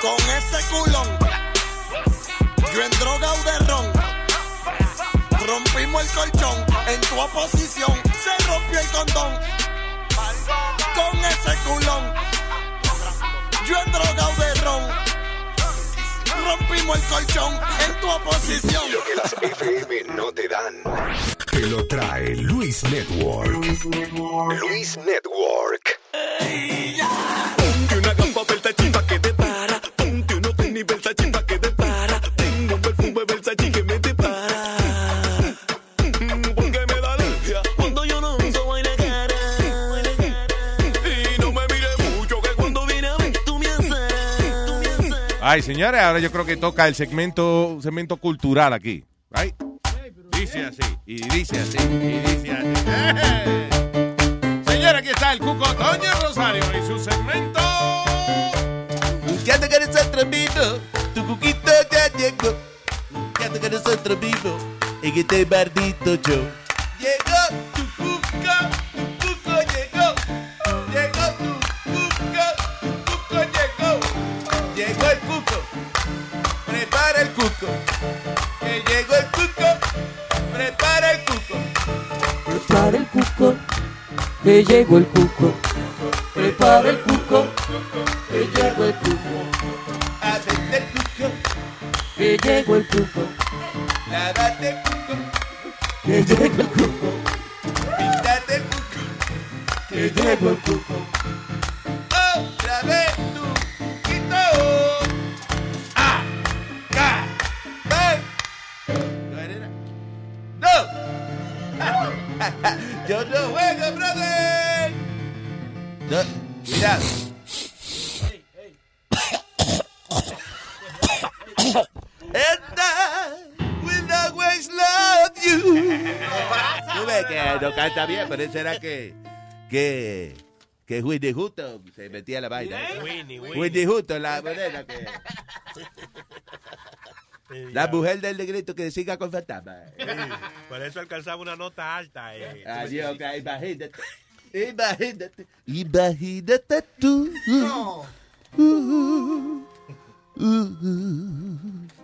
con ese culón. Yo en droga o de ron. Rompimos el colchón en tu oposición. Se rompió el condón con ese culón. Yo en droga o de ron. Rompimos el colchón en tu oposición. Lo que las FM no te dan. Te lo trae Luis Network. Luis Network. Gamba vuelta Ay, señores, ahora yo creo que toca el segmento, segmento cultural aquí. Right? Dice así, y dice así, y dice así. Señora, aquí está el Cuco Toño Rosario y su segmento. Buscando con nosotros mismos, tu cuquito ya llegó. Buscando con nosotros mismos, en este maldito show. Llegó tu cuco prepara el cuco. Que llegó el cuco, prepara el cuco. Prepara el cuco, que llegó el cuco. Prepara el cuco, que llegó el cuco. Hacete el cuco, Que llegó el cuco, lávate el cuco. que llegó el cuco. Píntate el cuco, Que llegó el cuco. Yo no juego, brother. No, mira. And I will always love you. Tú ves que no canta bien, pero eso era que, que, que Whitney Houston se metía la vaina. Winnie, Winnie. Whitney Houston, la morena que... La mujer del negrito que siga con fantasma. Por eso alcanzaba una nota alta. Eh. Adiós, ok, imagínate. Imagínate. Imagínate tú.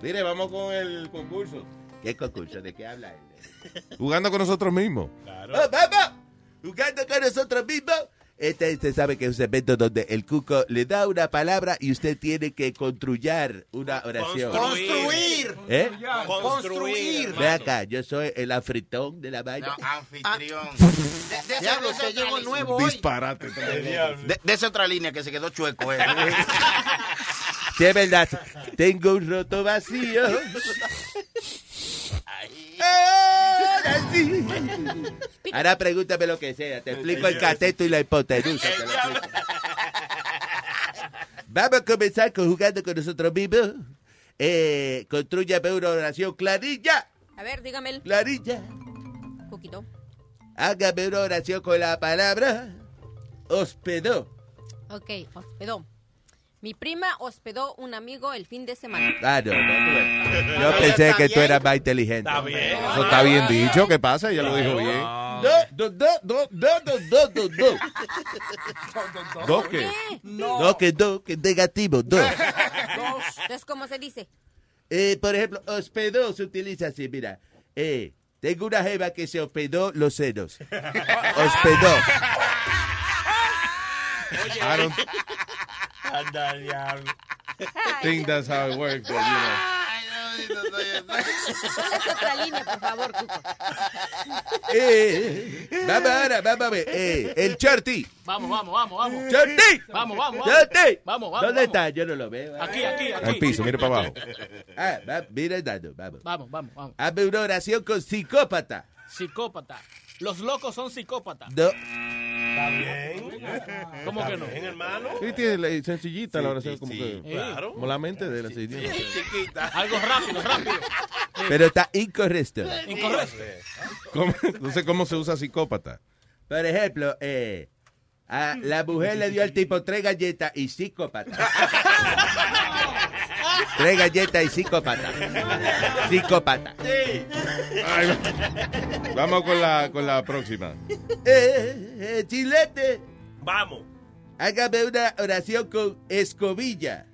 Mire, vamos con el concurso. ¿Qué concurso? ¿De qué habla él? Jugando con nosotros mismos. ¡Oh, vamos! Jugando con nosotros mismos. Este, usted sabe que es un segmento donde el cuco le da una palabra y usted tiene que construir una oración. Construir. ¿Eh? Construir. Ve acá, yo soy el afritón de la vaina. Anfitrión. Diablo, usted llegó nuevo hoy. Disparate. De, de esa otra línea que se quedó chueco. eh. Sí, es verdad. Tengo un roto vacío. Ahora sí. Ahora pregúntame lo que sea. Te explico el cateto y la hipotenusa. Vamos a comenzar con jugando con nosotros mismos. Eh, construyame una oración clarilla. A ver, dígame el Clarilla. Cuquito. Hágame una oración con la palabra hospedó. Ok, hospedó. Mi prima hospedó un amigo el fin de semana. Ah, no, no, Yo pensé que tú eras más inteligente. Está bien. Eso está bien dicho. ¿Qué pasa? Ella lo dijo bien. Do, do, do, do, do, do, do, do. ¿Dos qué? No, que do, que negativo, do. Entonces, ¿cómo se dice? Eh, por ejemplo, hospedó se utiliza así, mira. Eh, tengo una jeva que se hospedó los senos. Hospedó. Don't Anda, diablo. think that's how it works, but, you know. Es otra línea, por favor, Cuco. Eh, vamos ahora, vamos a ver. Eh, el Shorty. Vamos, vamos, vamos, vamos. ¡Shorty! Vamos, vamos, vamos. ¡Shorty! Vamos, vamos. ¿Dónde vamos. está? Yo no lo veo. Aquí, aquí, aquí. Al piso, mire para abajo. Ah, va, mira el dado, vamos. Vamos, vamos, vamos. Hazme una oración con psicópata. Psicópata. Los locos son psicópatas. No. Bien. ¿Cómo que no? Bien, hermano. Sí, tiene la- sencillita la oración, como que. Claro. Como la mente de la señora. Chiquita. Algo rápido, rápido. Pero está incorrecto. Incorrecto. ¿Cómo? No sé cómo se usa psicópata. Por ejemplo, eh, a la mujer le dio al tipo tres galletas y psicópata. tres galletas y psicópata. Psicópata. Ay, va- Vamos con la, con la próxima. Eh, eh, chilete, Vamos. hágame una oración con escobilla.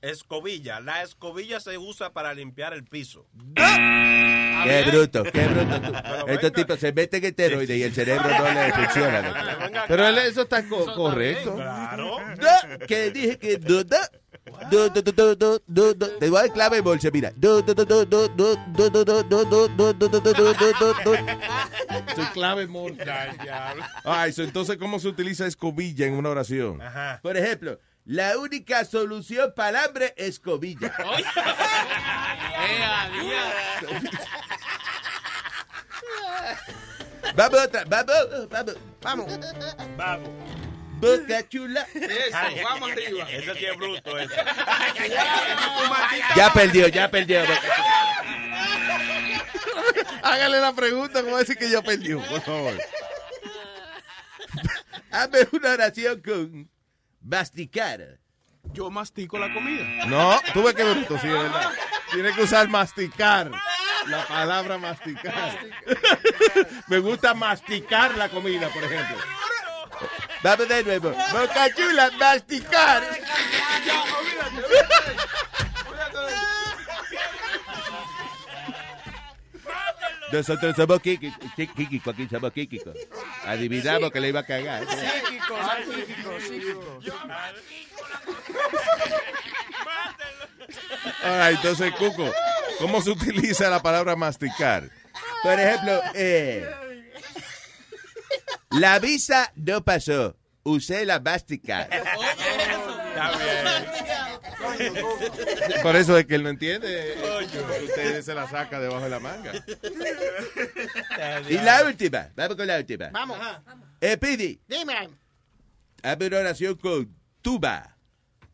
Escobilla. La escobilla se usa para limpiar el piso. Qué bruto, qué bruto. tú. Estos tipos se meten esteroides y el cerebro no les funciona. Pero eso está co- correcto. Claro. No, que dije que no, no. Do, do, do, do, do, do. Te voy a dar clave en bolsa, mira. Do, do, do, do, do, do, do, do, do, do, do, do, do, do, do, do. Su clave. Ay, so, entonces, ¿cómo se utiliza escobilla en una oración? Ajá. Por ejemplo, la única solución para el hambre es escobilla. Eh, vamos, vamos. Vamos. Vamos. Boca chula. Eso, vamos arriba. Eso sí es bruto, eso. Ya perdió, ya perdió. Hágale la pregunta, ¿cómo decir que ya perdió? Por favor. Hazme una oración con masticar. Yo mastico la comida. No, tuve que ver sí, de verdad. Tiene que usar masticar. La palabra masticar. Me gusta masticar la comida, por ejemplo. Vamos de nuevo. Boca chula, masticar. Nosotros somos Kiki, Kiki, aquí somos Kiki. Adivinamos que le iba a cagar. Psíquico, psíquico, psíquico. Ah, entonces, Cuco, ¿cómo se utiliza la palabra masticar? Por ejemplo, eh, la visa no pasó. Usé la masticar. Por eso es que él no entiende. Usted se la saca debajo de la manga. Y la última, vamos con la última. Vamos. Eh, Pidi, Dime, hazme una oración con tuba.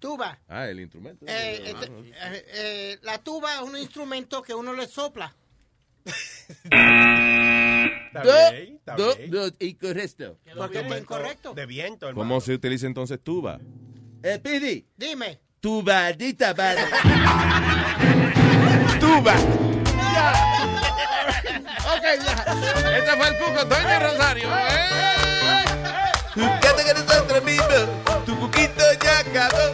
tuba. Ah, el instrumento. Eh, este, eh, eh, la tuba es un instrumento que uno le sopla. Do, do, do, incorrecto. Está incorrecto. De viento, hermano. ¿Cómo se utiliza entonces tuba? Eh, Pidi, Dime. tu maldita madre. Tuba. Ok, ya. Este fue el Cuco, Doña Rosario. Tu canta con nosotros mismos. Tu cuquito ya acabó.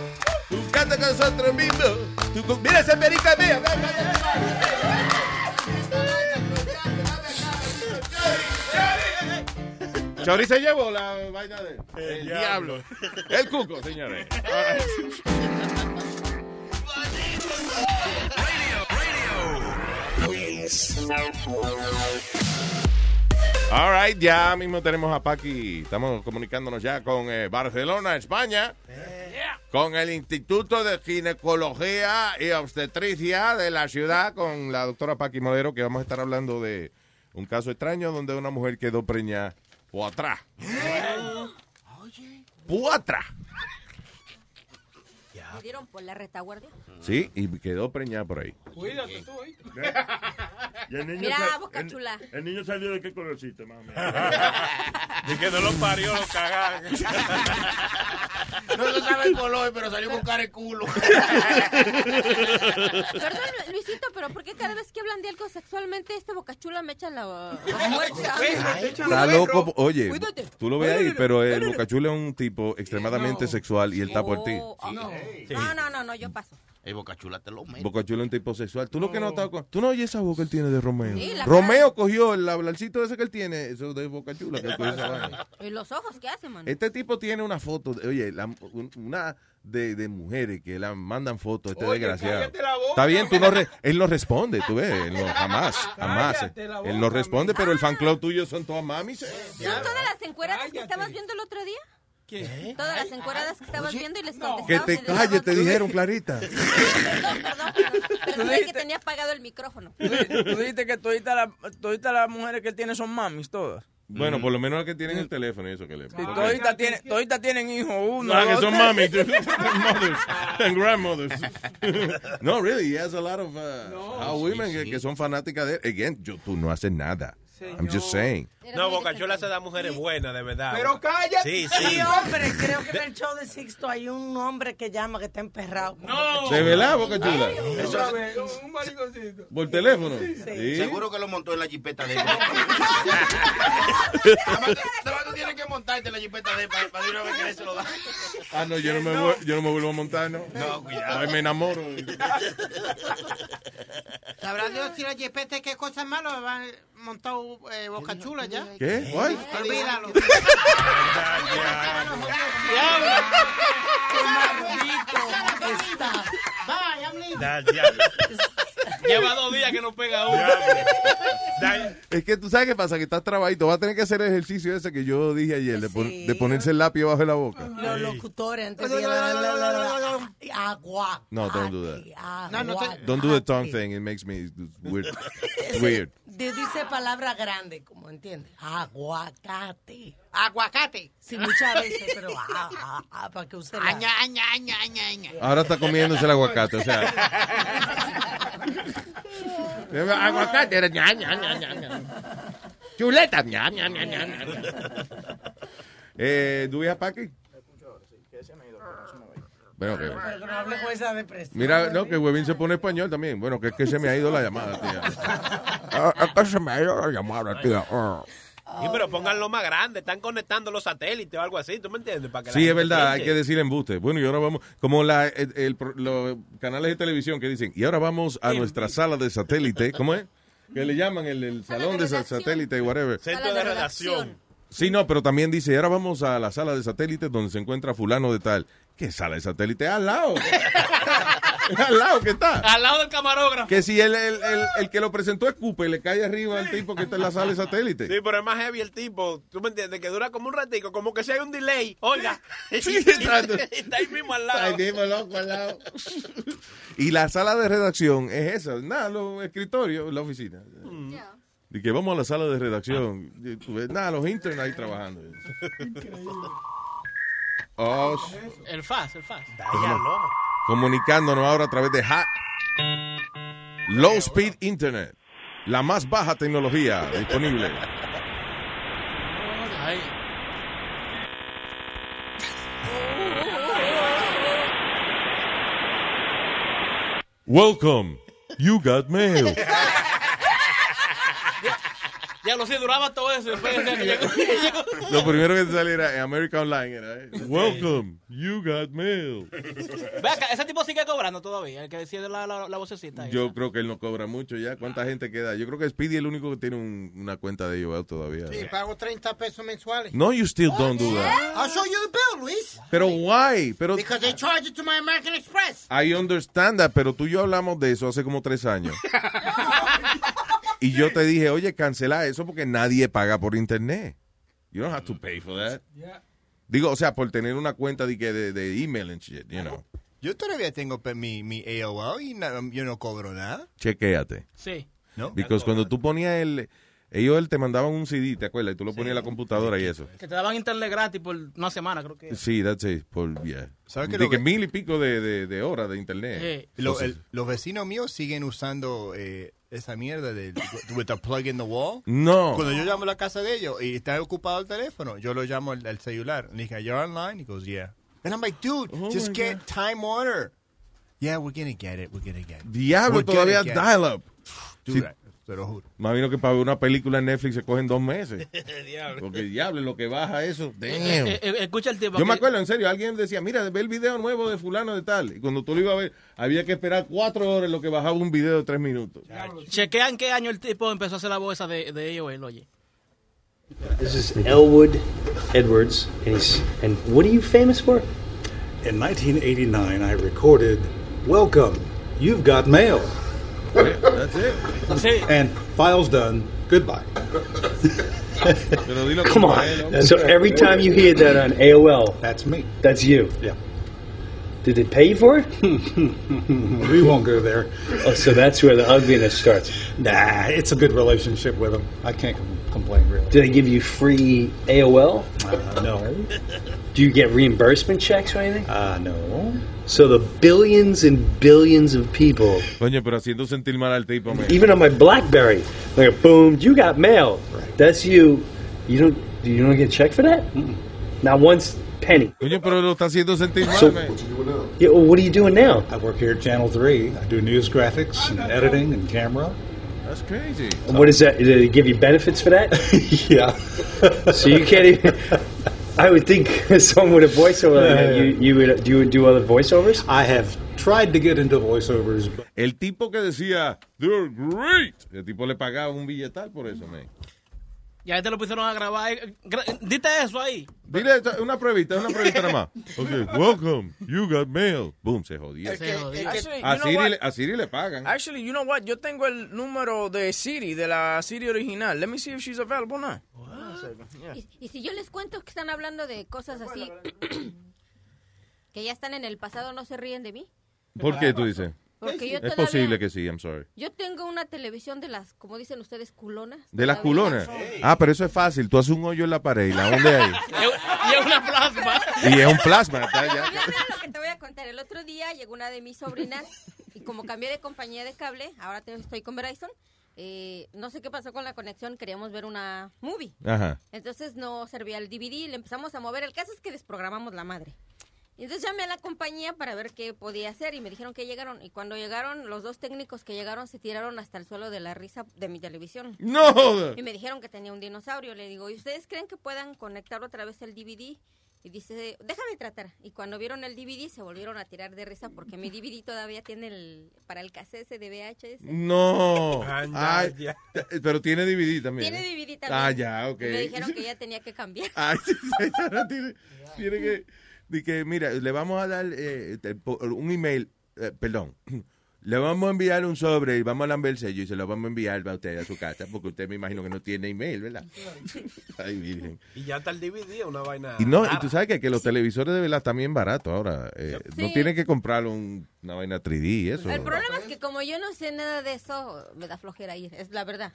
Tu canta con nosotros mismos. Tu cu- Mira esa perica mía. Chori se llevó la vaina de el diablo. El Cuco, señores. All right, ya mismo tenemos a Paqui. Estamos comunicándonos ya con eh, Barcelona, España. Con el Instituto de Ginecología y Obstetricia de la ciudad, con la doctora Paqui Modero, que vamos a estar hablando de un caso extraño donde una mujer quedó preñada por atrás. Por atrás. ¿Me dieron por la retaguardia? Sí, y quedó preñada por ahí. Cuídate tú, ¿eh? Y el niño Mira, boca el- chula. El, niño salió de qué colorcito, menos. Y que no lo parió, lo cagaron. No se sabe el color, pero salió con cara de culo. Perdón, Luisito, pero ¿por qué cada vez que hablan de algo sexualmente este bocachula me echa la? Está loco. Oye, Cuídate. tú lo ves ahí, pero el Bocachula es un tipo extremadamente sexual y él está por ti. Oh, no. no, no, no, no, yo paso. El Bocachula te lo meto. Bocachula es un tipo sexual. ¿Tú lo que no estás con- ¿Tú no oyes esa voz que él tiene de Romeo? Sí, la Romeo cogió el hablarcito ese que él tiene, eso de Bocachula. Que él cogió esa vaina. ¿Y los ojos qué hacen, mano? Este tipo tiene una foto, de- oye, la- un- una de, de mujeres que le mandan fotos, este Oye, desgraciado. la boca, Está bien, tú no re- él no responde, tú ves, él no, jamás, jamás. La Él no responde, pero el fan club tuyo son todas mamis. ¿Son todas las encueradas que estabas viendo el otro día? ¿Qué? Todas las encueradas que estabas viendo y les Que contestabas. te calles, te dijeron, Clarita. Perdón, perdón, perdón. Pero que tenía apagado el micrófono. Tú dijiste que toditas las toditas las mujeres que él tiene son mamis, todas. Bueno, por lo menos las que tienen el teléfono y eso que le. Y toditas tienen, toditas tienen hijos, uno, No, que dos, son tres. mami, mothers and grandmothers. no, really, he has a lot of uh, how women que, que son fanáticas de él. Again, yo, tú no haces nada. I'm just saying. No, Bocachula se da mujeres buenas, de verdad. Pero cállate. Sí, Sí, sí. hombre, creo que en el show de Sixto hay un hombre que llama que está emperrado. No. ¿De verdad, Boca Chula? Otra vez, un mariconcito. ¿Por teléfono? Sí. Seguro que lo montó en la jipeta de él. Además, tú tienes que montarte en la jipeta de él para, para de una vez que él se lo da. Ah, no, yo no, me, vu- yo no me vuelvo a montar, ¿no? No, cuidado. Ay, me enamoro. ¿Sabrá Dios si la jipeta qué cosas malas va montado eh, Boca Chula ya? ¿Qué? Olvídalo. Está. Bye, I'm leaving. Lleva dos días que no pega uno. Da- Es que tú sabes qué pasa, que estás trabajito. Vas a tener que hacer el ejercicio ese que yo dije ayer, de, pon- de ponerse el lápiz bajo la boca. Los locutores antes agua. No, don't do that. No, no te- Don't do the tongue thing. It makes me weird. Weird. de- dice palabra grande, como entiendes. Aguacate. Aguacate. Sí, muchas veces, pero ah, ah, ah, para que usted la... Aña, aña, aña, aña, aña. Ahora está comiéndose el aguacate, o sea. aguacate era ña, ña, ña. Chuleta. ña, ña, ña, ña, ña. Eh, ¿Do we have Paki? Bueno, que... Pero que no hable con esa depresión. Mira, no, que Huevín se pone español también. Bueno, que es que se me ha ido la llamada, tía. Es que se me ha ido la llamada, tía. Sí, pero pónganlo más grande. Están conectando los satélites o algo así. ¿Tú me entiendes? Para que la Sí, es verdad, hay que decir embuste. Bueno, y ahora vamos, como la, el- los canales de televisión que dicen, y ahora vamos a nuestra sala de satélite, ¿cómo es? Que le llaman el, el salón de sa- satélite, whatever. Centro de redacción. Sí, no, pero también dice, y ahora vamos a la sala de satélite donde se encuentra fulano de tal. ¿Qué sala de satélite? Al lado. Al lado que está. Al lado del camarógrafo. Que si el, el, el, el que lo presentó es Cooper, le cae arriba al tipo que está en la sala de satélite. Sí, pero es más heavy el tipo. ¿Tú me entiendes? Que dura como un ratico. Como que si hay un delay. Oiga. Sí, exacto. está ahí mismo al lado. Ahí mismo, loco, al lado. Y la sala de redacción es esa, nada, los escritorios, la oficina. Y que vamos a la sala de redacción. Nada, los internos ahí trabajando. Oh, sh- El FAS, el FAS. Comunicándonos ahora a través de ha- Low Speed Internet, la más baja tecnología disponible. Welcome, you got mail. Ya lo sé, duraba todo eso. Después decía que llegó. Lo primero que te saliera en America Online era, eh, Welcome, you got mail. Ve acá, ese tipo sigue cobrando todavía, el que decía la, la, la vocecita. esa. Yo creo que él no cobra mucho ya. ¿Cuánta gente queda? Yo creo que Speedy es el único que tiene un- una cuenta de ellos todavía. Sí, pago 30 pesos mensuales. No, you still don't do that. I'll show you the bill, Luis. Pero why? Pero Because they charge it to my American Express. I understand that, pero tú y yo hablamos de eso hace como tres años. y yo te dije, oye, cancela eso porque nadie paga por internet. You don't have to pay for that. Digo, o sea, por tener una cuenta de, que de, de email and shit, you know. Yo todavía tengo mi, mi AOL y yo no cobro nada. Chequéate. Sí. ¿No? Because cuando tú ponías el... Ellos te mandaban un CD, ¿te acuerdas? Y tú lo ponías en la computadora y eso. Que te daban internet gratis por una semana, creo que. Sí, that's it. Por, yeah. ¿Sabes qué De que que- mil y pico de, de, de horas de internet. Lo- el- los vecinos míos siguen usando eh, esa mierda de with a plug in the wall. No. Cuando yo llamo a la casa de ellos y está ocupado el teléfono, yo lo llamo al, al celular. Le dije, ¿you're online? He goes, yeah. And I'm like, dude, Oh just get Time Warner. Yeah, we're gonna get it. We're gonna get it. Diablo, We're gonna todavía get it. dial-up. Dude, Sí. Te lo juro. Imagino que para ver una película en Netflix se cogen dos meses. Diablo. Porque diablo, lo que baja eso. Damn. Eh, eh, escucha el tipo. Yo me acuerdo, en serio, alguien decía, mira, ve el video nuevo de fulano de tal. Y cuando tú lo ibas a ver, había que esperar cuatro horas en lo que bajaba un video de tres minutos. Chequea en qué año el tipo empezó a hacer la voz de, de ellos, él, oye. This is Elwood Edwards, and he's and what are you famous for? In 1989, I recorded Welcome, You've Got Mail. That's it. Sí. And file's done. Goodbye. Come on. So every time you hear that on AOL, That's me. that's you. Yeah. Did they pay you for it? We won't go there. Oh, so that's where the ugliness starts. Nah, it's a good relationship with them. I can't com- complain, really. Do they give you free AOL? Uh, no. Do you get reimbursement checks or anything? Uh, no. So the billions and billions of people, Coño, pero haciendo sentir mal al tipo, man. even on my BlackBerry, like boom, you got mail. That's you. You don't. You don't get a check for that? Not once penny. Coño, pero lo está haciendo sentir mal, So- man. Yeah, well, what are you doing now? I work here at Channel 3. I do news graphics and editing and camera. That's crazy. What is that? Do they give you benefits for that? yeah. so you can't even. I would think someone with a voiceover, like that, you you would do you would do other voiceovers. I have tried to get into voiceovers, but El tipo que decía, they're great. El tipo le pagaba un billetal por eso, man. Ya te lo pusieron a grabar. gra- Dite eso ahí. Dile una pruebita, una pruebita nada más. Ok, welcome, you got mail. Boom, se jodió. Actually, you A know Siri, what? le- a Siri le pagan. Actually, you know what? Yo tengo el número de Siri, de la Siri original. Let me see if she's available now. Y, y si yo les cuento que están hablando de cosas así que ya están en el pasado, ¿no se ríen de mí? ¿Por qué tú dices? Porque yo Es todavía- posible que sí, I'm sorry. Yo tengo una televisión de las, como dicen ustedes, culonas. De las culonas. Ah, pero eso es fácil. Tú haces un hoyo en la pared y la hundes ahí. Y es una plasma. Y es un plasma. está ya. Lo que te voy a contar. El otro día llegó una de mis sobrinas y como cambié de compañía de cable, ahora estoy con Verizon, eh, no sé qué pasó con la conexión, queríamos ver una movie. Ajá. Entonces no servía el DVD, le empezamos a mover. El caso es que desprogramamos la madre. Y entonces llamé a la compañía para ver qué podía hacer y me dijeron que llegaron. Y cuando llegaron, los dos técnicos que llegaron se tiraron hasta el suelo de la risa de mi televisión. ¡No! Y me dijeron que tenía un dinosaurio. Le digo, ¿y ustedes creen que puedan conectar otra vez el DVD? Y dice, déjame tratar. Y cuando vieron el DVD se volvieron a tirar de risa porque mi DVD todavía tiene el para el cassette de VHS. No. Ay, ya. pero tiene DVD también. Tiene ¿eh? DVD también. Ah, ya, ok. Y me dijeron que ya tenía que cambiar. Ay, sí, señora, tiene, tiene que, di que, mira, le vamos a dar eh, un email, eh, perdón, le vamos a enviar un sobre y vamos a lamber el sello y se lo vamos a enviar a usted a su casa, porque usted me imagino que no tiene email, ¿verdad? Ay, virgen. Y ya está el DVD, una vaina. Y no, y tú sabes que, que los televisores de verdad están bien baratos ahora. eh, No Sí. tiene que comprar un- una vaina 3D y eso. El problema es que como yo no sé nada de eso, me da flojera ir, es la verdad.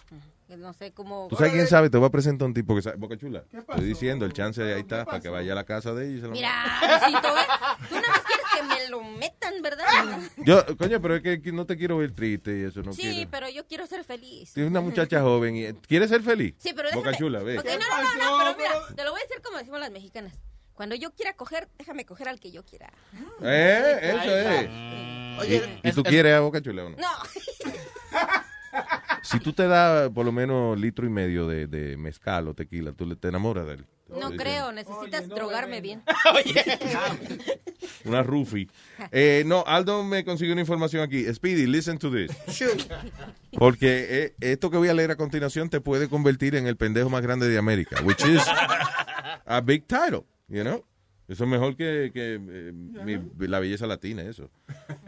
Que No sé cómo... ¿Tú sabes quién sabe? Te voy a presentar un tipo que sabe. Boca Chula. Estoy diciendo, el chance de ahí está, para que vaya a la casa de ella y se lo Mira, Luisito, ¿eh? tú más quieres que me lo metan, ¿verdad? Yo, coño, pero es que que no te quiero ver triste y eso, no sí, quiero. pero yo quiero ser feliz. Tienes una muchacha joven y ¿quieres ser feliz? Sí, pero Boca déjame... Chula, ve. No, no, no, no, pero mira, te lo voy a decir como decimos las mexicanas. Cuando yo quiera coger, déjame coger al que yo quiera. Eh, eso es. Oye, ¿Y, y tú es- quieres a Boca Chula o no? No. Si tú te das por lo menos litro y medio de, de mezcal o tequila, tú le- te enamoras de él. No creo, necesitas drogarme bien. Una Rufi. Eh, no, Aldo me consiguió una información aquí. Speedy, listen to this. Porque eh, esto que voy a leer a continuación te puede convertir en el pendejo más grande de América, which is a big title, you know? Eso es mejor que, que, eh, mi- la belleza latina, eso.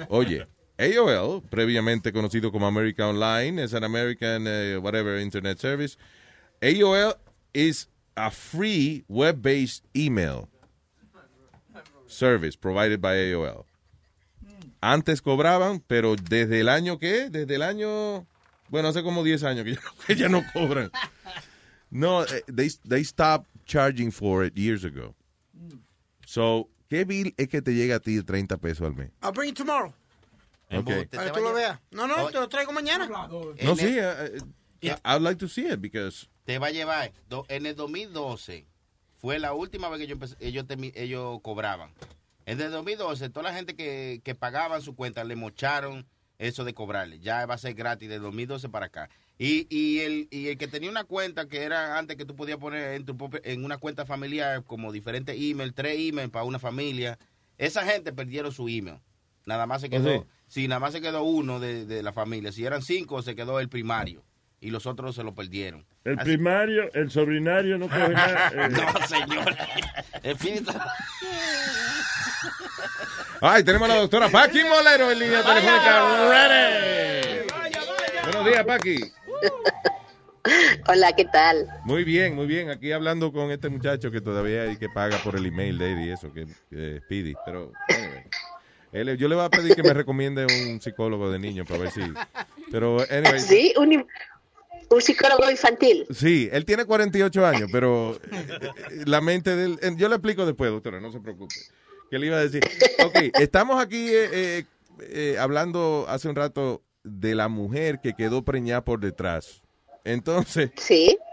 Oye, AOL, previamente conocido como America Online, es an American eh, whatever internet service. AOL is a free web-based email service provided by AOL. Antes cobraban, pero desde el año que, desde el año, bueno, hace como 10 años que ya, que ya no cobran. No, eh, they, they stopped charging for it years ago. So, ¿qué bill es que te llega a ti de 30 pesos al mes? I'll bring it tomorrow. Okay. Para que tú lo veas. No, no, te lo traigo mañana. No, sí, eh, eh, I'd like to see it because Te va a llevar. do- en el 2012 fue la última vez que yo empecé- ellos, ellos cobraban. En el 2012, toda la gente que, que pagaban su cuenta le mocharon eso de cobrarle. Ya va a ser gratis de 2012 para acá. Y, y, el, y el que tenía una cuenta que era antes que tú podías poner en, tu propia- en una cuenta familiar como diferentes email, tres email para una familia, esa gente perdieron su email. Nada más se quedó, sí? sí, nada más se quedó uno de, de la familia. Si eran cinco, se quedó el primario. Y los otros se lo perdieron. El Así- primario, el sobrinario no coge nada. eh. no, señor. Espíritu. Ay, tenemos a la doctora Paqui Molero en línea telefónica. Ready. Buenos días, Paqui. Hola, ¿qué tal? Muy bien, muy bien. Aquí hablando con este muchacho que todavía hay que paga por el email de él y eso, que que es Speedy. Pero, anyway. Él- yo le voy a pedir que me recomiende un psicólogo de niños para ver si. Pero, anyway. Sí, un, un psicólogo infantil. Sí, él tiene 48 años, pero eh, eh, la mente del... eh, Yo le explico después, doctora, no se preocupe. ¿Qué le iba a decir? Ok, estamos aquí eh, eh, hablando hace un rato de la mujer que quedó preñada por detrás. Entonces,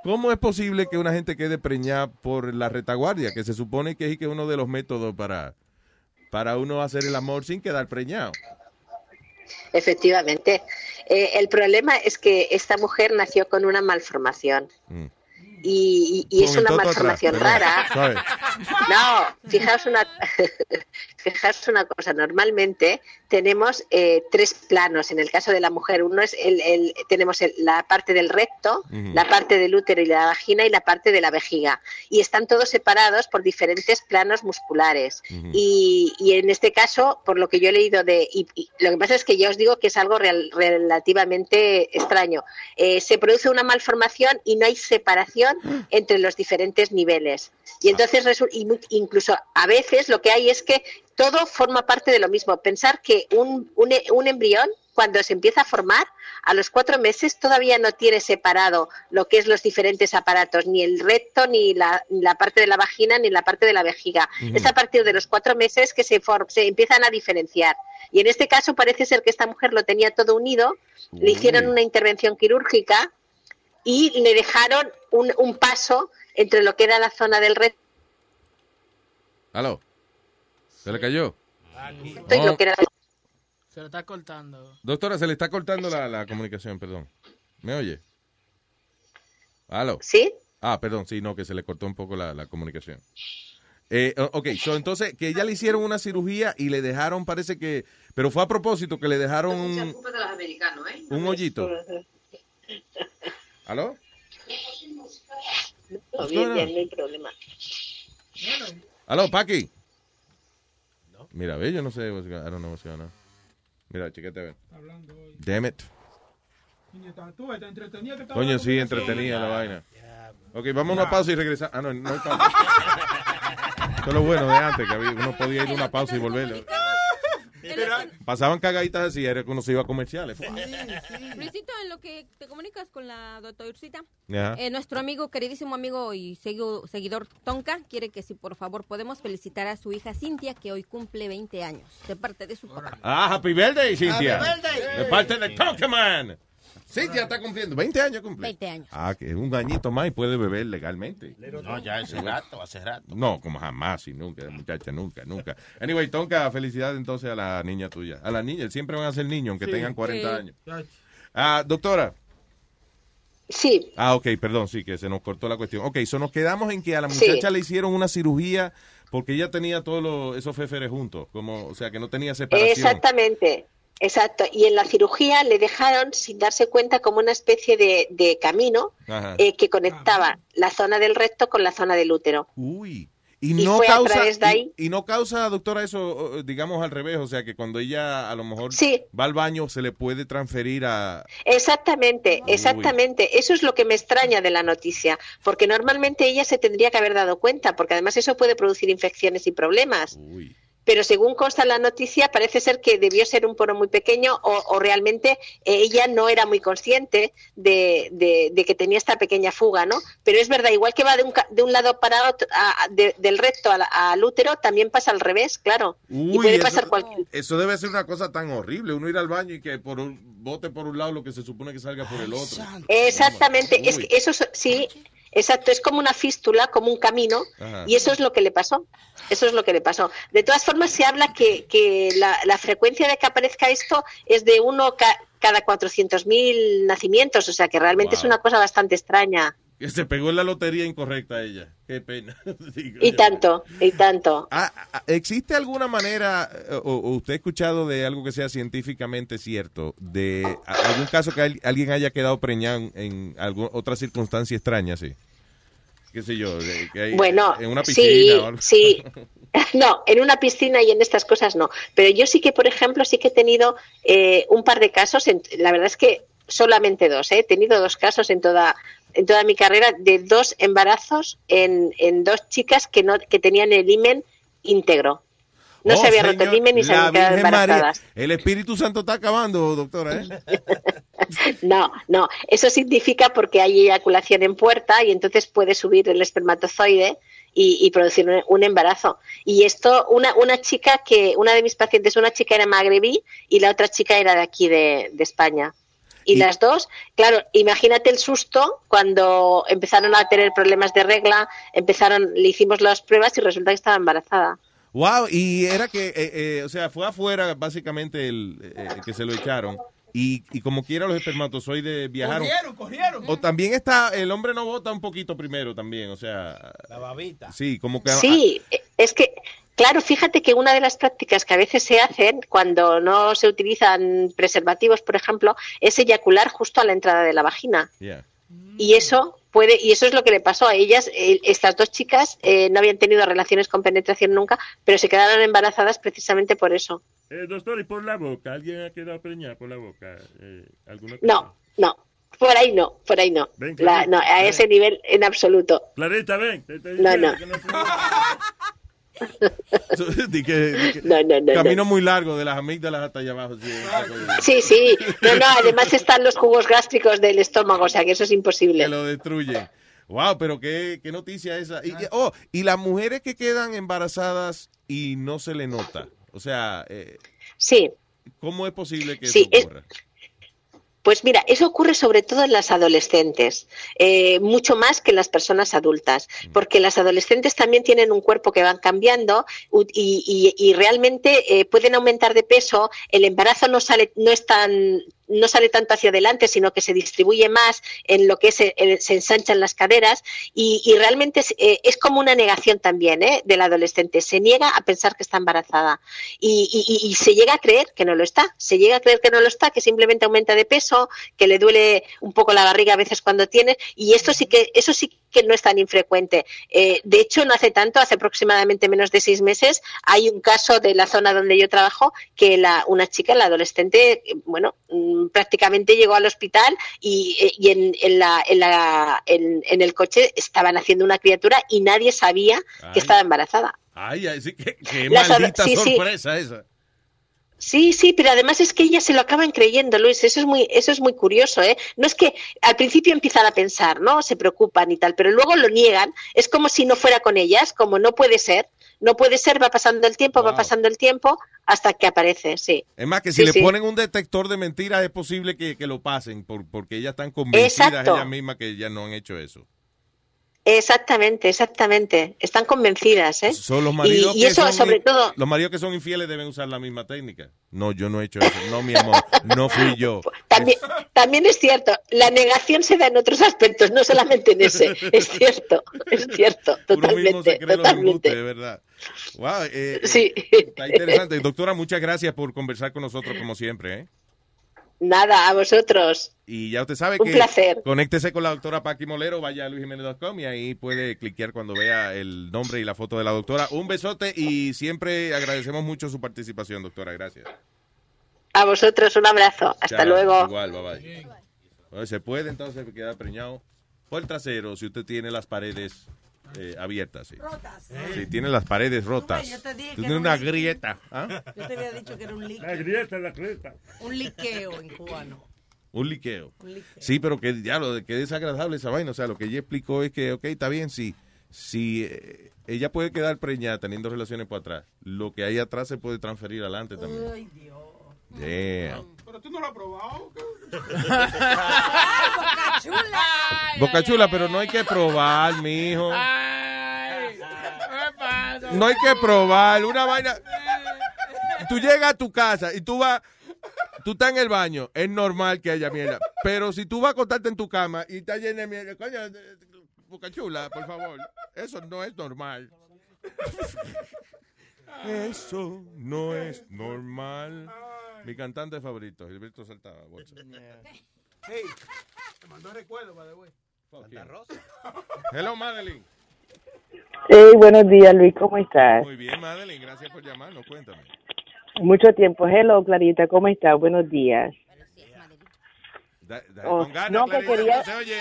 ¿cómo es posible que una gente quede preñada por la retaguardia? Que se supone que es que uno de los métodos para, para uno hacer el amor sin quedar preñado. Efectivamente. Eh, el problema es que esta mujer nació con una malformación. Mm. Y, y- y es una malformación atrás, rara. No, fijaos una, fijaos una cosa. Normalmente tenemos eh, tres planos. En el caso de la mujer, uno es el, el- tenemos el- la parte del recto, la parte del útero y la vagina y la parte de la vejiga. Y están todos separados por diferentes planos musculares. Y, y en este caso, por lo que yo he leído de, y, y lo que pasa es que ya os digo que es algo real- relativamente extraño. Eh, se produce una malformación y no hay separación entre los diferentes niveles. Y entonces, y mu- incluso a veces lo que hay es que todo forma parte de lo mismo. Pensar que un, un, un embrión, cuando se empieza a formar, a los cuatro meses todavía no tiene separado lo que es los diferentes aparatos, ni el recto, ni la, ni la parte de la vagina, ni la parte de la vejiga. Es a partir de los cuatro meses que se, for- se empiezan a diferenciar. Y en este caso parece ser que esta mujer lo tenía todo unido, le hicieron una intervención quirúrgica y le dejaron un, un paso entre lo que era la zona del recto ¿Aló? ¿Se le cayó? Oh, Se lo está cortando. Doctora, se le está cortando la, la comunicación, perdón. ¿Me oye? ¿Aló? ¿Sí? Ah, perdón, sí, no, que se le cortó un poco la, la comunicación. Eh, ok, so, entonces, que ya le hicieron una cirugía y le dejaron, parece que, pero fue a propósito que le dejaron un, de los americanos, ¿eh? un hoyito. ¿Aló? No, bien, bien, no hay problema. ¿Aló, Paqui? Mira, ve, yo no sé, what's go- I don't know what's going on. Mira, chequete, a ver. Damn it. Coño, sí, nosotros. la vaina. Ok, vamos a una pausa y regresar. Ah, no, no hay pausa. Eso es lo bueno de antes, que había- uno podía ir a una pausa y volver. Pasaban cagaditas así, era que uno se iba a comerciales. Luisito, en lo que te comunicas con la doctorcita, eh, nuestro amigo, queridísimo amigo y segui- seguidor Tonka, quiere que si por favor podemos felicitar a su hija Cintia, que hoy cumple 20 años, de parte de su papá. Ah, happy birthday, Cintia. Happy birthday. De parte de Pokémon. Cintia está cumpliendo 20 años cumple. 20 años. Ah, que un añito más y puede beber legalmente. No, ya hace rato, hace rato. No, como jamás y nunca, muchacha, nunca, nunca. Anyway, Tonka, felicidades entonces a la niña tuya. A la niña, siempre van a ser niños, aunque Sí. tengan 40 Sí. años. Ah, doctora. Sí. Ah, ok, perdón, sí, que se nos cortó la cuestión. Ok, so nos quedamos en que a la Sí. muchacha le hicieron una cirugía porque ella tenía todos los- esos feferes juntos, como, o sea, que no tenía separación. Exactamente, exacto. Y en la cirugía le dejaron, sin darse cuenta, como una especie de, de camino eh, que conectaba la zona del recto con la zona del útero. Uy. Y Y no causa, través de ahí. y, y no causa, doctora, eso, digamos, al revés. O sea, que cuando ella a lo mejor Sí. va al baño, se le puede transferir a... Exactamente, exactamente. Eso es lo que me extraña de la noticia, porque normalmente ella se tendría que haber dado cuenta, porque además eso puede producir infecciones y problemas. Pero según consta en la noticia, parece ser que debió ser un poro muy pequeño o, o realmente eh, ella no era muy consciente de, de- de que tenía esta pequeña fuga, ¿no? Pero es verdad, igual que va de un, ca- de un lado para otro, a- a- de- del recto al, al útero, también pasa al revés, claro. y puede eso- pasar cualquier... Eso debe ser una cosa tan horrible, uno ir al baño y que por un bote por un lado lo que se supone que salga por el otro. Exactamente, es que eso es- sí, exacto, es como una fístula, como un camino, Ajá. y eso es lo que le pasó. Eso es lo que le pasó. De todas formas, se habla que, que la, la frecuencia de que aparezca esto es de uno ca- cada 400.000 nacimientos, o sea que realmente es una cosa bastante extraña. Que se pegó en la lotería incorrecta ella. Qué pena. Digo Y yo. tanto, y tanto. Ah, ah, ¿Existe alguna manera, eh, o, o usted ha escuchado de algo que sea científicamente cierto, de algún caso que al- alguien haya quedado preñado en, alguna otra circunstancia extraña, sí? ¿Qué sé yo? de- que hay- Bueno, en una sí, piscina o algo. sí. No, en una piscina y en estas cosas no. Pero yo sí que, por ejemplo, sí que he tenido eh, un par de casos. en- la verdad es que solamente dos. ¿eh? He tenido dos casos en toda en toda mi carrera de dos embarazos en, en dos chicas que no que tenían el himen íntegro. No Oh, se había roto el himen ni se habían quedado María. embarazadas. El Espíritu Santo está acabando, doctora, ¿eh? No, no, eso significa porque hay eyaculación en puerta y entonces puede subir el espermatozoide y, y producir un, un embarazo. Y esto, una, una chica que, una de mis pacientes, una chica era magrebí y la otra chica era de aquí de, de España. Y, las dos, claro, imagínate el susto cuando empezaron a tener problemas de regla, empezaron, le hicimos las pruebas y resulta que estaba embarazada. Wow, y era que, eh, eh, o sea, fue afuera básicamente el eh, que se lo echaron. Y, y como quiera los espermatozoides viajaron. Corrieron, corrieron. O también está, el hombre no vota un poquito primero también, o sea. La babita. Sí, como que. Sí, es que, claro, fíjate que una de las prácticas que a veces se hacen cuando no se utilizan preservativos, por ejemplo, es eyacular justo a la entrada de la vagina. Yeah. Y eso puede, y eso es lo que le pasó a ellas. Eh, Estas dos chicas eh, no habían tenido relaciones con penetración nunca, pero se quedaron embarazadas precisamente por eso. Eh, doctor, y por la boca, ¿alguien ha quedado preñada por la boca? Eh, ¿alguna No, no, por ahí no, por ahí no. Ven, La- Clarita, no, a ven. ese nivel en absoluto. Clarita, ven. te No, no. que no se- Di que- di que- No, no, no, camino no. muy largo de las amígdalas hasta allá abajo. sí. Sí. No, no, además están los jugos gástricos del estómago, o sea que eso es imposible. que lo destruyen. Wow, pero qué, qué noticia esa. Y, oh, y las mujeres que quedan embarazadas y no se le nota. O sea, eh, Sí. ¿cómo es posible que Sí, eso es- ocurra? Pues mira, eso ocurre sobre todo en las adolescentes, eh, mucho más que en las personas adultas, porque las adolescentes también tienen un cuerpo que van cambiando u- y, y- y realmente eh, pueden aumentar de peso. El embarazo no sale, no es tan no sale tanto hacia adelante, sino que se distribuye más en lo que es el- el- se ensanchan las caderas y, y realmente es, eh, es como una negación también ¿eh? del adolescente. Se niega a pensar que está embarazada y- y se llega a creer que no lo está. Se llega a creer que no lo está, que simplemente aumenta de peso, que le duele un poco la barriga a veces cuando tiene y esto sí que eso sí que no es tan infrecuente. Eh, de hecho, no hace tanto, hace aproximadamente menos de seis meses, hay un caso de la zona donde yo trabajo que la, una chica, la adolescente, eh, bueno, mm, prácticamente llegó al hospital y, eh, y en, en la, en, la- en- en el coche estaban haciendo una criatura y nadie sabía Ay. que estaba embarazada. Ay, ay, sí, qué, sí, sí. sorpresa esa. Sí, sí, pero además es que ellas se lo acaban creyendo, Luis. Eso es muy, eso es muy curioso, ¿eh? No es que al principio empiezan a pensar, ¿no? Se preocupan y tal, pero luego lo niegan. Es como si no fuera con ellas, como no puede ser, no puede ser. Va pasando el tiempo, va pasando el tiempo hasta que aparece, sí. Es más, que si Sí, le sí. ponen un detector de mentiras es posible que, que lo pasen, por- porque ellas están convencidas Exacto. ellas mismas que ya no han hecho eso. Exactamente, exactamente. Están convencidas, ¿eh? Son los maridos y, y que eso, son sobre todo, Los maridos que son infieles deben usar la misma técnica. No, yo no he hecho eso. No, mi amor, no fui yo. también, también es cierto. La negación se da en otros aspectos, no solamente en ese. Es cierto, es cierto, Uno mismo se totalmente, cree los embustes, totalmente. de verdad. Wow, eh, Sí. está interesante. Doctora, muchas gracias por conversar con nosotros como siempre. ¿eh? Nada, a vosotros. Y ya usted sabe Un que placer. conéctese con la doctora Paqui Molero, vaya a luisjiménez.com y ahí puede cliquear cuando vea el nombre y la foto de la doctora. Un besote y siempre agradecemos mucho su participación, doctora. Gracias. A vosotros un abrazo. Hasta Chao. luego. Igual, bye bye. Bueno, se puede entonces quedar preñado por el trasero si usted tiene las paredes eh, abiertas. Sí. Si tiene las paredes rotas. yo te dije Tiene una un- grieta. ¿ah? Yo te había dicho que era un liqueo. La grieta, la grieta. Un liqueo en cubano. Un liqueo. Un liqueo. Sí, pero que ya lo de que desagradable esa vaina. O sea, lo que ella explicó es que, ok, está bien, si, si eh, ella puede quedar preñada teniendo relaciones por atrás, lo que hay atrás se puede transferir adelante también. Ay, Dios. Damn. Pero tú no lo has probado. Boca chula, pero no hay que probar, mijo. No hay que probar. Una vaina. Tú llegas a tu casa y tú vas. Tú estás en el baño. Es normal que haya mierda. Pero si tú vas a acostarte en tu cama y está llena de mierda, coño, eh, boca chula, por favor. Eso no es normal. Eso no es normal. Mi cantante favorito, Gilberto Saltaba. Bolsa. Hey, te mandó recuerdo, by the way. Hello, Madeline. Hey, buenos días, Luis, ¿cómo estás? Muy bien, Madeline, gracias por llamarnos. Cuéntame. Mucho tiempo. Hello, Clarita, ¿cómo estás? Buenos días. Da- da- Oh, con ganas, no, que quería- no se oye.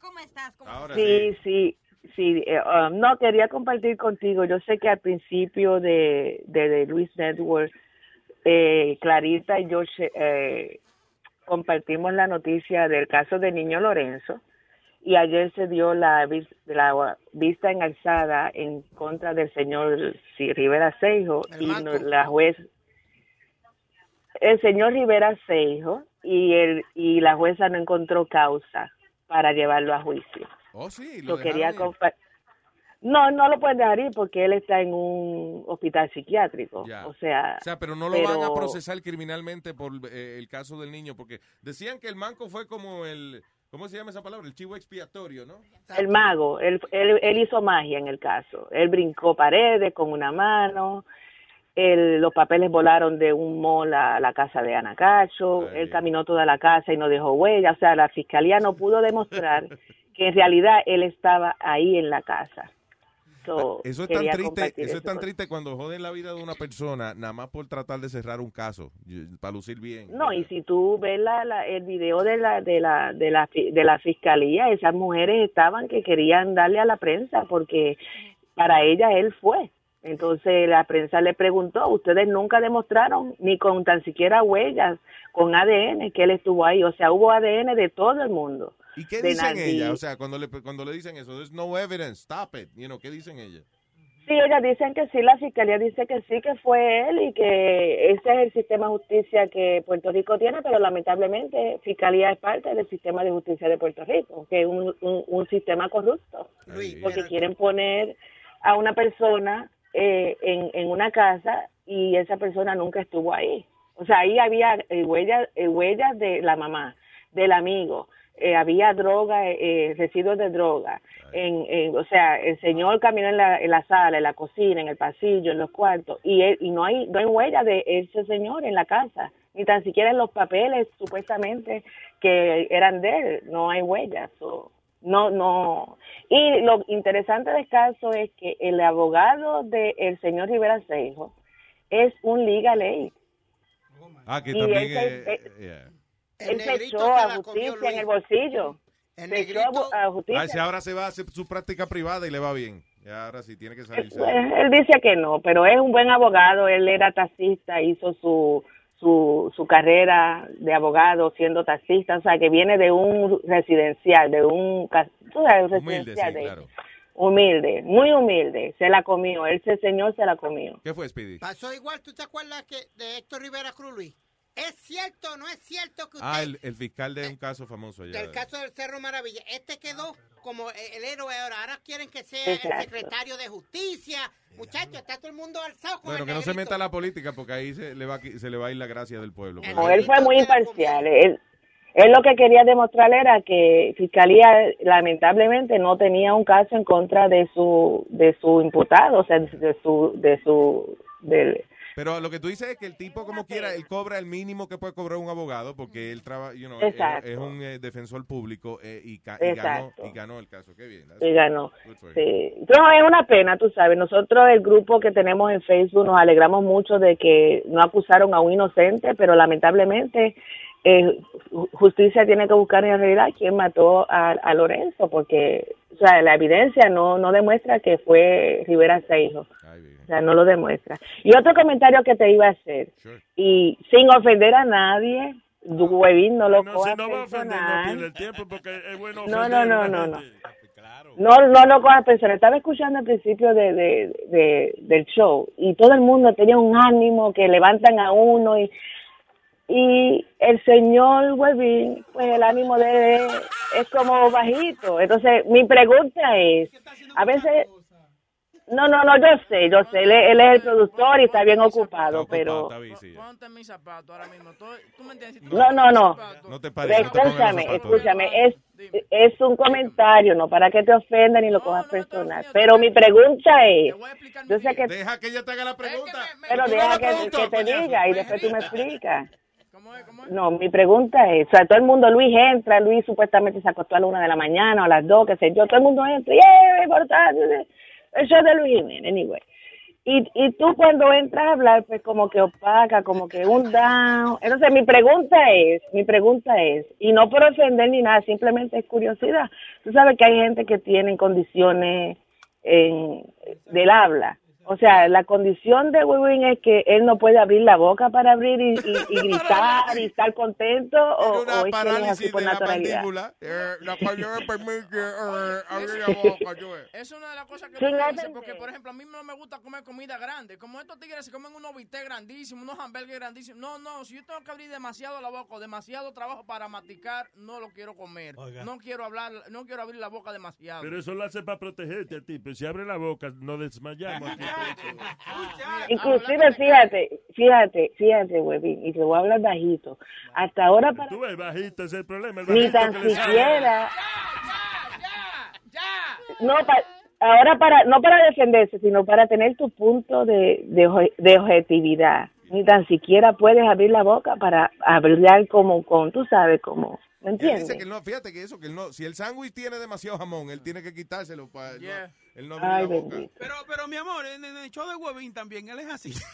¿cómo estás? Ahora Sí, sí, sí. eh, um, no, quería compartir contigo. Yo sé que al principio de, de, de Luis Network, eh, Clarita y yo eh, compartimos la noticia del caso del niño Lorenzo y ayer se dio la, vis- la vista en alzada en contra del señor Rivera Seijo y la juez el señor Rivera Seijo y el y la jueza no encontró causa para llevarlo a juicio. Oh, sí, lo quería dejaron ir. compa- no, no lo pueden dejar ir porque él está en un hospital psiquiátrico. Ya. O sea, O sea, pero no lo van a procesar criminalmente por eh, el caso del niño, porque decían que el manco fue como el, ¿cómo se llama esa palabra? El chivo expiatorio, ¿no? El mago, él, él, él hizo magia en el caso. Él brincó paredes con una mano, los papeles volaron de un mall a la casa de Ana Cacho, él caminó toda la casa y no dejó huella. O sea, la fiscalía no pudo demostrar que en realidad él estaba ahí en la casa. So, Eso es tan triste, eso es tan triste cuando joden la vida de una persona, nada más por tratar de cerrar un caso, para lucir bien. No, y si tú ves la, la- el video de la, de, la, de, la, de la fiscalía, esas mujeres estaban que querían darle a la prensa porque para ella él fue. Entonces la prensa le preguntó, ustedes nunca demostraron ni con tan siquiera huellas, con ADN que él estuvo ahí, o sea, hubo ADN de todo el mundo. ¿Y qué de dicen Nardí. ella? O sea, cuando le, cuando le dicen eso, there's no evidence, stop it. You know, ¿Qué dicen ella? Sí, ellas dicen que sí, la fiscalía dice que sí, que fue él y que ese es el sistema de justicia que Puerto Rico tiene, pero lamentablemente fiscalía es parte del sistema de justicia de Puerto Rico, que es un, un, un sistema corrupto, porque quieren poner a una persona eh, en, en una casa y esa persona nunca estuvo ahí. O sea, ahí había eh, huellas, eh, huellas de la mamá, del amigo, eh, había droga, eh, residuos de droga. En, en- o sea, el señor caminó en la, en la sala, en la cocina, en el pasillo, en los cuartos, y, él, y no hay no hay huella de ese señor en la casa, ni tan siquiera en los papeles supuestamente que eran de él, no hay huellas. so, no, no. Y lo interesante del caso es que el abogado del señor Rivera Seijo es un legal aid. Ah, que Y también es... eh, yeah. Él se echó a justicia en el bolsillo. Se echó a justicia. Ah, si ahora se va a hacer su práctica privada y le va bien. Y ahora sí tiene que salirse. Pues, él dice que no, pero es un buen abogado. Él era taxista, hizo su, su, su carrera de abogado siendo taxista, o sea, que viene de un residencial, de un, tú sabes, un Humilde, residencial sí, de- claro. humilde, muy humilde. Se la comió, ese señor se la comió. ¿Qué fue, Speedy? Pasó igual, ¿tú te acuerdas que de Héctor Rivera Cruz, Luis? ¿Es cierto o no es cierto que usted, Ah, el, el fiscal de un caso famoso allá. del caso del Cerro Maravilla, este quedó como el héroe ahora? Ahora quieren que sea Exacto. el secretario de justicia. Muchachos, está todo el mundo alzado con Bueno, el que no se meta a la política porque ahí se le va, se le va a ir la gracia del pueblo. No, él fue muy imparcial. Él, él lo que quería demostrar era que Fiscalía lamentablemente no tenía un caso en contra de su de su imputado, o sea, de su de su del Pero lo que tú dices es que el tipo, como quiera, él cobra el mínimo que puede cobrar un abogado porque él trabaja, you know, es un eh, defensor público eh, y, ganó, y ganó el caso. Qué bien. that's y ganó. Sí. No, es una pena, tú sabes. Nosotros, el grupo que tenemos en Facebook, nos alegramos mucho de que no acusaron a un inocente, pero lamentablemente eh, ju- justicia tiene que buscar en realidad quién mató a, a Lorenzo, porque o sea, la evidencia no, no demuestra que fue Rivera Seijo. O sea, no lo demuestra. Y otro comentario que te iba a hacer, y sin ofender a nadie, Huevín no lo No, coja si no no personal. el tiempo porque es bueno No, no, no, no, no. gente. No, no lo cojas personal. Estaba escuchando al principio de, de, de- del show y todo el mundo tenía un ánimo que levantan a uno y, y el señor Webin, pues el ánimo de él es como bajito. Entonces, mi pregunta es, a veces... No, no, no, yo sé, yo sé, él, es- él es el productor y está bien ocupado, pero... Ponte mis zapatos ahora mismo. Tú, tú me entiendes. No, no, no. No te pares, no te pongas los Escúchame, escúchame, es, es un comentario, no para que te ofendan ni lo cojas personal. Pero mi pregunta es, yo sé que... Deja que ella te haga la pregunta. Pero deja que, que te diga y después tú me explicas. No, mi pregunta es, o sea, todo el mundo, Luis entra, Luis supuestamente se acostó a la una de la mañana o a las dos, qué sé yo, todo el mundo entra, y ¡eh, importante! El show de Luis Jiménez, anyway. Y, y tú cuando entras a hablar, pues como que opaca, como que un down. Entonces mi pregunta es, mi pregunta es, y no por ofender ni nada, simplemente es curiosidad. Tú sabes que hay gente que tiene condiciones en, del habla. O sea, la condición de Wiwin es que él no puede abrir la boca para abrir y, y- y gritar y estar contento o, Una o es que él es así parálisis por de la naturalidad. eh, la cual no me permite eh, abrir la boca. yo, eh. Es una de las cosas que Sí, tú no dices, te- porque por ejemplo a mí no me gusta comer comida grande. Como estos tigres se comen unos bistecs grandísimos, unos hamburgues grandísimos. No, no, si yo tengo que abrir demasiado la boca, o demasiado trabajo para masticar, no lo quiero comer. No quiero hablar, no quiero abrir la boca demasiado. Pero eso lo hace para protegerte a ti. Pero si abre la boca, no desmayamos. aquí. Inclusive, fíjate, fíjate, fíjate, Webin, y te voy a hablar bajito. Hasta ahora para Tú ves, bajito, ese es el problema. el ni tan siquiera. No pa- ahora para no para defenderse sino para tener tu punto de, de objetividad. Ni tan siquiera puedes abrir la boca para hablar como con tú sabes como ¿me Él entiendes? dice que él no, fíjate que eso, que él no, si el sándwich tiene demasiado jamón, él tiene que quitárselo para él no, él no abrir Ay, la boca. bendito. Pero, pero mi amor, en el show de Huevín también, él es así.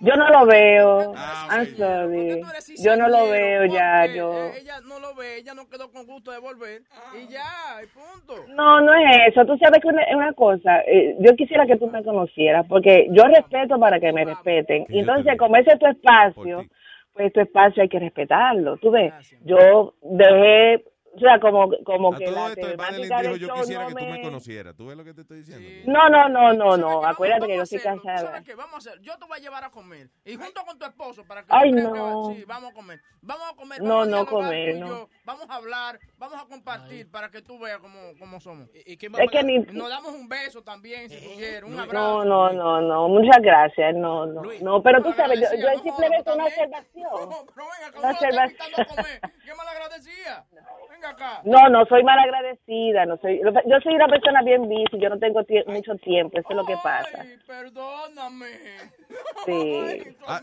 Yo no lo veo. Ah, I'm sorry. Yo no lo veo ya. Yo. Ella no lo ve, ella no quedó con gusto de volver. Y ya, y punto. No, no es eso. Tú sabes que una, una cosa, eh, yo quisiera que tú me conocieras, porque yo respeto para que me respeten. Entonces, como ese es tu espacio, pues tu espacio hay que respetarlo. Tú ves, yo dejé, o sea, como, como A que todo la esto, Madeline temática dijo, del yo show quisiera no que tú me me... conocieras. ¿Tú ves lo que te estoy diciendo? No, no, no, no, no. Acuérdate que yo soy casada. ¿Sabes qué? Vamos a hacer, yo te voy a llevar a comer. Y junto con tu esposo, para que Ay, tú creas que- no. sí, vamos a comer. Vamos a comer. No, no comer, y no. yo, Vamos a hablar, vamos a compartir para que tú veas cómo, cómo somos. Es que ni- Nos damos un beso también, si tú quieres, un No, abrazo. no, no, no. Muchas gracias. No, no. No, pero tú sabes, yo, yo es simplemente una observación. ¿Qué malagradecida? Venga acá. No, no soy mal agradecida, no soy, yo soy una persona bien busy, yo no tengo tie- mucho tiempo, eso es lo que pasa. Perdóname. Sí, Ah,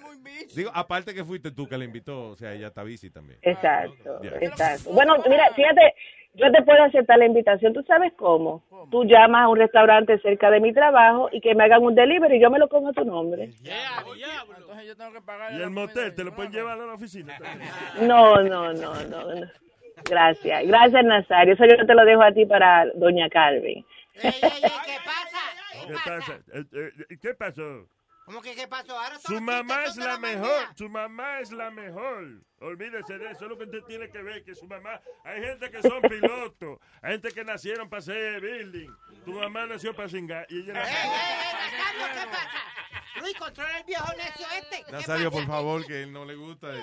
digo, aparte que fuiste tú que la invitó, o sea, ella está bici también. exacto, exacto. Bueno, mira, fíjate, yo te puedo aceptar la invitación, ¿tú sabes cómo? Tú llamas a un restaurante cerca de mi trabajo y que me hagan un delivery y yo me lo pongo a tu nombre. Entonces yo tengo que pagar Y el motel, ¿te lo pueden llevar a la oficina? No, no, no, no, no. Gracias, gracias Nazario, eso yo te lo dejo a ti para doña Carmen. ¿Qué pasa? Eh, eh, ¿Qué pasó? ¿Cómo que qué pasó? Ahora Su mamá es la mejor, su mamá es la mejor. Olvídese de eso, es lo que usted tiene que ver, que su mamá, hay gente que son pilotos, hay gente que nacieron para ser building. Tu mamá nació para cingar y ella nació- ¿Qué pasa? Luis, controla el viejo necio este. ¿Qué Nazario, por favor, que él no le gusta eso.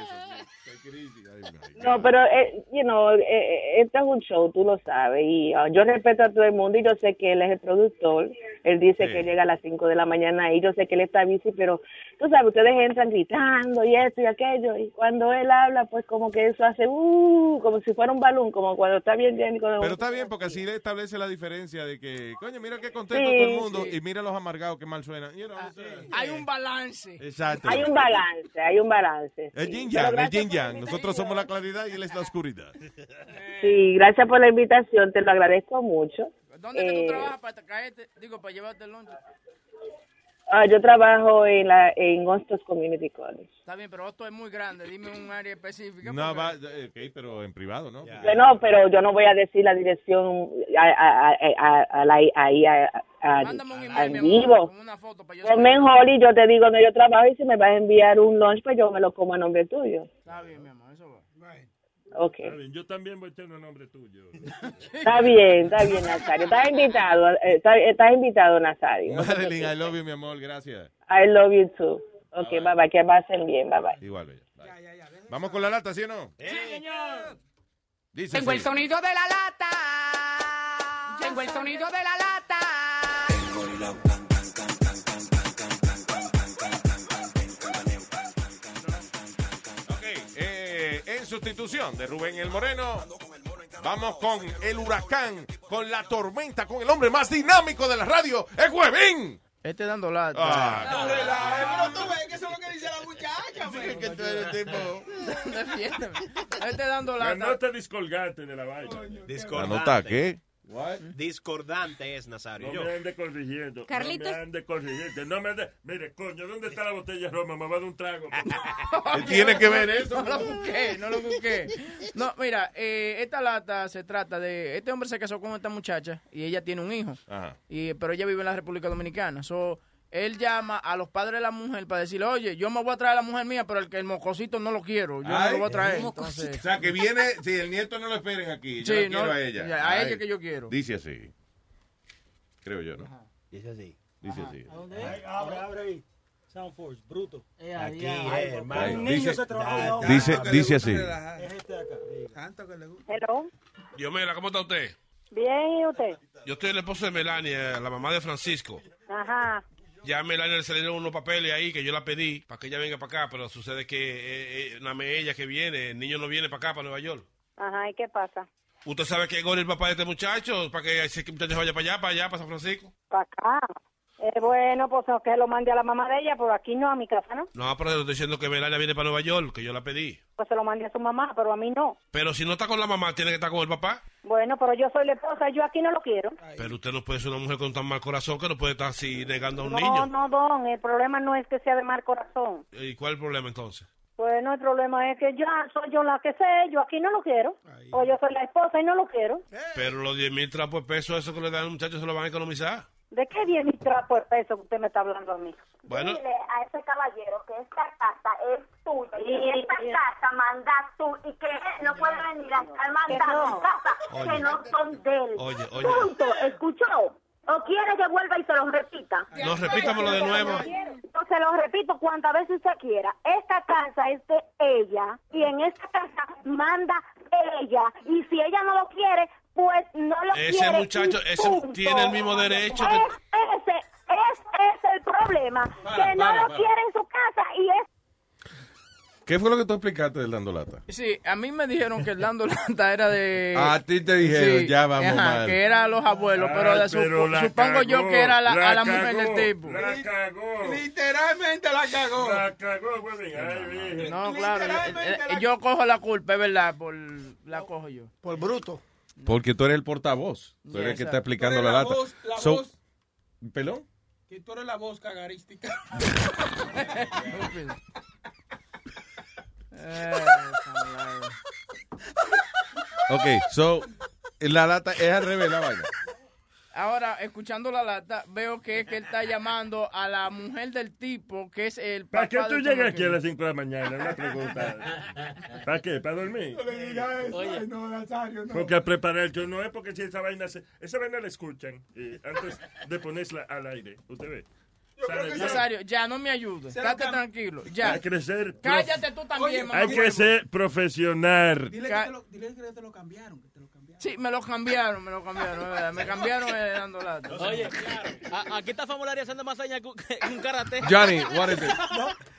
sí. Ay. No, pero, eh, you know, eh, este es un show, tú lo sabes, y ah, yo respeto a todo el mundo y yo sé que él es el productor, él dice Sí. que llega a las 5 de la mañana y yo sé que él está bici, pero tú sabes, ustedes entran gritando y esto y aquello, y cuando él habla, pues como que eso hace, uh, como si fuera un balón, como cuando está bien lleno. Pero está bien, porque así le establece la diferencia de que, coño, mira qué contento Sí, todo el mundo sí. y mira los amargados que mal suenan. You know, o sea, Hay un balance. Exacto. Hay un balance, hay un balance. El sí. yin yang, el yin yang. Nosotros somos la claridad y él es la oscuridad. Sí, gracias por la invitación, te lo agradezco mucho. ¿Dónde que Eh, tú trabajas para caerte? Digo, para llevarte el lunch. Ah, yo trabajo en la en Hostos Community College. Está bien, pero esto es muy grande. Dime un área específica. No, va, eh, ok, pero en privado, ¿no? Bueno, pero yo no voy a decir la dirección a, a, a, a- a la- ahí en vivo. con una foto para yo Ponme en Holly, yo te digo donde yo trabajo y si me vas a enviar un lunch, pues yo me lo como a nombre tuyo. Está bien, mi amor. Ok. Está bien, Yo también voy a tener un nombre tuyo. Está bien, está bien, Nazario. Estás invitado, eh, estás, estás invitado, Nazario. Madeline, I love you, mi amor, gracias. I love you too. Ok, bye bye, que pasen bien, bye bye. Igual. Bye. Vamos con la lata, ¿sí o no? Sí, señor. Dice Tengo el así. sonido de la lata. Tengo el sonido de la lata. Sustitución de Rubén el Moreno, vamos con el huracán, con la tormenta, con el hombre más dinámico de la radio, el Huevín. Este dando lata. Ah. Pero tú ves que eso es lo que dice la muchacha, que tú eres tipo... Defiéndeme. Este dando La lata. nota discolgante de la vaina. ¿La nota qué? Discordante es, Nazario. No Yo. me ande corrigiendo. Carlitos. No me ande corrigiendo. No me ande... Mire, coño, ¿dónde está la botella de Roma? Me va a dar un trago. ¿Qué tiene que ver eso? No lo busqué, no lo busqué. No, mira, eh, esta lata se trata de... Este hombre se casó con esta muchacha y ella tiene un hijo. Ajá. Y, pero ella vive en la República Dominicana. So, él llama a los padres de la mujer para decirle, oye, yo me voy a traer a la mujer mía, pero el que el mocosito no lo quiero. Yo no Ay, lo voy a traer. Entonces, O sea, que viene, si el nieto no lo esperen aquí, yo Sí, la quiero no, a ella. a Ay. ella que yo quiero. Dice así. Creo yo, ¿no? Dice así. Dice así. Ahí, abre, abre ahí. Soundforce, bruto. Aquí, eh, por- por hermano. un niño Dice- se trabaja. dice- dice así. Es este de acá. Tanto que le gusta. Hello. Dios mío, ¿cómo está usted? Bien, ¿y usted? Yo estoy el esposo de Melania, la mamá de Francisco. Ajá. Ya Melania le salieron unos papeles ahí que yo la pedí para que ella venga para acá, pero sucede que eh, eh, nada más ella que viene, el niño no viene para acá, para Nueva York. Ajá, ¿y qué pasa? ¿Usted sabe que es el papá de este muchacho? Para que ese muchacho vaya para allá, para allá, para San Francisco. Para acá. Eh, bueno, pues que lo mande a la mamá de ella, pero aquí no, a mi casa, ¿no? No, pero le estoy diciendo que Melania viene para Nueva York, que yo la pedí. Pues se lo mandé a su mamá, pero a mí no. Pero si no está con la mamá, tiene que estar con el papá. Bueno, pero yo soy la esposa, yo aquí no lo quiero. Pero usted no puede ser una mujer con tan mal corazón que no puede estar así negando a un No, niño. no, don, el problema no es que sea de mal corazón. ¿Y cuál es el problema entonces? Bueno, el problema es que ya soy yo la que sé, yo aquí no lo quiero. O yo soy la esposa y no lo quiero. Pero los 10 mil trapos de peso, eso que le dan al muchacho, se lo van a economizar. ¿De qué viene mi trapo de peso que usted me está hablando a mí? Bueno, Dile a ese caballero que esta casa es tuya y esta casa mandas tú y que él no puede venir a estar mandando no. casas Oye. que no son de él. Oye, oye. Punto. ¿Escuchó? ¿O quiere que vuelva y se lo repita? No, repítamelo de nuevo. Yo se lo repito cuantas veces usted quiera. Esta casa es de ella y en esta casa manda ella. Y si ella no lo quiere, pues no lo Ese quiere. muchacho, ese punto. tiene el mismo derecho que- Es ese, es el problema. Para, que no para, lo para. quiere en su casa y es ¿Qué fue lo que tú explicaste del dando lata? Sí, a mí me dijeron que el dando lata era de... A ti te dijeron, Sí, ya vamos ajá, mal. que era a los abuelos, pero, Ay, de su- pero supongo yo que era la, la a la mujer cagó, del tipo. La cagó. Literalmente la cagó. La cagó. Ay, virgen. No, claro, eh, eh, yo cojo la culpa, es verdad, por la cojo yo. Por bruto. Porque tú eres el portavoz. Tú eres el que está explicando la la lata. voz, la So- voz. ¿Pelón? Que tú eres la voz cagarística. Ok, so, la lata es al revés la vaina. Ahora, escuchando la lata, veo que es que él está llamando a la mujer del tipo, que es el papá ¿Para qué tú llegas aquí a las 5 de la mañana? Una pregunta. ¿Para qué? ¿Para dormir? No le digas eso. Ay, no, Nazario, no. Porque a preparar yo no es porque si esa vaina se, esa vaina la escuchan eh, antes de ponerla al aire. Usted ve. Nazario, ya no me ayudes. Estate tranquilo. Ya. Hay que ser. Cállate tú también, mamá. Hay que ser profesional. Dile que, te lo, dile que te lo cambiaron. Sí, me lo cambiaron, me lo cambiaron, es verdad. Me cambiaron dando lata. Oye, a- aquí está Famularia haciendo más señas que un karate. Johnny, what is it?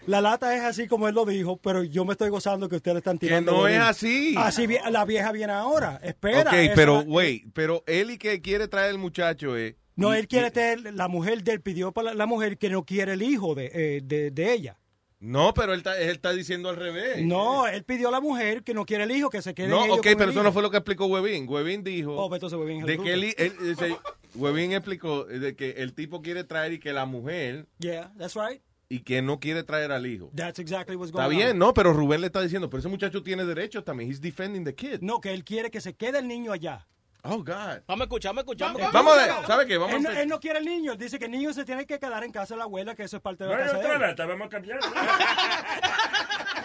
La lata es así como él lo dijo, pero yo me estoy gozando que ustedes le están tirando. no es así. Así la vieja viene ahora. Espera. ok, pero, la- wait, pero él y que quiere traer el muchacho es... No, él quiere tener, la mujer de él pidió para la, la mujer que no quiere el hijo de, eh, de, de ella. No, pero él está, él está diciendo al revés. No, él pidió a la mujer que no quiere el hijo, que se quede No, ellos ok, con pero el eso hijo. no fue lo que explicó Webin. Webin dijo Oh, pues entonces Webin es el de bruto. que él, él- dice, Webin explicó de que el tipo quiere traer y que la mujer Yeah, that's right. y que no quiere traer al hijo. That's exactly what's going Está on. bien, no, pero Rubén le está diciendo, pero ese muchacho tiene derechos también. He's defending the kid. No, que él quiere que se quede el niño allá. Oh, God. Vamos a escuchar, vamos a escuchar. Eh, Vamos a ver, ¿sabe qué? Vamos él, a él no quiere el niño, él dice que el niño se tiene que quedar en casa de la abuela, que eso es parte de la hay casa de otra él. lata, vamos a cambiar.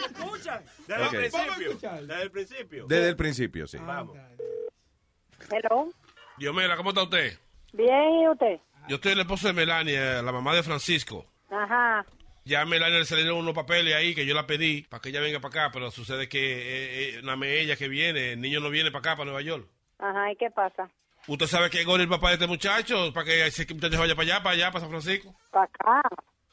Escucha. Desde el principio. Desde el principio. Desde el principio, sí. Vamos. Hello. Dios mío, ¿cómo está usted? Bien, ¿y usted? Yo estoy el esposo de Melania, la mamá de Francisco. Ajá. Ya a Melania le salieron unos papeles ahí que yo la pedí para que ella venga para acá, pero sucede que eh, eh, ella que viene, el niño no viene para acá, para Nueva York. Ajá, ¿y qué pasa? ¿Usted sabe que Gori es el papá de este muchacho? Para que ese muchacho vaya para allá, para allá, para San Francisco. Para acá.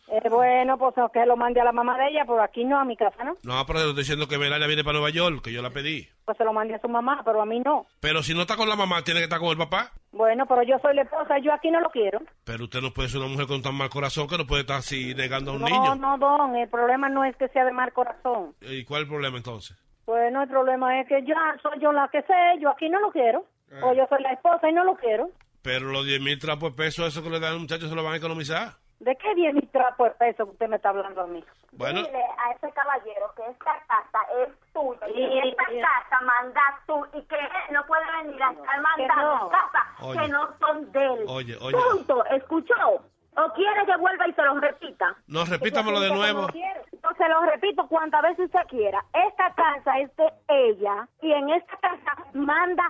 Eh, bueno, pues que lo mande a la mamá de ella, pero aquí no, a mi casa, ¿no? No, pero estoy diciendo que Melania viene para Nueva York, que yo la pedí. Pues se lo mande a su mamá, pero a mí no. Pero si no está con la mamá, tiene que estar con el papá. Bueno, pero yo soy la esposa, yo aquí no lo quiero. Pero usted no puede ser una mujer con tan mal corazón que no puede estar así negando a un No, niño. no, don, el problema no es que sea de mal corazón. ¿Y cuál es el problema entonces? Bueno, el problema es que ya soy yo la que sé, yo aquí no lo quiero. O yo soy la esposa y no lo quiero. Pero los 10 mil trapos de peso, eso que le dan al muchacho, se lo van a economizar. ¿De qué viene mi trapo de peso que usted me está hablando a mí? Bueno. Dile a ese caballero que esta casa es tuya y esta casa mandas tú y que él no puede venir a estar mandando casas Oye. que no son de él. Oye, oye. Punto. ¿Escuchó? ¿O quiere que vuelva y se lo repita? No, repítamelo de nuevo. Yo se lo repito cuantas veces usted quiera. Esta casa es de ella y en esta casa manda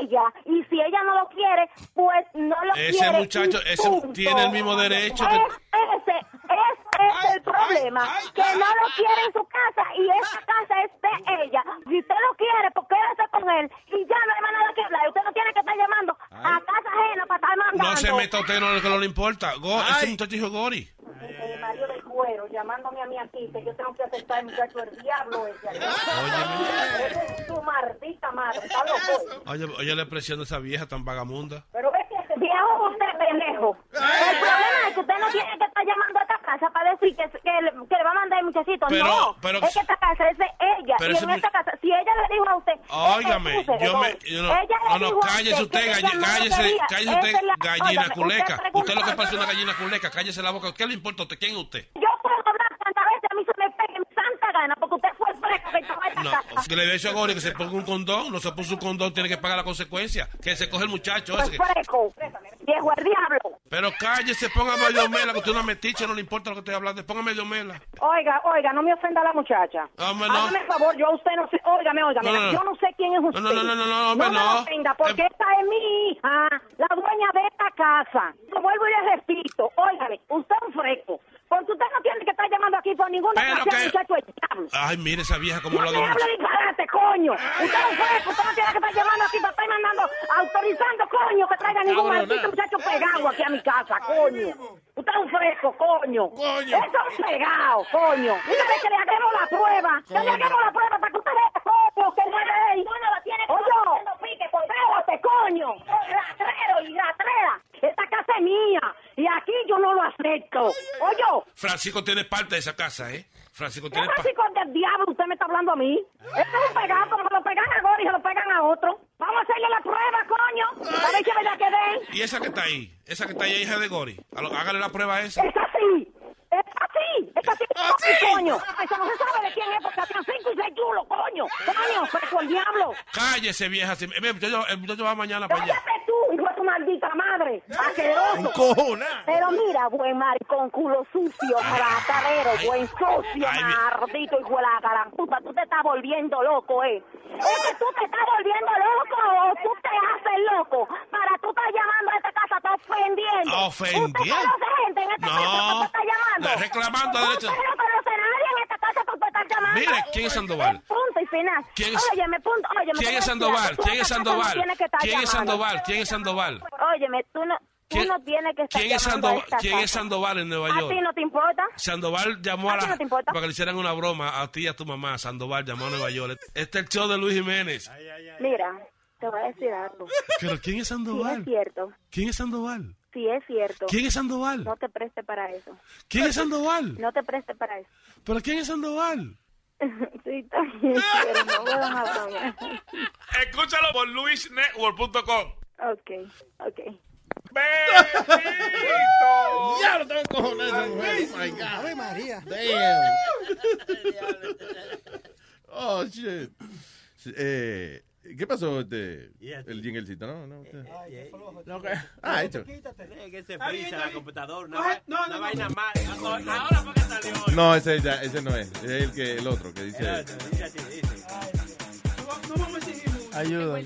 ella. Y si ella no lo quiere, pues no lo quiere. Ese muchacho, y ese tiene el mismo derecho que... Es ese, es el problema. que no lo quiere en su casa y esta casa es de ella. Si usted lo quiere, pues quédese con él y ya no hay más nada que hablar. Usted no tiene que estar llamando a casa ajena para estar mandando. No se meta usted en lo que no le importa. Go, ese muchacho dijo Gori. Llamándome a mí aquí, que yo tengo que aceptar el muchacho el diablo ese. Esa es tu maldita madre, está loco. Oye, oye la expresión de esa vieja tan vagamunda. Pero viejo usted pendejo. El problema es que usted no tiene que estar llamando a esta casa para decir que, que, le, que le va a mandar el muchachito. Pero- no, pero- es que esta casa es de ella Pero y en esta casa, si ella le dijo a usted... Óigame, yo me. Yo no, ella no, no, cállese usted cállese, quería, cállese usted, la- gallina culeca. usted Usted lo que pasa es una gallina culeca, cállese la boca. ¿Qué le importa a usted? ¿Quién es usted? Yo puedo hablar tantas veces, a mí se me pegue mi santa gana, porque usted fue fresco que estaba en esta No, casa. que le dice a Gori que se ponga un condón, no se puso un condón, tiene que pagar la consecuencia. Que se coge el muchacho ese. Fue que- fresco, viejo el diablo. Pero cállese, póngame medio mela, que usted es una metiche, no le importa lo que estoy hablando. Póngame medio mela. Oiga, oiga, no me ofenda a la muchacha. Hombre, no. Hágame favor, yo a usted no sé, óigame, óigame, No, no, no. yo no sé quién es usted. no, no, no, no, no, hombre, me no. ofenda, porque esta es mi hija, la dueña de esta casa. Lo vuelvo y le repito, óigame, usted es un fresco, porque usted no tiene que estar llamando aquí por ninguna Pero ocasión, que- muchacho, el diablo. Ay, mire esa vieja como No lo de hable disparate, coño. Usted es un fresco, usted no tiene que estar llamando aquí para estar mandando, autorizando, coño, que traiga ningún maldito muchacho pegado aquí a mi casa, coño. Usted es un fresco, coño. Coño. Eso es pegado, coño. Una vez que le hagamos la prueba, que le hagamos la prueba para que usted vea, coño, que no él. Bueno, la tiene Oye, pique, por espérate, coño. Ratrero y ratrera. Esta casa es mía. Y aquí yo no lo acepto. Oye, Francisco tiene parte de esa casa, ¿eh? Francisco ¿Qué tiene parte. Francisco del diablo usted me está hablando a mí? Esto es un pegado, como se lo pegan a Gori y se lo pegan a otro. Vamos a hacerle la prueba, coño. A ver si es verdad que den. Y esa que está ahí, esa que está ahí, hija de Gori. Lo- Hágale la prueba a esa. Es así. Así. Es así. Así, coño. Eso no se sabe de quién es porque hacían cinco y seis chulos, coño. Coño, fresco el diablo. Cállese, vieja. El muchacho, el muchacho va mañana para allá. Cállate tú, hijo maldita madre. Asqueroso. Encojona. Pero mira, buen maricón, culo sucio, ratarero, buen mi- maldito hijo de la gran puta. Tú te estás volviendo loco, ¿eh? Es que tú te estás volviendo loco o tú te haces loco para tú estar llamando a esta casa, estás ofendiendo. ¿Ofendiendo? ¿Usted conoce gente en esta casa que No. te está llamando? Reclamando Usted derecho. no conoce a nadie en esta casa que usted está llamando. Mire, ¿quién es Sandoval? Punto y final. ¿Quién es- Óyeme, punto. Óyeme, ¿Quién es Sandoval? Tú ¿Quién es no Sandoval? ¿Quién es. Sandoval? ¿Quién es Sandoval? Óyeme, tú no, tú ¿Quién- no tienes que estar ¿Quién es a Sandoval? esta ¿Quién es. Sandoval en Nueva ¿A ti York? no te importa? Sandoval llamó a ¿A la no te importa? para que le hicieran una broma a ti y a tu mamá. Sandoval llamó a Nueva York. Este es el show de Luis Jiménez. Mira, te voy a decir algo. Pero ¿quién es Si Sandoval? es cierto, ¿Quién es Sandoval? si es cierto. ¿Quién es Sandoval? No te preste para eso. ¿Quién es Sandoval? No te preste para eso. ¿Pero quién es Sandoval? sí, bien, pero no me van a pagar. Escúchalo por luisnetwork.com. Ok, ok. Ya lo tengo encojonado esa mujer. Oh my God. Ave María. Damn. oh, shit. Eh, ¿Qué pasó? Este, el jinglecito, ¿no? no usted- Ah, hecho. Es que se frisa la computadora. Una, Coge- va- no, no, vaina mal. Ahora fue que salió. No, ese, ya- ese no es. Es el, que, el otro que dice. No vamos a exigir mucho. Ayuda.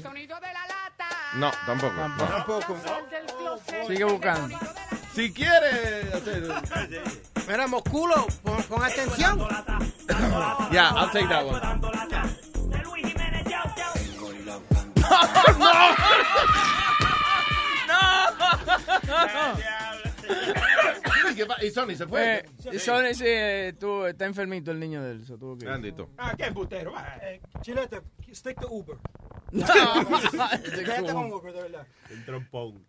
No, tampoco. no. Tampoco. Sigue buscando. Si quiere hacer. Mira, Mosculo, pon, pon atención. Yeah, I'll take that one. ¿Y qué pa- ¿Y Sony se fue? Eh, y Sony, sí, eh, tú, está enfermito el niño de él. Grandito. Ah, qué putero. va. Eh, Chilete, stick to Uber. Quédate con de verdad. El trompón.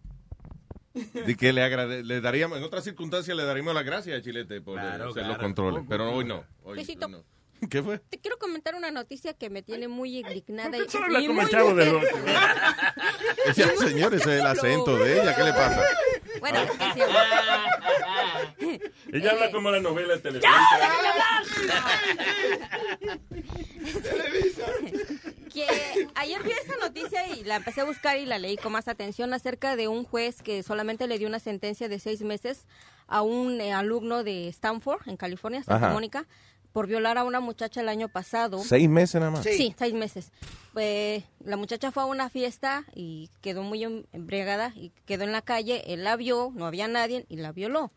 De que le, agrade- le daríamos, en otras circunstancias le daríamos las gracias a Chilete por eh, Claro, hacer los controles. Pero hoy no. Hoy, no. ¿Qué fue? Te quiero comentar una noticia que me tiene muy indignada y, Solo la y muy Chavo del mujer. Ese señor, ese es el acento de ella. ¿Qué le pasa? Bueno, es que sí. Ella habla como la novela de televisión. que ayer vi esa noticia y la empecé a buscar y la leí con más atención acerca de un juez que solamente le dio una sentencia de seis meses a un eh, alumno de Stanford, en California, Santa. Mónica, por violar a una muchacha el año pasado. ¿Seis meses nada más? Sí, seis meses. Pues, la muchacha fue a una fiesta y quedó muy em- embriagada y quedó en la calle. Él la vio, no había nadie y la violó.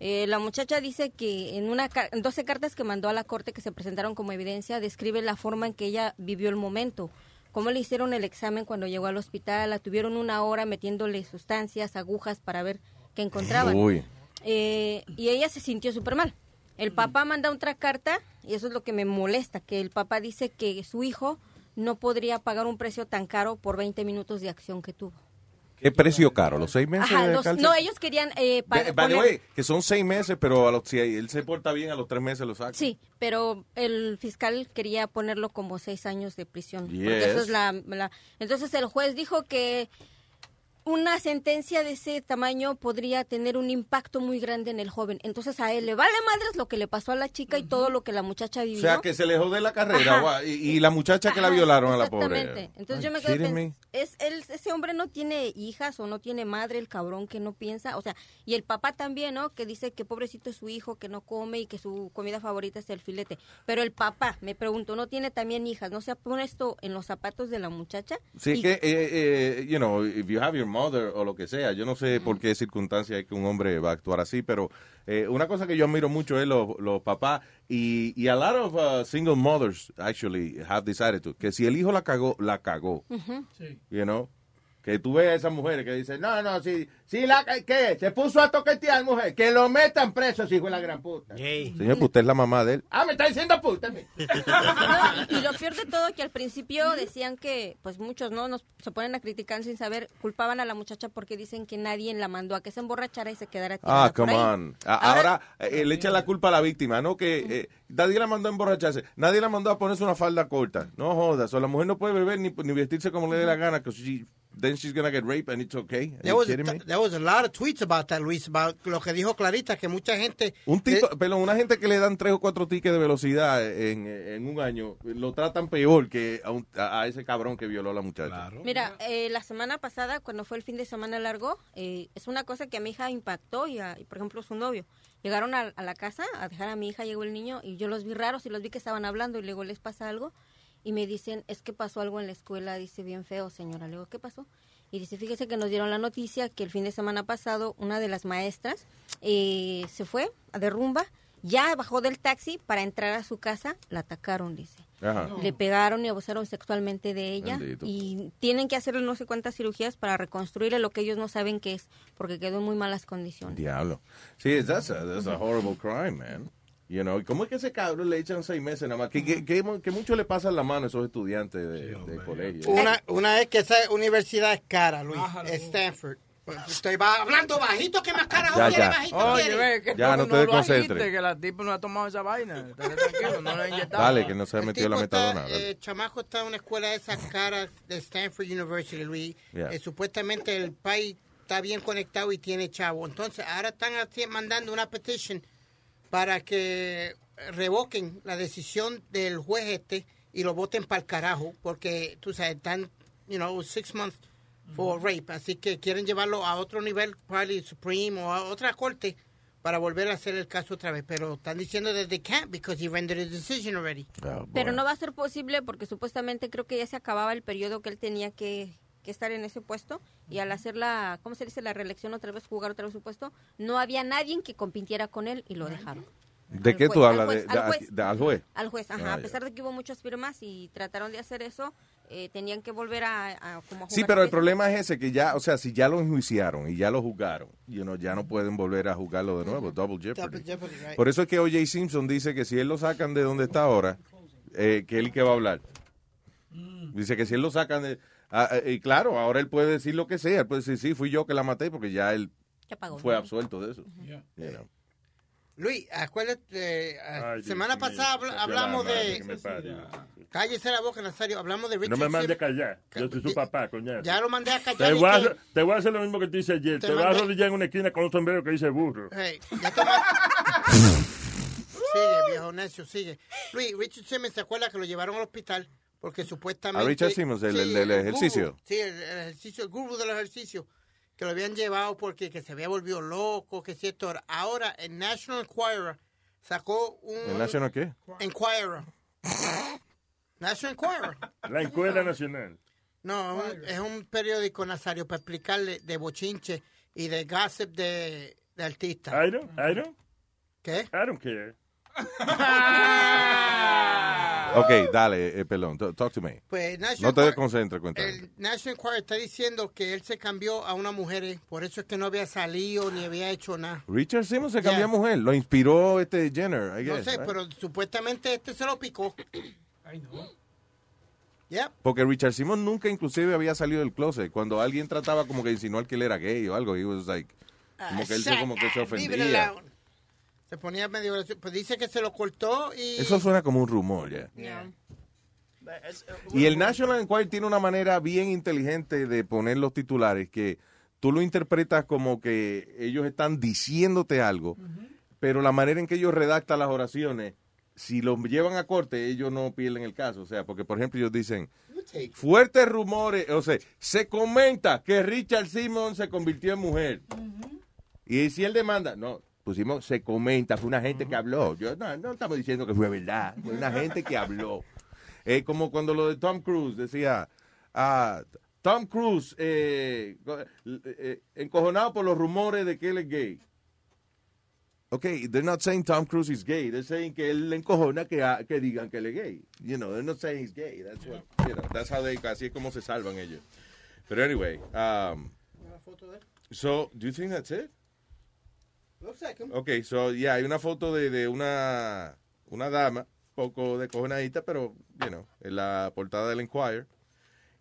Eh, la muchacha dice que en una ca- en 12 cartas que mandó a la corte que se presentaron como evidencia describe la forma en que ella vivió el momento. Cómo le hicieron el examen cuando llegó al hospital, la tuvieron una hora metiéndole sustancias, agujas para ver qué encontraban. Uy. Eh, y ella se sintió súper mal. El papá manda otra carta y eso es lo que me molesta, que el papá dice que su hijo no podría pagar un precio tan caro por 20 minutos de acción que tuvo. ¿Qué precio caro? ¿Los seis meses Ajá, de los- no, ellos querían eh, pa- By- by the poner- way, que son seis meses, pero a los, si él se porta bien, a los tres meses lo saca. Sí, pero el fiscal quería ponerlo como seis años de prisión. Porque eso es la, la- Entonces el juez dijo que una sentencia de ese tamaño podría tener un impacto muy grande en el joven. Entonces a él le vale madres lo que le pasó a la chica y todo lo que la muchacha O vivió. sea, que se le jode la carrera. Y, y la muchacha que la violaron a la pobre. Exactamente. Entonces yo me quedo es él, ese hombre no tiene hijas o no tiene madre, el cabrón que no piensa, o sea, y el papá también, ¿no? Que dice que pobrecito es su hijo, que no come y que su comida favorita es el filete. Pero el papá, me pregunto, ¿no tiene también hijas? ¿No se pone esto en los zapatos de la muchacha? Sí, Y- que, eh, eh, you know, if you have your mother o lo que sea, yo no sé por qué circunstancia es que un hombre va a actuar así, pero eh, una cosa que yo admiro mucho es los, los papás y, y a lot of uh, single mothers actually have this attitude, que si el hijo la cagó, la cagó, you know. Que tú ves a esas mujeres que dicen, no, no, si, si la, ¿qué? Se puso a toquetear, mujer, que lo metan preso, hijo de la gran puta. Señor, pues usted es la mamá de él. Ah, me está diciendo puta. No, y lo peor de todo que al principio decían que, pues muchos no nos se ponen a criticar sin saber, culpaban a la muchacha porque dicen que nadie la mandó a que se emborrachara y se quedara tirada Ah, por come ahí. on. Ahora, eh, le echan la culpa a la víctima, ¿no? Que eh, nadie la mandó a emborracharse, nadie la mandó a ponerse una falda corta. No jodas, o la mujer no puede beber ni, ni vestirse como le dé la gana, because then she's gonna get raped and it's okay. Are There you was, kidding me? there was a lot of tweets about that, Luis, about lo que dijo Clarita, que mucha gente... Un tipo, pero una gente que le dan tres o cuatro tickets de velocidad en, en un año, lo tratan peor que a, un- a- a ese cabrón que violó a la muchacha. Mira, eh, la semana pasada, cuando fue el fin de semana largo, eh, es una cosa que a mi hija impactó y, a- y, por ejemplo, su novio. Llegaron a, a la casa a dejar a mi hija, llegó el niño y yo los vi raros y los vi que estaban hablando y luego les pasa algo y me dicen, es que pasó algo en la escuela, dice bien feo, señora. Le digo, ¿qué pasó? Y dice, fíjese que nos dieron la noticia que el fin de semana pasado una de las maestras eh, se fue de rumba, ya bajó del taxi para entrar a su casa, la atacaron, dice. Ajá. Le pegaron y abusaron sexualmente de ella Bendito. y tienen que hacerle no sé cuántas cirugías para reconstruirle lo que ellos no saben qué es, porque quedó en muy malas condiciones. Diablo. Sí, that's a, that's a horrible crime, man. You know, ¿y ¿cómo es que ese cabrón le echan seis meses nada más? Que, que, que, que mucho le pasa en la mano a esos estudiantes de, de colegio. Una, una es que esa universidad es cara, Luis, es Stanford. Estoy ba- hablando bajito, ¿qué más carajo Ya, quiere ya. bajito Oye, quiere? ve, que Ya, no te lo desconcentres. que la tipa no ha tomado esa vaina. Tranquilo, no la inyectado. Dale, que no se ha metido la tipo está, metadona. dale. eh, chamaco está en una escuela de esas caras de Stanford University, Luis. Yeah. Eh, supuestamente el país está bien conectado y tiene chavo. Entonces, ahora están mandando una petition para que revoquen la decisión del juez este y lo voten para el carajo, porque, tú sabes, están, you know, six months for rape. Así que quieren llevarlo a otro nivel, probably Supreme o a otra corte, para volver a hacer el caso otra vez. Pero están diciendo that they can't because he rendered a decision already. Pero no va a ser posible porque supuestamente creo que ya se acababa el periodo que él tenía que, que estar en ese puesto y al hacer la, ¿cómo se dice? La reelección otra vez, jugar otra vez su puesto, no había nadie que compitiera con él y lo dejaron. ¿De al qué juez, tú al hablas? juez, de, al juez. de- ¿Al juez? Al juez, ajá. Ah, a ya. pesar de que hubo muchas firmas y trataron de hacer eso, eh, tenían que volver a, a como a Sí, jugar pero el problema es ese, que ya, o sea, si ya lo enjuiciaron y ya lo juzgaron, you know, ya no pueden volver a juzgarlo de nuevo, double jeopardy. Double jeopardy, right. Por eso es que O.J. Simpson dice que si él lo sacan de donde está ahora, eh, que él que va a hablar. Dice que si él lo sacan de... ah, ah, y claro, ahora él puede decir lo que sea, él puede decir, sí, fui yo que la maté, porque ya él Ya pagó, fue ¿no? absuelto de eso. You know. Luis, acuérdate, eh, Ay, semana Dios pasada hablamos de... Cállese la boca, Nazario. Hablamos de Richard No me mande a callar. Yo soy su papá, coñazo. Ya lo mandé a callar. Te voy a, que- hacer, te voy a hacer lo mismo que te hice ayer. Te Te, vas a arrodillar en una esquina con un sombrero que dice burro. Hey, ya te sigue, viejo necio, sigue. Luis, Richard Simmons, ¿se acuerda que lo llevaron al hospital? Porque supuestamente... A Richard Simmons, el- el del guru. ejercicio. sí, el, el ejercicio, el gurú del ejercicio. Que lo habían llevado porque que se había volvido loco, que cierto. Ahora, el National Enquirer sacó un... ¿El National qué? Enquirer. National Enquirer. La Encuesta Nacional. No, un- es un periódico, Nazario, para explicarle de bochinche y de gossip de, de artistas. I don't, I don't, ¿Qué? I don't care. Ok, dale, eh, pelón, t- talk to me. Pues, No te desconcentres, cuéntame. El National Enquirer está diciendo que él se cambió a una mujer, eh, por eso es que no había salido ni había hecho nada. Richard Simmons se cambió Yeah. a mujer, lo inspiró este Jenner, I No guess, sé, right? pero supuestamente este se lo picó. Porque Richard Simmons nunca inclusive había salido del closet. Cuando alguien trataba como que insinuar que él era gay o algo, he was like, como que él se, como que se ofendía. Se ponía medio... Pues dice que se lo cortó y... Eso suena como un rumor, ya. Y el National Enquirer tiene una manera bien inteligente de poner los titulares que tú lo interpretas como que ellos están diciéndote algo, pero la manera en que ellos redactan las oraciones, si los llevan a corte, ellos no pierden el caso. O sea, porque por ejemplo ellos dicen, fuertes rumores, o sea, se comenta que Richard Simmons se convirtió en mujer. Y si él demanda, no, pusimos, se comenta, fue una gente que habló. Yo no, no estamos diciendo que fue verdad, fue una gente que habló. Es como cuando lo de Tom Cruise decía, ah, Tom Cruise eh, eh, encojonado por los rumores de que él es gay. Ok, they're not saying Tom Cruise is gay. They're saying que él le encojona que, ah, que digan que él es gay. You know, they're not saying he's gay. That's what, you know, that's how they, así es como se salvan ellos. Pero anyway, um, so, do you think that's it? Ok, so, yeah, hay una foto de, de una, una dama, poco descojonadita, pero, you know, en la portada del Enquirer,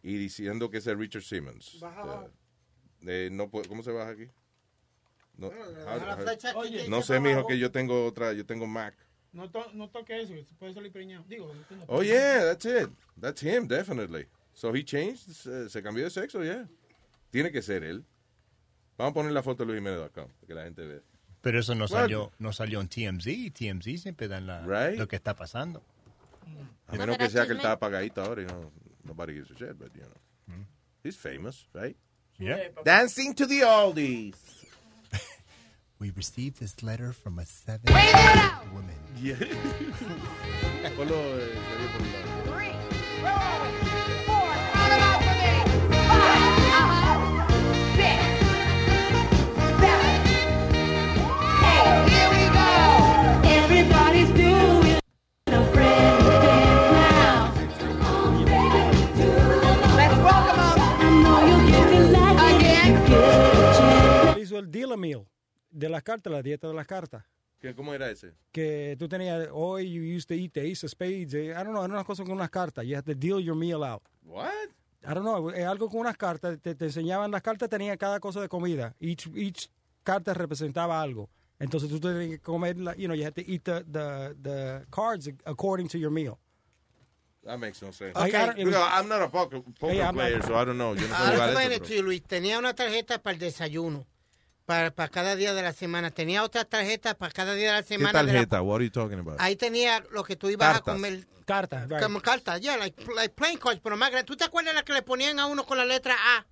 y diciendo que es el Richard Simmons. Baja. Eh, no puedo- ¿Cómo se baja aquí? No, sé, mijo, que yo tengo otra, yo tengo Mac. No, to- no toque eso, se puede salir preñado. Digo, no- Oh, yeah, that's it. That's him, definitely. So he changed, se, se cambió de sexo, yeah. Tiene que ser él. Vamos a poner la foto de Luis Jiménez.com, para que la gente vea. Pero eso no salió, no salió en TMZ. TMZ siempre dan la, Right. lo que está pasando. A menos que sea que él está apagadito ahora y no, nobody gives a shit, but you know. He's famous, right? Yeah. Dancing to the oldies. We received this letter from a seven woman. Yeah. Ponlo, el deal meal de las cartas, la dieta de las cartas. ¿Qué- ¿Cómo era ese? Que tú tenías, hoy you used to eat the ace of spades. eh, I don't know, era una cosa con unas cartas. You have to deal your meal out. What? I don't know, es algo con unas cartas. Te, te enseñaban las cartas, tenía cada cosa de comida. Each, each carta representaba algo. Entonces tú tenías que comer, la- you know, you had to eat the, the, the cards according to your meal. That makes no sense. I got it. You know, I'm not a poker, poker player, not- so I don't know. Yo no Ahora pero- Luis, tenía una tarjeta para el desayuno, para, para cada día de la semana. Tenía otra tarjeta para cada día de la ¿Qué semana. la- tarjeta? What are you talking about? ahí tenía lo que tú ibas Cartas. a comer. Cartas, right. Como cartas, ya, like, like playing cards, pero más grande. ¿Tú te acuerdas la que le ponían a uno con la letra A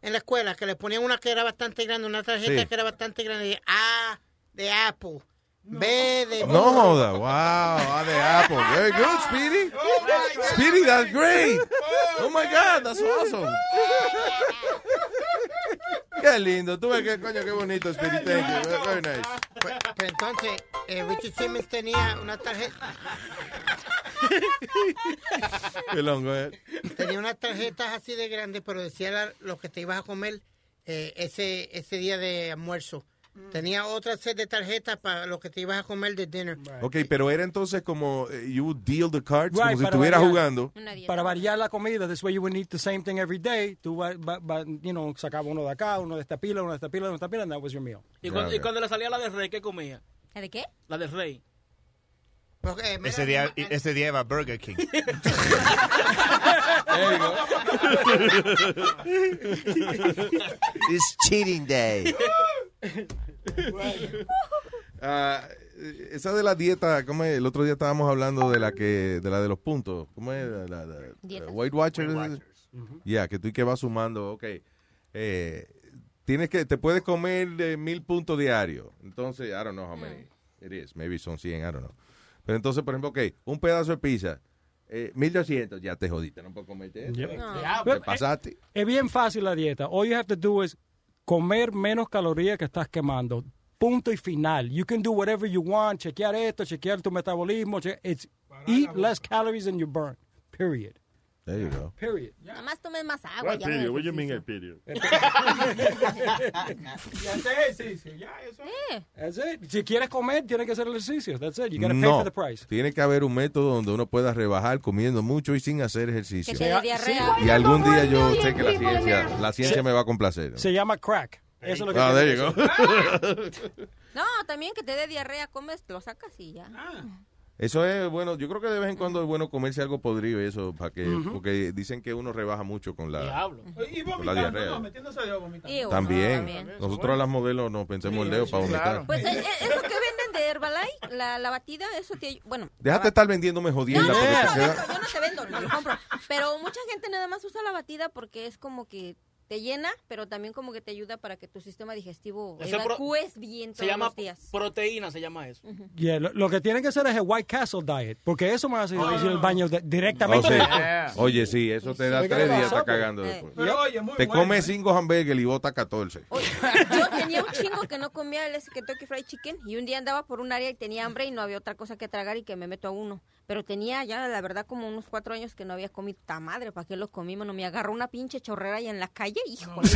en la escuela? Que le ponían una que era bastante grande, una tarjeta Sí. que era bastante grande. A de Apple. B de... No joda, wow, ah, de Apple. Very good, Speedy. Speedy, that's great. Oh my God, that's awesome. Qué lindo. Tú ves qué coño, qué bonito, Speedy. Thank you. Very nice. Pues, pues entonces, eh, Richard Simmons tenía una tarjeta... Qué longo, eh. Tenía unas tarjetas así de grandes, pero decía la- lo que te ibas a comer eh, ese, ese día de almuerzo. Tenía otra set de tarjetas para lo que te ibas a comer de dinner. Ok, pero era entonces como eh, you would deal the cards, Right, como si para estuviera variar. jugando. Para variar la comida, this way you would eat the same thing every day. Tú va, va- va- you know, sacaba uno de acá, uno de esta pila, uno de esta pila, uno de esta pila, and that was your meal. ¿Y, cuando, y cuando le salía la del rey, ¿qué comía? ¿La de qué? La del rey. Ese día, ese día iba a Burger King. It's cheating day. Ah, esa de la dieta, ¿cómo es? El otro día estábamos hablando de la que, de la de los puntos. ¿Cómo es? La, la- la- ¿Dieta? Weight Watchers. Ya, que tú y que vas sumando, ok. Eh, tienes que, te puedes comer de mil puntos diarios. Entonces, I don't know how many it is. Maybe son 100, I don't know. Pero entonces, por ejemplo, ok, un pedazo de pizza, eh, 1200, ya te jodiste, no puedes comerte eso. Yep. ¿eh? No. Te pasaste. Es bien fácil la dieta. All you have to do is comer menos calorías que estás quemando. Punto y final. You can do whatever you want. Chequear esto, chequear tu metabolismo. It's eat less calories than you burn. Period. There you go. Period. Nada más tomes más agua. What ya period? What you mean a period? Ejercicio, ya, eso. That's it. Si quieres comer, tienes que hacer ejercicio. That's it. You gotta pay No, for the price. tiene que haber un método donde uno pueda rebajar comiendo mucho y sin hacer ejercicio. Que te dé diarrea. Y algún día yo sé que la ciencia, la ciencia me va a complacer. Se llama crack. Eso es lo que Ah, there you go. No, también que te dé diarrea, comes, lo sacas y ya. Eso es bueno, yo creo que de vez en cuando es bueno comerse algo podrido y eso, para que, Ujú. porque dicen que uno rebaja mucho con la, Diablo. Y con la diarrea. no, metiéndose vomitando. Ew. También. También. Nosotros las modelos nos pensemos el dedo para vomitar. Pues eh, eh, eso que venden de Herbalife, la, la batida, eso te ay- Bueno, Déjate estar vendiéndome jodienda. no, no, no, no, yo no te vendo, no lo compro. Pero mucha gente nada más usa la batida porque es como que te llena, pero también como que te ayuda para que tu sistema digestivo evacúes bien Se todos llama los días. proteína, se llama eso. Yeah, lo, lo que tienen que hacer es el White Castle diet, porque eso me hace ir al baño de- Oh, directamente. sí. Oye, sí, eso te da tres días, está cagando Eh. después. Pero oye, muy Te bueno. comes cinco hamburgues y bota 14. Yo tenía un chingo que no comía el Kentucky Fried Chicken y un día andaba por un área y tenía hambre y no había otra cosa que tragar y que me meto a uno. Pero tenía ya, la verdad, como unos cuatro años que no había comido. ¡Ta madre! ¿Para qué lo comí, mano? Me agarró una pinche chorrera ahí en la calle, híjole.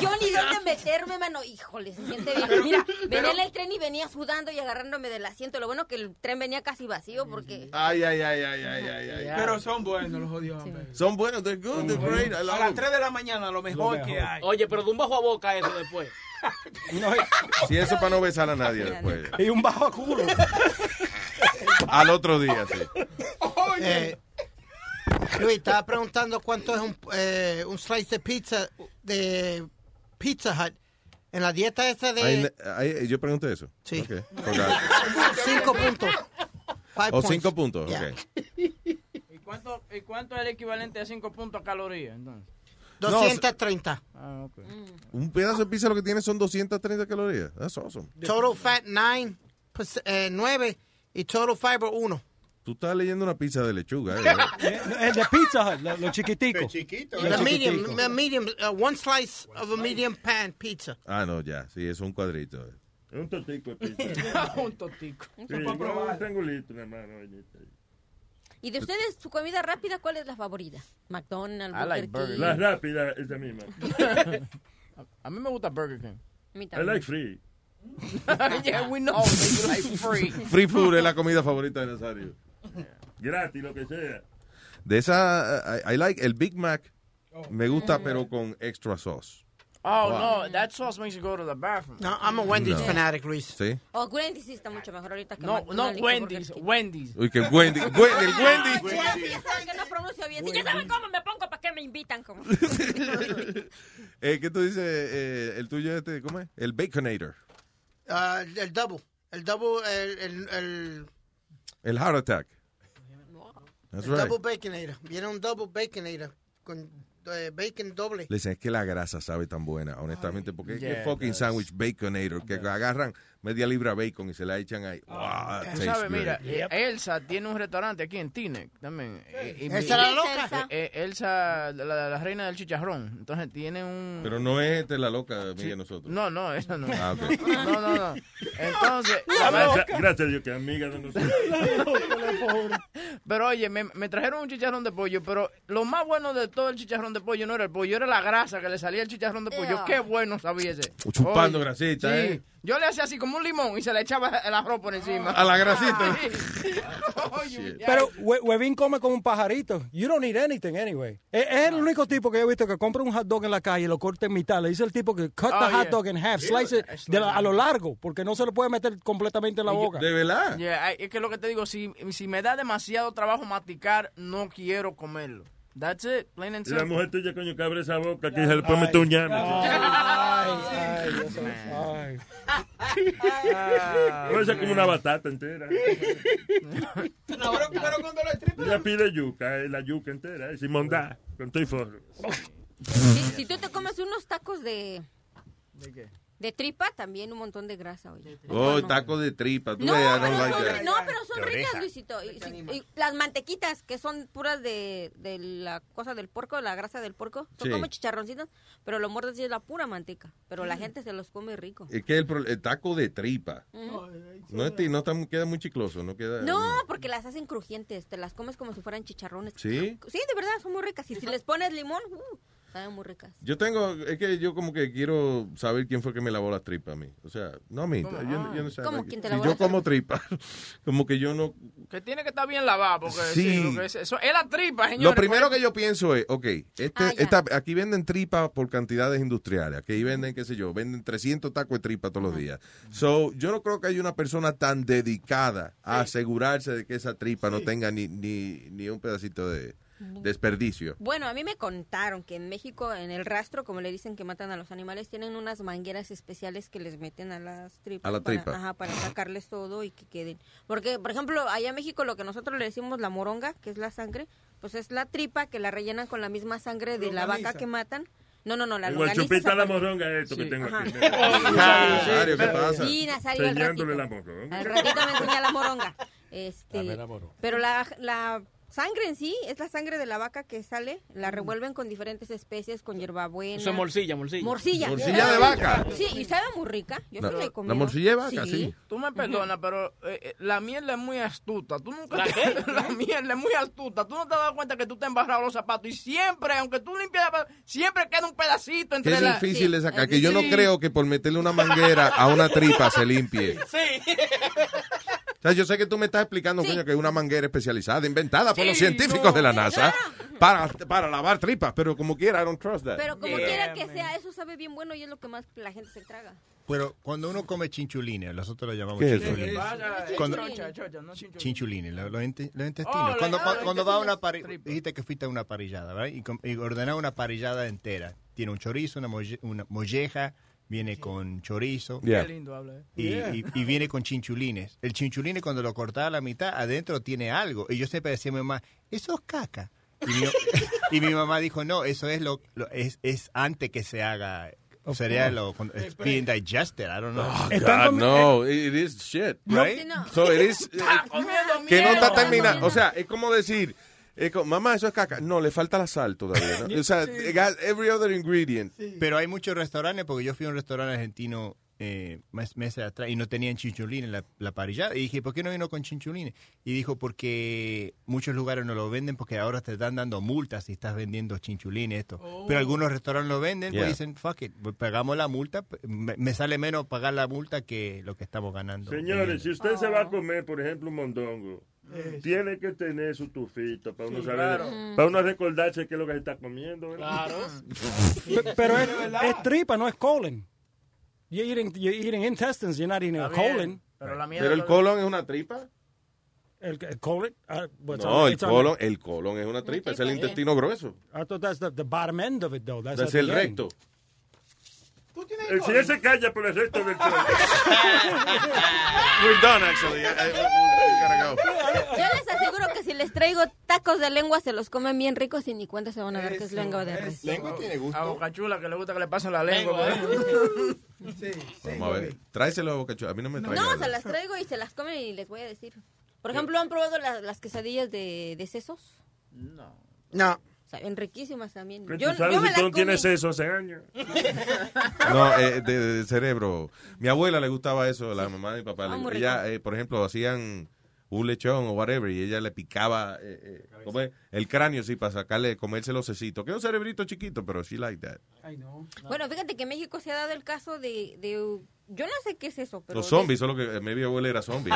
Yo ni dónde meterme, mano. Híjole, se siente bien. Mira, venía en el tren y venía sudando y agarrándome del asiento. Lo bueno que el tren venía casi vacío porque... Ay, ay, ay, ay, ay, ay, ay. Pero son buenos los jodidos. Son buenos, they're good, they're great. I A las. 3 de la mañana, lo mejor Lo que mejor. hay. Oye, pero de un bajo a boca eso después. Si eso para no besar a nadie después. Y un bajo a culo. Al otro día, sí. Eh, Luis, estaba preguntando cuánto es un, eh, un slice de pizza de Pizza Hut. En la dieta esa de Ahí- ahí- yo pregunté eso. Sí. Ok. Cinco puntos. Five O points. cinco puntos, Yeah. ok. ¿Y cuánto, ¿Y cuánto es el equivalente a 5 puntos a calorías? Entonces? 230. Ah, ok. Un pedazo de pizza lo que tiene son 230 calorías. That's awesome. Total fat 9, eh, 9 y total fiber 1. Tú estás leyendo una pizza de lechuga, ¿eh? El de Pizza Hut, lo- los chiquiticos. The medium, a medium, uh, one slice of a medium pan pizza. Ah, no, ya. Sí, es un cuadrito. eh. Es un totico de pizza. un totico. Sí, un triangulito, oye. ¿Y de ustedes, su comida rápida, cuál es la favorita? McDonald's, I Burger like Burger King. La rápida, esa misma. A mí me gusta Burger King. mí I like free. yeah, we know you like free. Free food es la comida favorita de Nazario. Gratis, lo que sea. De esa, I, I like el Big Mac. Me gusta, pero con extra sauce. Oh, Wow. no, that sauce makes you go to the bathroom. No, I'm a Wendy's No. fanatic, Luis. ¿Sí? O Wendy's está mucho mejor ahorita que No, McDonald's no Wendy's. Wendy's. Uy, que Wendy. Wendy, el Wendy. Sí, ya saben que no pronuncio bien. Si ya saben cómo me pongo, ¿para qué me invitan? Como... Eh, ¿Qué tú dices? Eh, el tuyo este, ¿cómo es? El Baconator. Uh, el double. El double, el, el, el, El Heart Attack. That's el right. double baconator. Viene un double baconator con eh, bacon doble. Listen, es que la grasa sabe tan buena, honestamente, porque es que Yeah, fucking sandwich baconator, que agarran media libra bacon y se la echan ahí. Wow, that good. mira, eh, Elsa tiene un restaurante aquí en Tinec también. Eh, y- ¿Esa la loca? Elsa? Eh, Elsa, la, la- la reina del chicharrón. Entonces tiene un... Pero no es este la loca, amiga Sí. de nosotros. No, no, eso no. Ah. No, no, no. Entonces, Gracias, gracias a Dios que amiga de nosotros. pero oye, me, me trajeron un chicharrón de pollo, pero lo más bueno de todo el chicharrón de pollo no era el pollo, era la grasa que le salía al chicharrón de pollo. Yeah. Qué bueno sabía ese. Chupando Oye, grasita, sí. ¿eh? Yo le hacía así como un limón y se le echaba el arroz por encima. A la grasita. Pero Huevín come como un pajarito. You don't need anything anyway. Es, es el único tipo que yo he visto que compra un hot dog en la calle y lo corta en mitad. Le dice el tipo que cut Oh, the hot yeah. dog in half, slice it de la- a lo largo, porque no se lo puede meter completamente en la boca. De verdad. Yeah, es que lo que te digo, si, si me da demasiado trabajo masticar, no quiero comerlo. That's it, plain and Y la simple. mujer tuya, coño, que abre esa boca que se le puede meter un. Ay, ay. Ay. Puede ser como una batata entera. Pero, cuando lo estripas. Ella pide yuca, eh, la yuca entera, eh, sin mondá, con todo y forro. Si, si tú te comes unos tacos de... ¿De qué? De tripa también un montón de grasa, oye. Oh, taco de tripa. Tú No, pero don't like son, no, pero son De ricas, oreja. Luisito. Y, sí, y las mantequitas, que son puras de, de la cosa del porco, la grasa del porco, son Sí. como chicharroncitos, pero lo muerdes y es la pura manteca. Pero la gente se los come rico. Es que el, pro- el taco de tripa. Ujú. No, es ti- no está- queda muy chicloso, no queda... No, porque las hacen crujientes, te las comes como si fueran chicharrones. ¿Sí? Sí, de verdad, son muy ricas. Y si les pones limón, uh, saben muy ricas. Yo tengo, es que yo como que quiero saber quién fue que me lavó las tripas a mí. O sea, no a mí. ¿Cómo? Yo, yo no sé. ¿Cómo? like, ¿Quién te si lavó yo las como tripa, como que yo no... Que tiene que estar bien lavado, porque Sí. sí, lo que es, eso es la tripa, señores. Lo primero que yo pienso es, ok, este, Ah, esta- aquí venden tripa por cantidades industriales, aquí venden, qué sé yo, venden 300 tacos de tripa todos los días. So, yo no creo que haya una persona tan dedicada a asegurarse de que esa tripa no tenga ni, ni, ni un pedacito de desperdicio. Bueno, a mí me contaron que en México, en el rastro, como le dicen que matan a los animales, tienen unas mangueras especiales que les meten a las tripas. A la para, tripa. Ajá, para sacarles todo y que queden. Porque, por ejemplo, allá en México lo que nosotros le decimos la moronga, que es la sangre, pues es la tripa que la rellenan con la misma sangre de la vaca que matan. No, no, no, la Igual chupita la moronga esto que Sí. tengo Ajá. aquí. Nazario, ¿qué pasa? Sí, Nazario, Enseñándole ratito. la moronga. Al ratito me enseña la moronga. Este, la moronga. Pero la, la sangre en sí es la sangre de la vaca que sale, la revuelven con diferentes especies, con hierbabuena. Eso es morcilla, morcilla. Morcilla. Morcilla de vaca. Sí, y sabe muy rica. Yo La- sí la he la morcilla de vaca, sí. Tú me perdonas, pero eh, eh, la mierda es muy astuta. Tú nunca ¿La te- qué? La mierda es muy astuta. Tú no te das cuenta que tú te has embarrado los zapatos y siempre, aunque tú limpias, la- siempre queda un pedacito entre es la... difícil de sacar, que yo no Sí. creo que por meterle una manguera a una tripa se limpie. Sí. O sea, yo sé que tú me estás explicando, coño, que es una manguera especializada, inventada por Sí, los científicos no. de la NASA para, para lavar tripas, pero como quiera, I don't trust that. Pero como Yeah, quiera que man. sea, eso sabe bien bueno y es lo que más la gente se traga. Pero cuando uno come chinchulines, nosotros lo llamamos chinchulines. Cuando- Chinchulines, los, los inte- los intestinos. Cuando cuando, va a una parrillada, dijiste que fuiste a una parrillada, ¿verdad? Y, y ordenar una parrillada entera. Tiene un chorizo, una, molle- una molleja, viene con chorizo. Yeah. Qué lindo habla. eh. Y, y- y viene con chinchulines. El chinchuline cuando lo cortaba a la mitad, adentro tiene algo. Y yo siempre decía a mi mamá, eso es caca. Y mi, y mi mamá dijo, no, eso es lo, lo- es, es antes que se haga. Sería lo cuando- it's being digested, I don't know. Oh, God, no, it is shit, Right? So it is, eh, que no está terminado. O sea, es como decir, es como, mamá, eso es caca. No, le falta la sal todavía. ¿no? O sea, it got every other ingredient. Pero hay muchos restaurantes, porque yo fui a un restaurante argentino eh, mes- meses atrás y no tenían chinchulines la, la parrillada. Y dije, ¿por qué no vino con chinchulines? Y dijo, porque muchos lugares no lo venden porque ahora te están dando multas si estás vendiendo chinchulines, esto. Pero algunos restaurantes lo venden, Yeah. pues dicen, fuck it, pues pagamos la multa, me, me sale menos pagar la multa que lo que estamos ganando. Señores, si usted se va a comer, por ejemplo, un mondongo, tiene que tener su tufito para uno Sí, saber, claro. para uno recordarse qué es lo que se está comiendo. ¿verdad? Pe- Pero es, es tripa, no es colon. You're eating, you're eating intestines, you're not eating a colon. Pero la Pero el colon es una tripa. El, el colon? uh, No, el colon, el colon es una tripa, es el intestino grueso. I thought that's the, the bottom end of it, though. That's Es at el the end. recto. Eh, Si él se calla por el resto del show. We're done, actually. I- I- Yo les aseguro que si les traigo tacos de lengua, se los comen bien ricos y ni cuenta se van a dar que es lengua de res. Lengua tiene gusto. A Boca Chula que le gusta que le pasen la lengua. ¿eh? Vamos a ver. Tráeselo a Boca Chula. A mí no me traigan. No, se las traigo y se las comen y les voy a decir. Por ejemplo, ¿han probado la- las quesadillas de, de sesos? No. No. Saben riquísimas también. ¿Qué Yo, tú sabes yo me si tú no tienes eso hace años? No, eh, de, de cerebro. Mi abuela le gustaba eso, la mamá de mi papá. Ah, le- ella, eh, por ejemplo, hacían un lechón o whatever y ella le picaba eh, eh, el cráneo, sí, para sacarle, comerse los cecitos. Que es un cerebrito chiquito, pero she like that. Bueno, fíjate que en México se ha dado el caso de, de yo no sé qué es eso, pero Los zombies, solo que eh, mi abuela era zombie.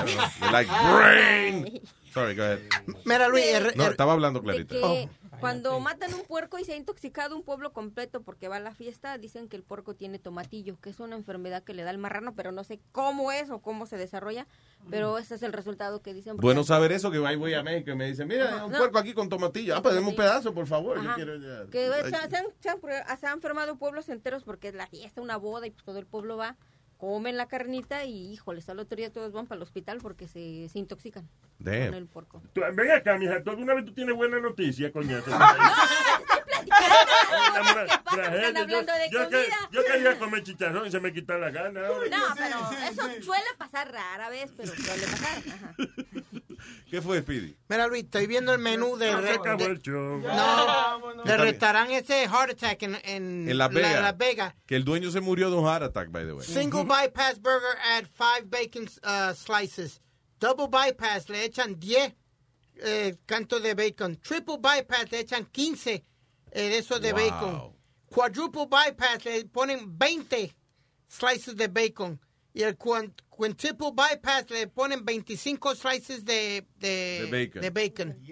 Like, brain. Sorry, go ahead. Mira, Luis, el- No, el- estaba hablando de clarita. que cuando matan un puerco y se ha intoxicado un pueblo completo porque va a la fiesta, dicen que el puerco tiene tomatillo, que es una enfermedad que le da el marrano, pero no sé cómo es o cómo se desarrolla, pero ese es el resultado que dicen. Bueno saber eso, que ahí voy a México y me dicen, mira, un no. puerco aquí con tomatillo. Ah, pues un pedazo, por favor. Yo quiero ya. Que se, han, se han pr- se han enfermado pueblos enteros porque es la fiesta, una boda y pues todo el pueblo va, comen la carnita y híjoles, al otro día todos van para el hospital porque se, se intoxican Damn. con el porco. Tú- Ven acá, mija, ¿tú alguna vez tú tienes buena noticia, coñazo? Yo, hablando de yo, que- comida. yo quería comer chicharrón y se me quitó la gana. No, pero eso suele pasar rara vez, pero suele pasar. Ajá. ¿Qué fue, Speedy? Mira, Luis, estoy viendo el menú de... Se acabó de- el show. no, del bien. restaurante ese Heart Attack en, en, En Las la- Vegas. Las Vegas. Que el dueño se murió de un heart attack, by the way. Single bypass burger add five bacon uh, slices. Double bypass le echan 10 eh, cantos de bacon. Triple bypass le echan 15 eh, de esos de Wow. bacon. Quadruple bypass le ponen 20 slices de bacon. Y el quintuple bypass le ponen 25 slices de, de, De bacon. de bacon.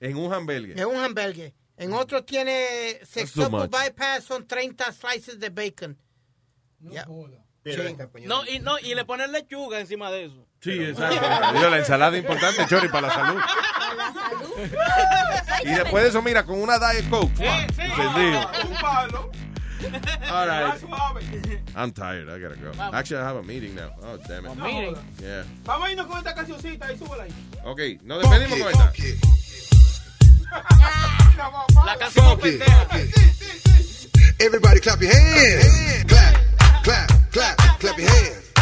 En un hamburger. En un hamburger. En otro tiene sextuple bypass, son 30 slices de bacon. Yeah. Sí. No, y, no, y le ponen lechuga encima de eso. Sí, exacto. Digo, la ensalada es importante, Chori, para la salud. Y después de eso, mira, con una Diet Coke. Encendido. Un palo. All right. I'm tired. I gotta go. Actually, I have a meeting now. Oh, damn it. meeting? Yeah. Vamos a irnos con esta cancioncita y súbela ahí. Ok, nos despedimos con esta. La canción pendeja. Everybody clap your hands. Clap, clap, clap, clap your hands.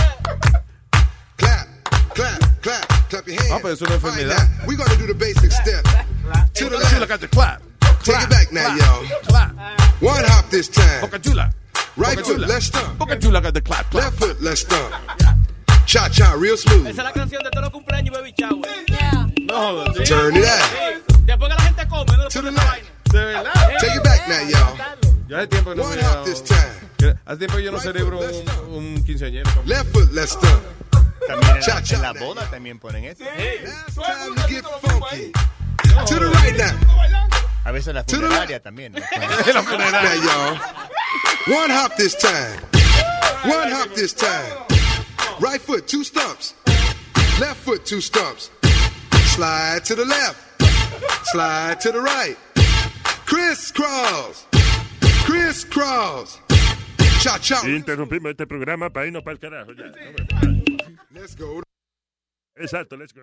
Clap, clap, clap, clap your hands. Pero eso no es All right, enfermedad. now, we're gonna do the basic step. To the Chula, left. got the clap. Take it back now, y'all. Clap. One hop this time. Boca Chula. Right Boca foot, Chula. let's stomp. Boca Chula got the clap. clap. Left foot, let's stomp. Cha cha, real smooth. Esa es la canción de todos los cumpleaños, baby shower. No Turn it out. Sí. Después que la gente come, no le ponen esa vaina. De verdad. Take it back now, y'all. Yo hace tiempo que no One hop this time. Hace tiempo que yo no celebro un, un quinceañero. Left foot, let's stomp. También en la, en la boda también ponen eso. It's time to get funky. To the right now. A veces la To the funeraria también. La funeraria. Y'all. One hop this time. One hop this time. Right foot, two stumps. Left foot, two stumps. Slide to the left. Slide to the right. Crisscross. Crisscross. Cha cha. Interrumpimos este programa para irnos para el carajo. Ya. Let's go. Exacto, let's go.